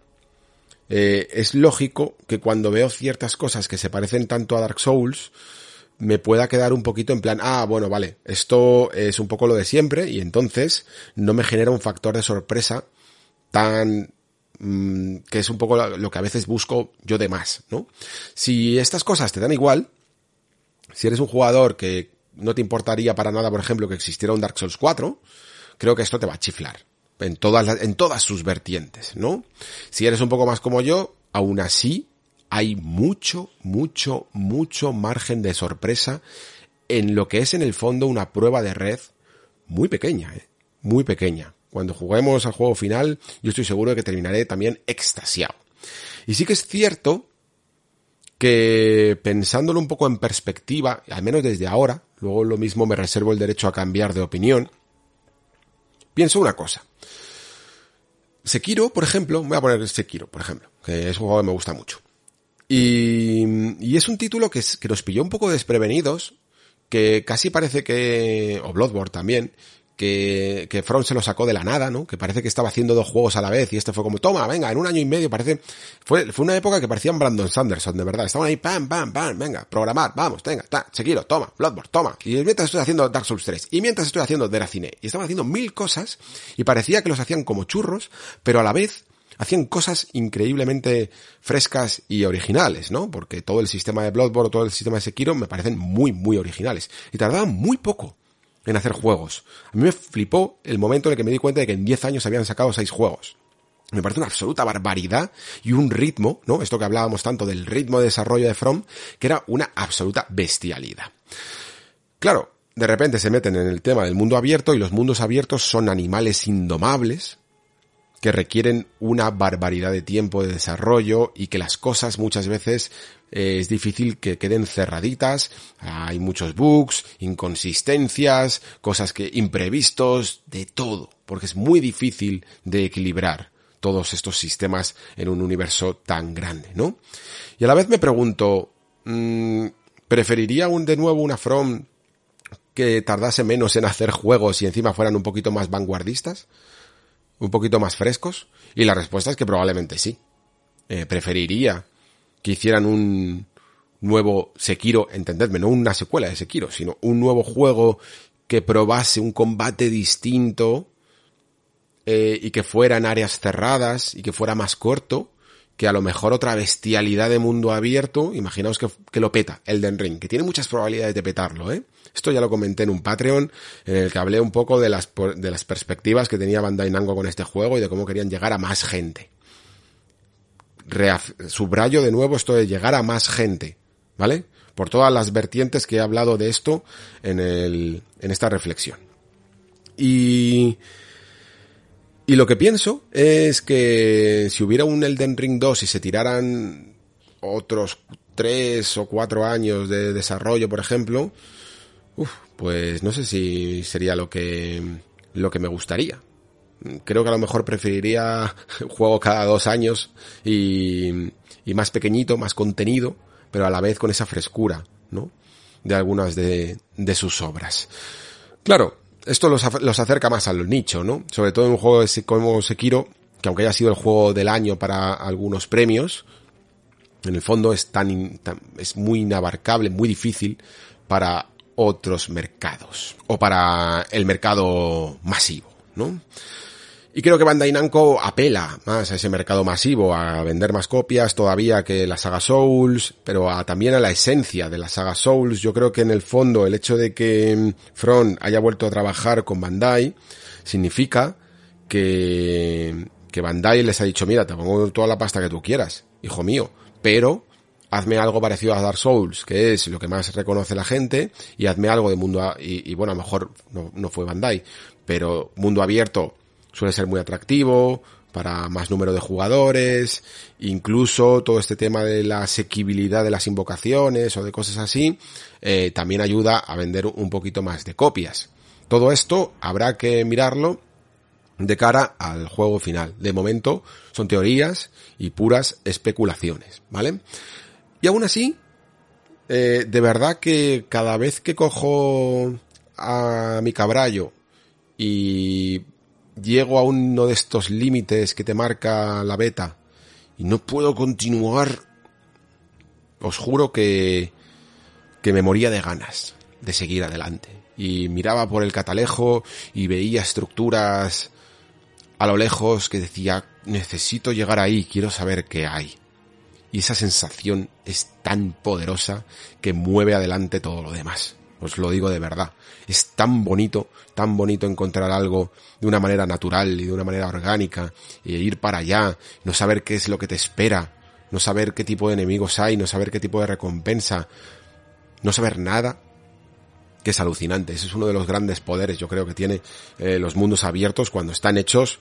eh, es lógico que cuando veo ciertas cosas que se parecen tanto a Dark Souls, me pueda quedar un poquito en plan, ah, bueno, vale, esto es un poco lo de siempre y entonces no me genera un factor de sorpresa tan mm, que es un poco lo que a veces busco yo de más, ¿no? Si estas cosas te dan igual, si eres un jugador que no te importaría para nada, por ejemplo, que existiera un Dark Souls 4, creo que esto te va a chiflar en todas, en todas sus vertientes, ¿no? Si eres un poco más como yo, aún así hay mucho, mucho, mucho margen de sorpresa en lo que es en el fondo una prueba de red muy pequeña, ¿eh? muy pequeña. Cuando juguemos al juego final, yo estoy seguro de que terminaré también extasiado. Y sí que es cierto que pensándolo un poco en perspectiva, al menos desde ahora, luego lo mismo me reservo el derecho a cambiar de opinión, pienso una cosa. Sekiro, por ejemplo, voy a poner Sekiro, por ejemplo, que es un juego que me gusta mucho. Y, es un título que, que nos pilló un poco desprevenidos, que casi parece que, o Bloodborne también, que, que Front se lo sacó de la nada, ¿no? Que parece que estaba haciendo dos juegos a la vez y este fue como, toma, venga, en un año y medio parece, fue, fue una época que parecían Brandon Sanderson, de verdad. Estaban ahí, pam, pam, pam, venga, programar, vamos, venga, ta, Sekiro, toma, Bloodborne, toma. Y mientras estoy haciendo Dark Souls 3, y mientras estoy haciendo Deracine, y estaban haciendo mil cosas, y parecía que los hacían como churros, pero a la vez, hacían cosas increíblemente frescas y originales, ¿no? Porque todo el sistema de Bloodborne, todo el sistema de Sekiro me parecen muy, muy originales. Y tardaban muy poco en hacer juegos. A mí me flipó el momento en el que me di cuenta de que en 10 años habían sacado 6 juegos. Me parece una absoluta barbaridad y un ritmo, ¿no? Esto que hablábamos tanto del ritmo de desarrollo de From, que era una absoluta bestialidad. Claro, de repente se meten en el tema del mundo abierto y los mundos abiertos son animales indomables que requieren una barbaridad de tiempo de desarrollo y que las cosas muchas veces es difícil que queden cerraditas, hay muchos bugs, inconsistencias, cosas que imprevistos, de todo, porque es muy difícil de equilibrar todos estos sistemas en un universo tan grande, ¿no? Y a la vez me pregunto, mmm, ¿preferiría un, de nuevo una From que tardase menos en hacer juegos y encima fueran un poquito más vanguardistas? un poquito más frescos? Y la respuesta es que probablemente sí. Eh, preferiría que hicieran un nuevo Sekiro, entendedme, no una secuela de Sekiro, sino un nuevo juego que probase un combate distinto eh, y que fuera en áreas cerradas y que fuera más corto que a lo mejor otra bestialidad de mundo abierto, imaginaos que, que lo peta Elden Ring, que tiene muchas probabilidades de petarlo, ¿eh? Esto ya lo comenté en un Patreon, en el que hablé un poco de las, de las perspectivas que tenía Bandai Namco con este juego y de cómo querían llegar a más gente. Subrayo de nuevo esto de llegar a más gente, ¿vale? Por todas las vertientes que he hablado de esto en, el, en esta reflexión. Y, y lo que pienso es que si hubiera un Elden Ring 2 y se tiraran otros tres o cuatro años de desarrollo, por ejemplo, pues no sé si sería lo que, lo que me gustaría. Creo que a lo mejor preferiría un [LAUGHS] juego cada dos años y, y más pequeñito, más contenido, pero a la vez con esa frescura, ¿no? De algunas de, de sus obras. Claro, esto los, los acerca más al nicho, ¿no? Sobre todo en un juego como Sekiro, que aunque haya sido el juego del año para algunos premios, en el fondo es tan, tan, es muy inabarcable, muy difícil para otros mercados o para el mercado masivo, ¿no? Y creo que Bandai Namco apela más a ese mercado masivo, a vender más copias todavía que la saga Souls, pero a, también a la esencia de la saga Souls. Yo creo que en el fondo el hecho de que Front haya vuelto a trabajar con Bandai significa que, que Bandai les ha dicho, mira, te pongo toda la pasta que tú quieras, hijo mío, pero hazme algo parecido a Dark Souls, que es lo que más reconoce la gente, y hazme algo de mundo, y, bueno, a lo mejor no, fue Bandai, pero mundo abierto suele ser muy atractivo para más número de jugadores, incluso todo este tema de la asequibilidad de las invocaciones o de cosas así, eh, también ayuda a vender un poquito más de copias. Todo esto habrá que mirarlo de cara al juego final. De momento son teorías y puras especulaciones, ¿vale? Y aún así, eh, de verdad que cada vez que cojo a mi cabrallo y llego a uno de estos límites que te marca la beta y no puedo continuar, os juro que, que me moría de ganas de seguir adelante. Y miraba por el catalejo y veía estructuras a lo lejos que decía, necesito llegar ahí, quiero saber qué hay. Y esa sensación es tan poderosa que mueve adelante todo lo demás. Os lo digo de verdad. Es tan bonito, tan bonito encontrar algo de una manera natural y de una manera orgánica, e ir para allá, no saber qué es lo que te espera, no saber qué tipo de enemigos hay, no saber qué tipo de recompensa, no saber nada, que es alucinante. Ese es uno de los grandes poderes, yo creo que tiene eh, los mundos abiertos cuando están hechos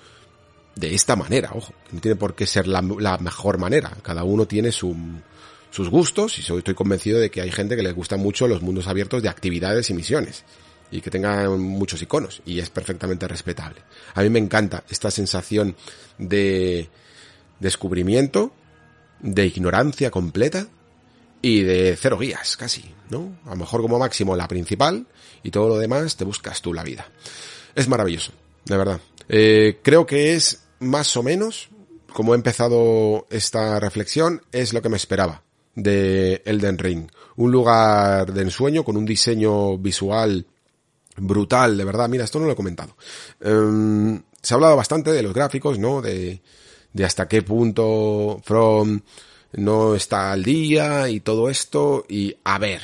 de esta manera, ojo, no tiene por qué ser la, la mejor manera, cada uno tiene su, sus gustos y estoy convencido de que hay gente que le gusta mucho los mundos abiertos de actividades y misiones y que tengan muchos iconos y es perfectamente respetable. A mí me encanta esta sensación de descubrimiento, de ignorancia completa y de cero guías, casi, ¿no? A lo mejor como máximo la principal y todo lo demás te buscas tú la vida. Es maravilloso, de verdad. Eh, creo que es más o menos, como he empezado esta reflexión, es lo que me esperaba de Elden Ring. Un lugar de ensueño con un diseño visual brutal, de verdad. Mira, esto no lo he comentado. Em, se ha hablado bastante de los gráficos, ¿no? De, de hasta qué punto From no está al día y todo esto. Y a ver,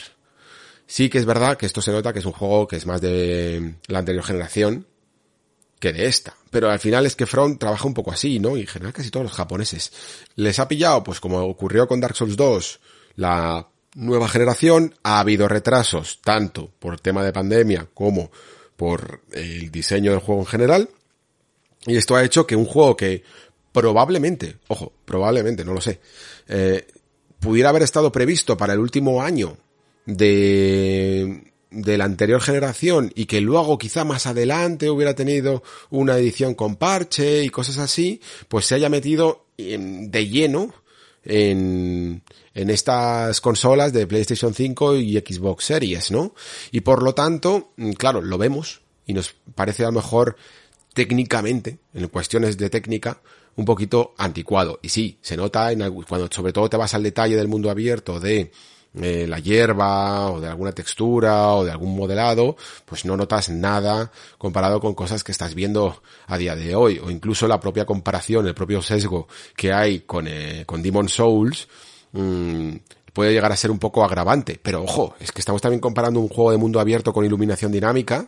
sí que es verdad que esto se nota que es un juego que es más de la anterior generación que de esta. Pero al final es que Front trabaja un poco así, ¿no? Y en general casi todos los japoneses. Les ha pillado, pues como ocurrió con Dark Souls 2, la nueva generación, ha habido retrasos, tanto por tema de pandemia como por el diseño del juego en general. Y esto ha hecho que un juego que probablemente, ojo, probablemente, no lo sé, eh, pudiera haber estado previsto para el último año de de la anterior generación y que luego quizá más adelante hubiera tenido una edición con parche y cosas así, pues se haya metido de lleno en, en estas consolas de PlayStation 5 y Xbox Series, ¿no? Y por lo tanto, mm, claro, lo vemos y nos parece a lo mejor técnicamente, en cuestiones de técnica, un poquito anticuado. Y sí, se nota en, cuando sobre todo te vas al detalle del mundo abierto de eh, la hierba o de alguna textura o de algún modelado, pues no notas nada comparado con cosas que estás viendo a día de hoy o incluso la propia comparación, el propio sesgo que hay con, eh, con Demon Souls, mmm, puede llegar a ser un poco agravante. Pero ojo, es que estamos también comparando un juego de mundo abierto con iluminación dinámica,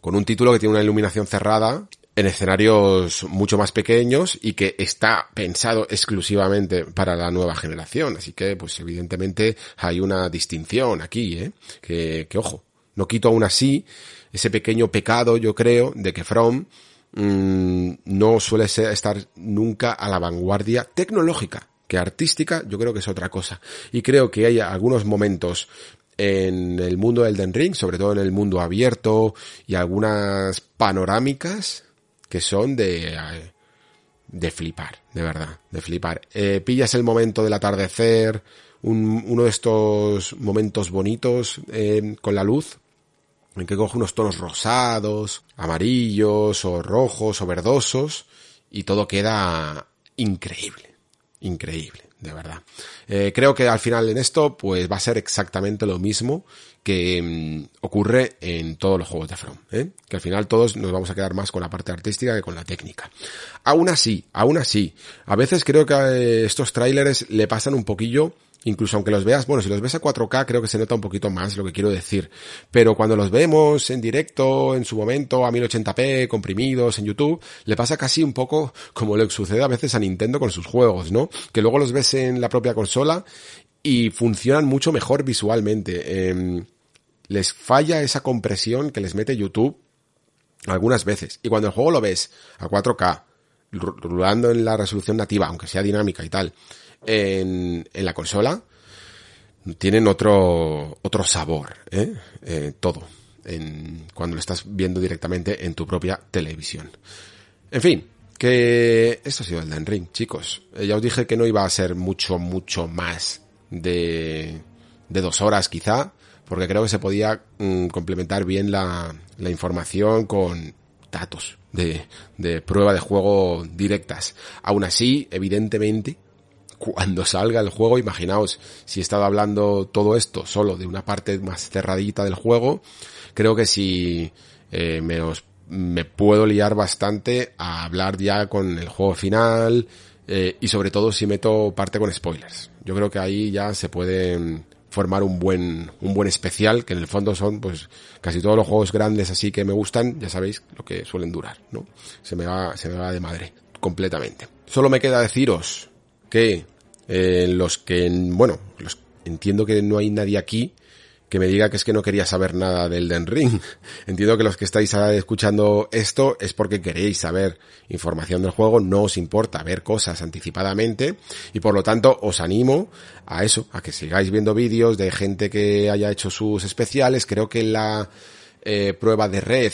con un título que tiene una iluminación cerrada en escenarios mucho más pequeños y que está pensado exclusivamente para la nueva generación. Así que, pues evidentemente hay una distinción aquí, ¿eh? Que, que ojo, no quito aún así ese pequeño pecado, yo creo, de que From mmm, no suele ser, estar nunca a la vanguardia tecnológica, que artística yo creo que es otra cosa. Y creo que hay algunos momentos en el mundo del Den Ring, sobre todo en el mundo abierto y algunas panorámicas que son de, de flipar, de verdad, de flipar. Eh, pillas el momento del atardecer, un, uno de estos momentos bonitos eh, con la luz, en que coge unos tonos rosados, amarillos o rojos o verdosos, y todo queda increíble, increíble, de verdad. Eh, creo que al final en esto, pues va a ser exactamente lo mismo que mm, ocurre en todos los juegos de From, ¿eh? que al final todos nos vamos a quedar más con la parte artística que con la técnica. Aún así, aún así, a veces creo que eh, estos trailers le pasan un poquillo incluso aunque los veas, bueno, si los ves a 4K creo que se nota un poquito más lo que quiero decir, pero cuando los vemos en directo, en su momento, a 1080p, comprimidos en YouTube, le pasa casi un poco como lo sucede a veces a Nintendo con sus juegos, ¿no? Que luego los ves en la propia consola y funcionan mucho mejor visualmente. Eh, les falla esa compresión que les mete YouTube Algunas veces. Y cuando el juego lo ves a 4K, rulando en la resolución nativa, aunque sea dinámica y tal, en, en la consola, tienen otro, otro sabor, ¿eh? eh todo, en, cuando lo estás viendo directamente en tu propia televisión. En fin, que esto ha sido el Den Ring, chicos. Eh, ya os dije que no iba a ser mucho, mucho más de, de dos horas quizá, porque creo que se podía mm, complementar bien la, la información con datos de, de prueba de juego directas. Aún así, evidentemente, cuando salga el juego, imaginaos si he estado hablando todo esto solo de una parte más cerradita del juego, creo que si eh, me, os, me puedo liar bastante a hablar ya con el juego final eh, y sobre todo si meto parte con spoilers. Yo creo que ahí ya se puede formar un buen, un buen especial, que en el fondo son pues casi todos los juegos grandes así que me gustan, ya sabéis lo que suelen durar, ¿no? Se me va, se me va de madre, completamente. Solo me queda deciros que eh, los que, bueno, los, entiendo que no hay nadie aquí que me diga que es que no quería saber nada del Den Ring. [LAUGHS] Entiendo que los que estáis escuchando esto es porque queréis saber información del juego, no os importa ver cosas anticipadamente y por lo tanto os animo a eso, a que sigáis viendo vídeos de gente que haya hecho sus especiales. Creo que la eh, prueba de red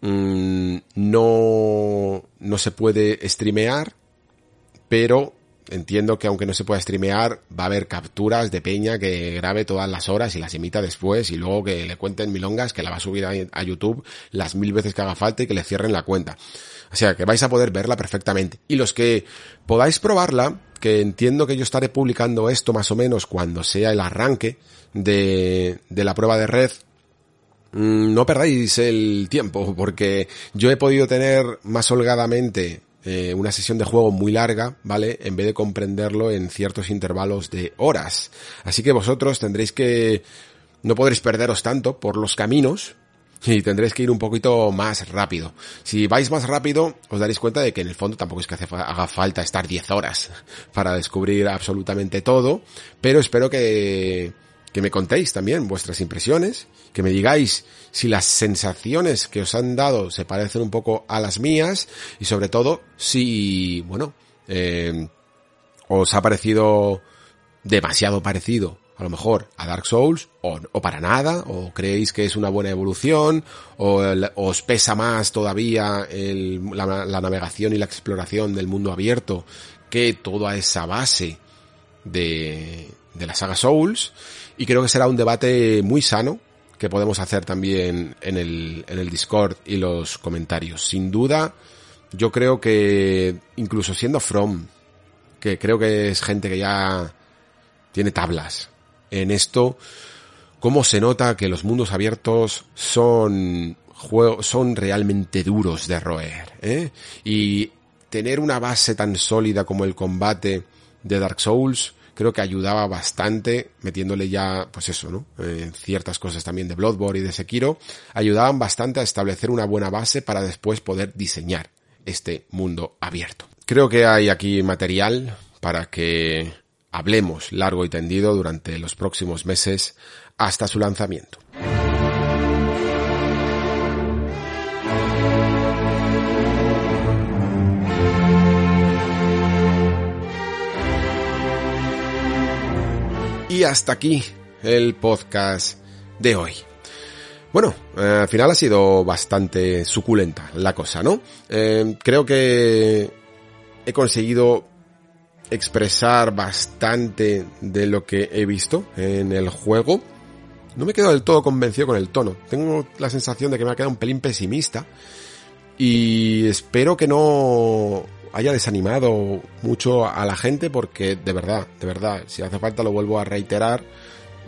mmm, no, no se puede streamear, pero entiendo que aunque no se pueda streamear, va a haber capturas de Peña que grabe todas las horas y las emita después y luego que le cuenten milongas que la va a subir a, YouTube las mil veces que haga falta y que le cierren la cuenta. O sea, que vais a poder verla perfectamente. Y los que podáis probarla, que entiendo que yo estaré publicando esto más o menos cuando sea el arranque de, de la prueba de red, mm, no perdáis el tiempo, porque yo he podido tener más holgadamente eh, una sesión de juego muy larga, ¿vale? En vez de comprenderlo en ciertos intervalos de horas. Así que vosotros tendréis que, no podréis perderos tanto por los caminos, y tendréis que ir un poquito más rápido. Si vais más rápido, os daréis cuenta de que en el fondo tampoco es que haga falta estar 10 horas [LAUGHS] para descubrir absolutamente todo, pero espero que, que me contéis también vuestras impresiones, que me digáis si las sensaciones que os han dado se parecen un poco a las mías y sobre todo si, bueno, eh, os ha parecido demasiado parecido a lo mejor a Dark Souls o, o, para nada, o creéis que es una buena evolución, o os pesa más todavía la, la, navegación y la exploración del mundo abierto que toda esa base de, de la saga Souls y creo que será un debate muy sano que podemos hacer también en el, en el Discord y los comentarios. Sin duda, yo creo que incluso siendo From, que creo que es gente que ya tiene tablas en esto, cómo se nota que los mundos abiertos son juegos, son realmente duros de roer, ¿eh? Y tener una base tan sólida como el combate de Dark Souls, creo que ayudaba bastante, metiéndole ya, pues eso, ¿no? Eh, ciertas cosas también de Bloodborne y de Sekiro, ayudaban bastante a establecer una buena base para después poder diseñar este mundo abierto. Creo que hay aquí material para que hablemos largo y tendido durante los próximos meses hasta su lanzamiento. Y hasta aquí el podcast de hoy. Bueno, eh, al final ha sido bastante suculenta la cosa, ¿no? Eh, creo que he conseguido expresar bastante de lo que he visto en el juego. No me quedo del todo convencido con el tono. Tengo la sensación de que me ha quedado un pelín pesimista. Y espero que no haya desanimado mucho a la gente porque de verdad, de verdad, si hace falta lo vuelvo a reiterar,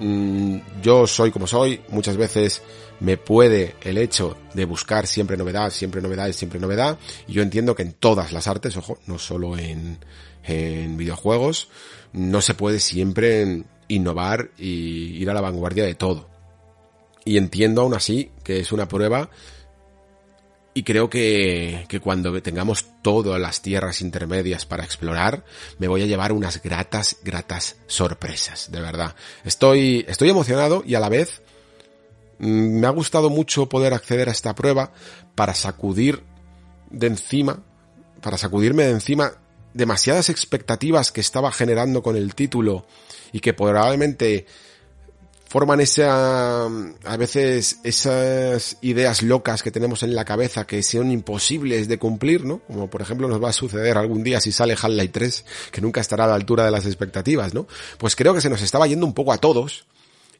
mm, yo soy como soy, muchas veces me puede el hecho de buscar siempre novedad, siempre novedad, siempre novedad, y yo entiendo que en todas las artes, ojo, no solo en, en videojuegos, no se puede siempre innovar y ir a la vanguardia de todo. Y entiendo aún así que es una prueba y creo que, que, cuando tengamos todas las tierras intermedias para explorar, me voy a llevar unas gratas, gratas sorpresas, de verdad. Estoy, estoy emocionado y a la vez Mm, me ha gustado mucho poder acceder a esta prueba para sacudir de encima, para sacudirme de encima demasiadas expectativas que estaba generando con el título y que probablemente forman esa, a veces esas ideas locas que tenemos en la cabeza que son imposibles de cumplir, ¿no? Como por ejemplo nos va a suceder algún día si sale Half-Life 3, que nunca estará a la altura de las expectativas, ¿no? Pues creo que se nos estaba yendo un poco a todos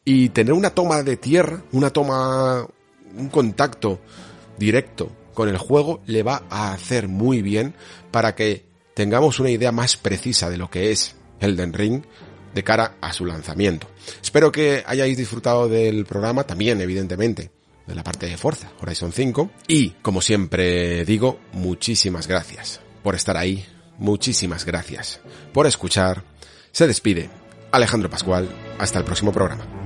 y tener una toma de tierra, una toma, un contacto directo con el juego le va a hacer muy bien para que tengamos una idea más precisa de lo que es Elden Ring de cara a su lanzamiento. Espero que hayáis disfrutado del programa, también evidentemente de la parte de Forza Horizon 5 y como siempre digo, muchísimas gracias por estar ahí, muchísimas gracias por escuchar. Se despide Alejandro Pascual, hasta el próximo programa.